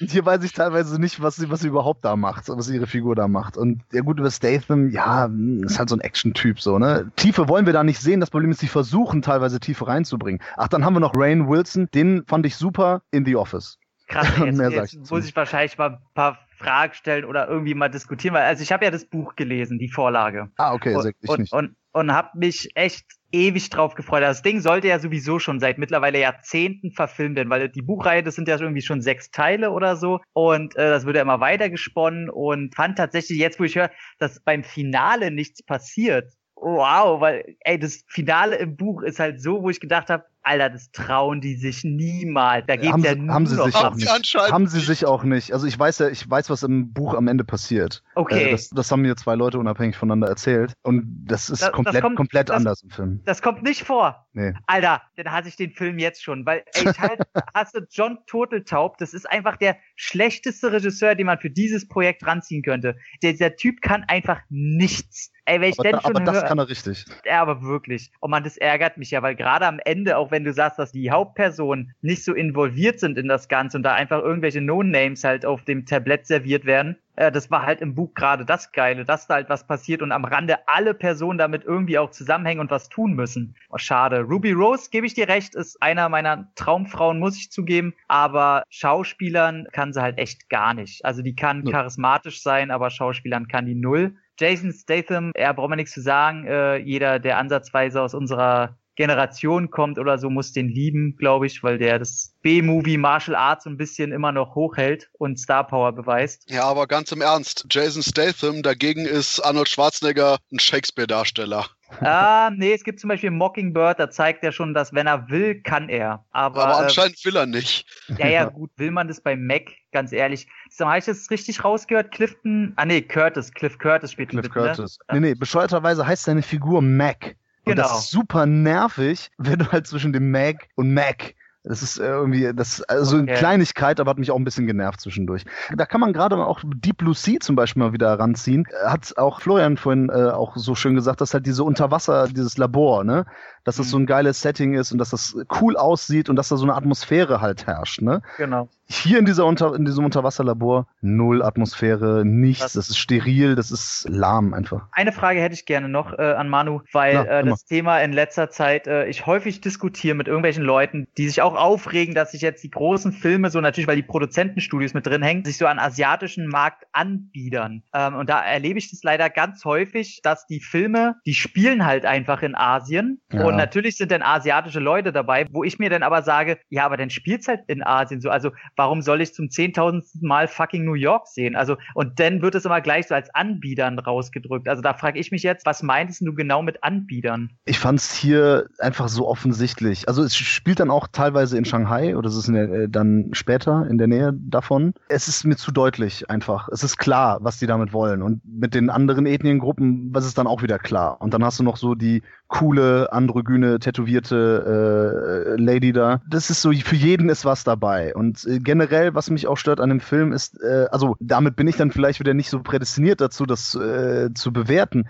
Und hier weiß ich teilweise nicht, was sie, was sie überhaupt da macht, was ihre Figur da macht. Und der gute Statham, ja, ist halt so ein Action-Typ, so, ne? Tiefe wollen wir da nicht sehen. Das Problem ist, sie versuchen teilweise Tiefe reinzubringen. Ach, dann haben wir noch Rain Wilson. Den fand ich super in The Office. Krass, jetzt, jetzt muss ich wahrscheinlich mal ein paar Fragen stellen oder irgendwie mal diskutieren, weil also ich habe ja das Buch gelesen, die Vorlage. Ah, okay, und, ich und, nicht. Und, und habe mich echt ewig drauf gefreut. Das Ding sollte ja sowieso schon seit mittlerweile Jahrzehnten verfilmt werden, weil die Buchreihe, das sind ja irgendwie schon sechs Teile oder so und äh, das wird ja immer weiter gesponnen und fand tatsächlich jetzt, wo ich höre, dass beim Finale nichts passiert, wow, weil ey, das Finale im Buch ist halt so, wo ich gedacht habe, Alter, das trauen die sich niemals. Da geht's haben ja sie, nur haben sie sich auch nicht. Haben sie sich auch nicht. Also ich weiß ja, ich weiß, was im Buch am Ende passiert. Okay. Äh, das, das, haben mir zwei Leute unabhängig voneinander erzählt. Und das ist das, komplett, das kommt, komplett anders im Film. Das kommt nicht vor. Nee. Alter, dann hasse ich den Film jetzt schon. Weil, ey, ich halt, hasse John Turteltaub. Das ist einfach der schlechteste Regisseur, den man für dieses Projekt ranziehen könnte. Der, dieser Typ kann einfach nichts. Ey, wenn ich aber, denn schon aber das höre, kann er richtig. Ja, aber wirklich. Und man, das ärgert mich ja, weil gerade am Ende, auch wenn du sagst, dass die Hauptpersonen nicht so involviert sind in das Ganze und da einfach irgendwelche No-Names halt auf dem Tablett serviert werden, äh, das war halt im Buch gerade das Geile, dass da halt was passiert und am Rande alle Personen damit irgendwie auch zusammenhängen und was tun müssen. Oh, schade. Ruby Rose, gebe ich dir recht, ist einer meiner Traumfrauen, muss ich zugeben, aber Schauspielern kann sie halt echt gar nicht. Also die kann charismatisch sein, aber Schauspielern kann die null. Jason Statham, er braucht man nichts zu sagen. Äh, jeder, der ansatzweise aus unserer Generation kommt oder so, muss den lieben, glaube ich, weil der das B-Movie Martial Arts ein bisschen immer noch hochhält und Star Power beweist. Ja, aber ganz im Ernst, Jason Statham dagegen ist Arnold Schwarzenegger ein Shakespeare-Darsteller. Ah, nee, es gibt zum Beispiel Mockingbird, da zeigt er schon, dass wenn er will, kann er. Aber, aber anscheinend äh, will er nicht. Ja, ja, gut, will man das bei Mac, ganz ehrlich. Mal, habe ich das richtig rausgehört? Clifton, ah nee, Curtis, Cliff Curtis spielt Cliff mit, ne? Curtis. Ne? Nee, nee, bescheuerterweise heißt seine Figur Mac. Und genau. das ist super nervig, wenn du halt zwischen dem Mac und Mac das ist äh, irgendwie, das also okay. Kleinigkeit, aber hat mich auch ein bisschen genervt zwischendurch. Da kann man gerade auch Deep Blue Sea zum Beispiel mal wieder ranziehen. Hat auch Florian vorhin äh, auch so schön gesagt, dass halt diese Unterwasser, dieses Labor, ne, dass das so ein geiles Setting ist und dass das cool aussieht und dass da so eine Atmosphäre halt herrscht, ne? Genau. Hier in, dieser Unter in diesem Unterwasserlabor null Atmosphäre, nichts, Was? das ist steril, das ist lahm einfach. Eine Frage hätte ich gerne noch äh, an Manu, weil ja, äh, das Thema in letzter Zeit äh, ich häufig diskutiere mit irgendwelchen Leuten, die sich auch aufregen, dass sich jetzt die großen Filme so natürlich, weil die Produzentenstudios mit drin hängen, sich so an asiatischen Markt anbiedern. Ähm, und da erlebe ich das leider ganz häufig, dass die Filme, die spielen halt einfach in Asien ja. Und natürlich sind dann asiatische Leute dabei, wo ich mir dann aber sage, ja, aber dann spielt's halt in Asien so. Also warum soll ich zum zehntausendsten Mal fucking New York sehen? Also, und dann wird es immer gleich so als Anbietern rausgedrückt. Also da frage ich mich jetzt, was meintest du genau mit Anbietern? Ich fand es hier einfach so offensichtlich. Also es spielt dann auch teilweise in Shanghai oder es ist der, äh, dann später in der Nähe davon. Es ist mir zu deutlich einfach. Es ist klar, was die damit wollen. Und mit den anderen Ethniengruppen, was ist dann auch wieder klar. Und dann hast du noch so die coole, androgyne, tätowierte äh, Lady da. Das ist so, für jeden ist was dabei. Und äh, generell, was mich auch stört an dem Film, ist, äh, also damit bin ich dann vielleicht wieder nicht so prädestiniert dazu, das äh, zu bewerten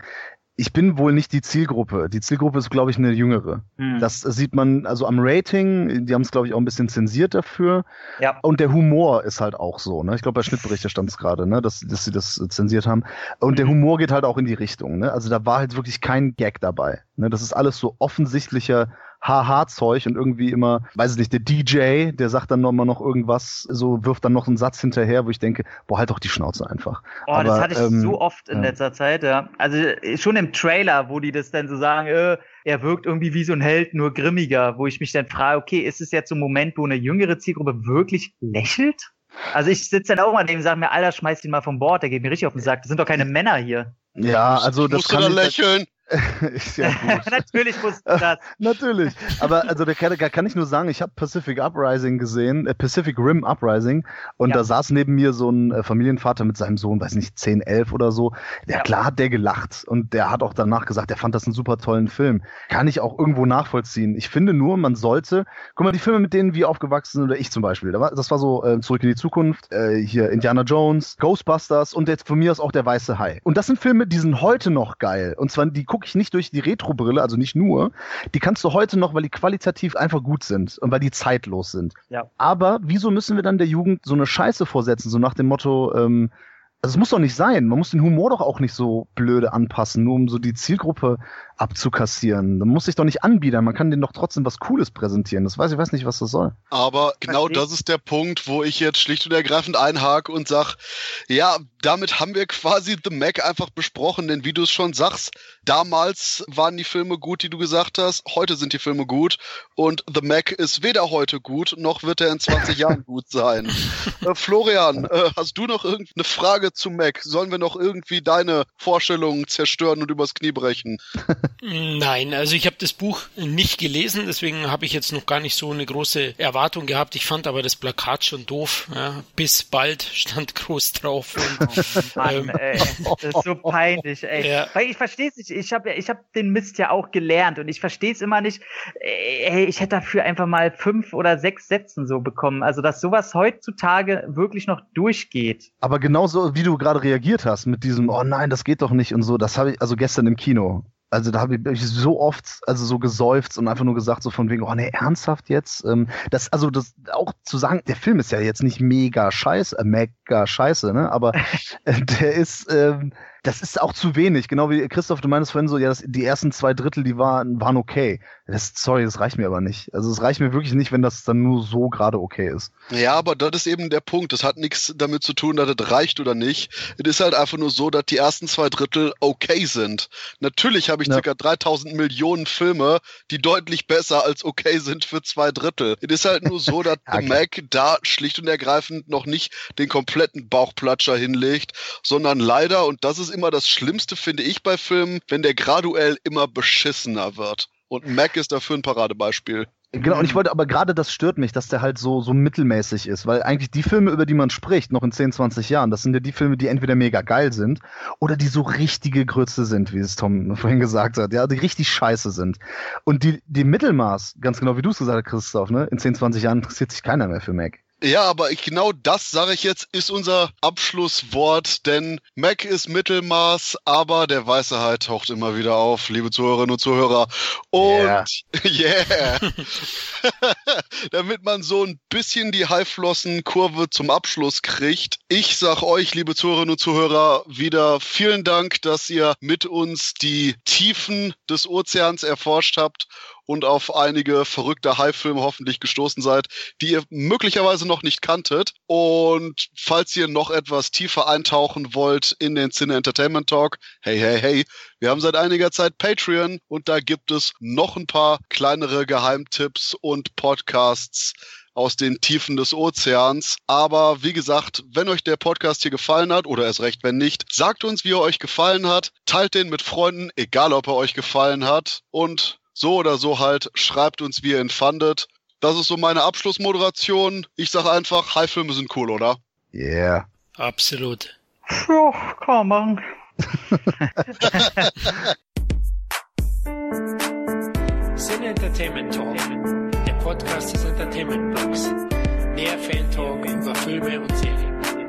ich bin wohl nicht die Zielgruppe. Die Zielgruppe ist, glaube ich, eine jüngere. Hm. Das sieht man also am Rating. Die haben es, glaube ich, auch ein bisschen zensiert dafür. Ja. Und der Humor ist halt auch so. Ne? Ich glaube, bei Schnittberichte stand es gerade, ne? dass, dass sie das zensiert haben. Und der Humor geht halt auch in die Richtung. Ne? Also da war halt wirklich kein Gag dabei. Ne? Das ist alles so offensichtlicher Haha-Zeug und irgendwie immer, weiß ich nicht, der DJ, der sagt dann nochmal noch irgendwas, so wirft dann noch einen Satz hinterher, wo ich denke, boah, halt doch die Schnauze einfach. Oh, Aber, das hatte ich ähm, so oft in ja. letzter Zeit, ja. Also schon im Trailer, wo die das dann so sagen, äh, er wirkt irgendwie wie so ein Held, nur grimmiger, wo ich mich dann frage, okay, ist es jetzt so ein Moment, wo eine jüngere Zielgruppe wirklich lächelt? Also ich sitze dann auch mal neben und sage mir, Alter, schmeiß ihn mal vom Bord, der geht mir richtig auf den Sack. Das sind doch keine Männer hier. Ja, also das kann ich lächeln. ist ja gut. Natürlich musst du das. Natürlich. Aber also da kann, kann ich nur sagen, ich habe Pacific Uprising gesehen, äh, Pacific Rim Uprising, und ja. da saß neben mir so ein äh, Familienvater mit seinem Sohn, weiß nicht, 10, 11 oder so. Der, ja. Klar hat der gelacht und der hat auch danach gesagt, er fand das einen super tollen Film. Kann ich auch irgendwo nachvollziehen. Ich finde nur, man sollte, guck mal, die Filme, mit denen wir aufgewachsen sind, oder ich zum Beispiel, das war so äh, Zurück in die Zukunft, äh, hier Indiana Jones, Ghostbusters und jetzt von mir aus auch Der Weiße Hai. Und das sind Filme, die sind heute noch geil. Und zwar, die gucke ich nicht durch die Retro-Brille, also nicht nur. Die kannst du heute noch, weil die qualitativ einfach gut sind und weil die zeitlos sind. Ja. Aber wieso müssen wir dann der Jugend so eine Scheiße vorsetzen, so nach dem Motto, ähm, also es muss doch nicht sein. Man muss den Humor doch auch nicht so blöde anpassen, nur um so die Zielgruppe abzukassieren. Man muss sich doch nicht anbiedern. Man kann denen doch trotzdem was Cooles präsentieren. Das weiß ich weiß nicht, was das soll. Aber genau das ist der Punkt, wo ich jetzt schlicht und ergreifend einhake und sag, ja, damit haben wir quasi The Mac einfach besprochen. Denn wie du es schon sagst, damals waren die Filme gut, die du gesagt hast. Heute sind die Filme gut. Und The Mac ist weder heute gut, noch wird er in 20 Jahren gut sein. Äh, Florian, äh, hast du noch irgendeine Frage zu Mac? Sollen wir noch irgendwie deine Vorstellungen zerstören und übers Knie brechen? Nein, also ich habe das Buch nicht gelesen, deswegen habe ich jetzt noch gar nicht so eine große Erwartung gehabt. Ich fand aber das Plakat schon doof. Ja. Bis bald stand groß drauf. Und, Mann, ähm, ey, das ist so peinlich, ey. Ja. Weil ich verstehe es nicht. Ich habe ich hab den Mist ja auch gelernt und ich verstehe es immer nicht. Ey, ich hätte dafür einfach mal fünf oder sechs Sätzen so bekommen. Also dass sowas heutzutage wirklich noch durchgeht. Aber genauso wie du gerade reagiert hast mit diesem, oh nein, das geht doch nicht und so, das habe ich also gestern im Kino also da habe ich so oft also so gesäuft und einfach nur gesagt so von wegen oh nee ernsthaft jetzt? Ähm, das also das auch zu sagen der Film ist ja jetzt nicht mega scheiße äh, mega scheiße ne? Aber äh, der ist ähm, das ist auch zu wenig. Genau wie Christoph, du meinst vorhin so, ja, das, die ersten zwei Drittel, die waren, waren okay. Das, sorry, das reicht mir aber nicht. Also es reicht mir wirklich nicht, wenn das dann nur so gerade okay ist. Ja, aber das ist eben der Punkt. Das hat nichts damit zu tun, dass das reicht oder nicht. Es ist halt einfach nur so, dass die ersten zwei Drittel okay sind. Natürlich habe ich ja. circa 3000 Millionen Filme, die deutlich besser als okay sind für zwei Drittel. Es ist halt nur so, dass okay. The Mac da schlicht und ergreifend noch nicht den kompletten Bauchplatscher hinlegt, sondern leider, und das ist immer das Schlimmste, finde ich, bei Filmen, wenn der graduell immer beschissener wird. Und Mac ist dafür ein Paradebeispiel. Genau, und ich wollte, aber gerade das stört mich, dass der halt so, so mittelmäßig ist, weil eigentlich die Filme, über die man spricht, noch in 10, 20 Jahren, das sind ja die Filme, die entweder mega geil sind oder die so richtige Grütze sind, wie es Tom vorhin gesagt hat, ja, die richtig scheiße sind. Und die, die Mittelmaß, ganz genau wie du es gesagt hast, Christoph, ne, in 10, 20 Jahren interessiert sich keiner mehr für Mac. Ja, aber ich, genau das, sage ich jetzt, ist unser Abschlusswort, denn Mac ist Mittelmaß, aber der weiße Hai taucht immer wieder auf, liebe Zuhörerinnen und Zuhörer. Und yeah, yeah. damit man so ein bisschen die Haiflossenkurve zum Abschluss kriegt. Ich sag euch, liebe Zuhörerinnen und Zuhörer, wieder vielen Dank, dass ihr mit uns die Tiefen des Ozeans erforscht habt und auf einige verrückte High-Filme hoffentlich gestoßen seid, die ihr möglicherweise noch nicht kanntet. Und falls ihr noch etwas tiefer eintauchen wollt in den Cine Entertainment Talk, hey, hey, hey, wir haben seit einiger Zeit Patreon und da gibt es noch ein paar kleinere Geheimtipps und Podcasts aus den Tiefen des Ozeans. Aber wie gesagt, wenn euch der Podcast hier gefallen hat oder erst recht, wenn nicht, sagt uns, wie er euch gefallen hat, teilt den mit Freunden, egal ob er euch gefallen hat und so oder so halt, schreibt uns, wie ihr ihn fandet. Das ist so meine Abschlussmoderation. Ich sage einfach, High-Filme sind cool, oder? Yeah. Absolut. Ja, kann man machen. Sin Entertainment Talk, der Podcast des Entertainment Blogs. Der Fan Talk über Filme und Serien.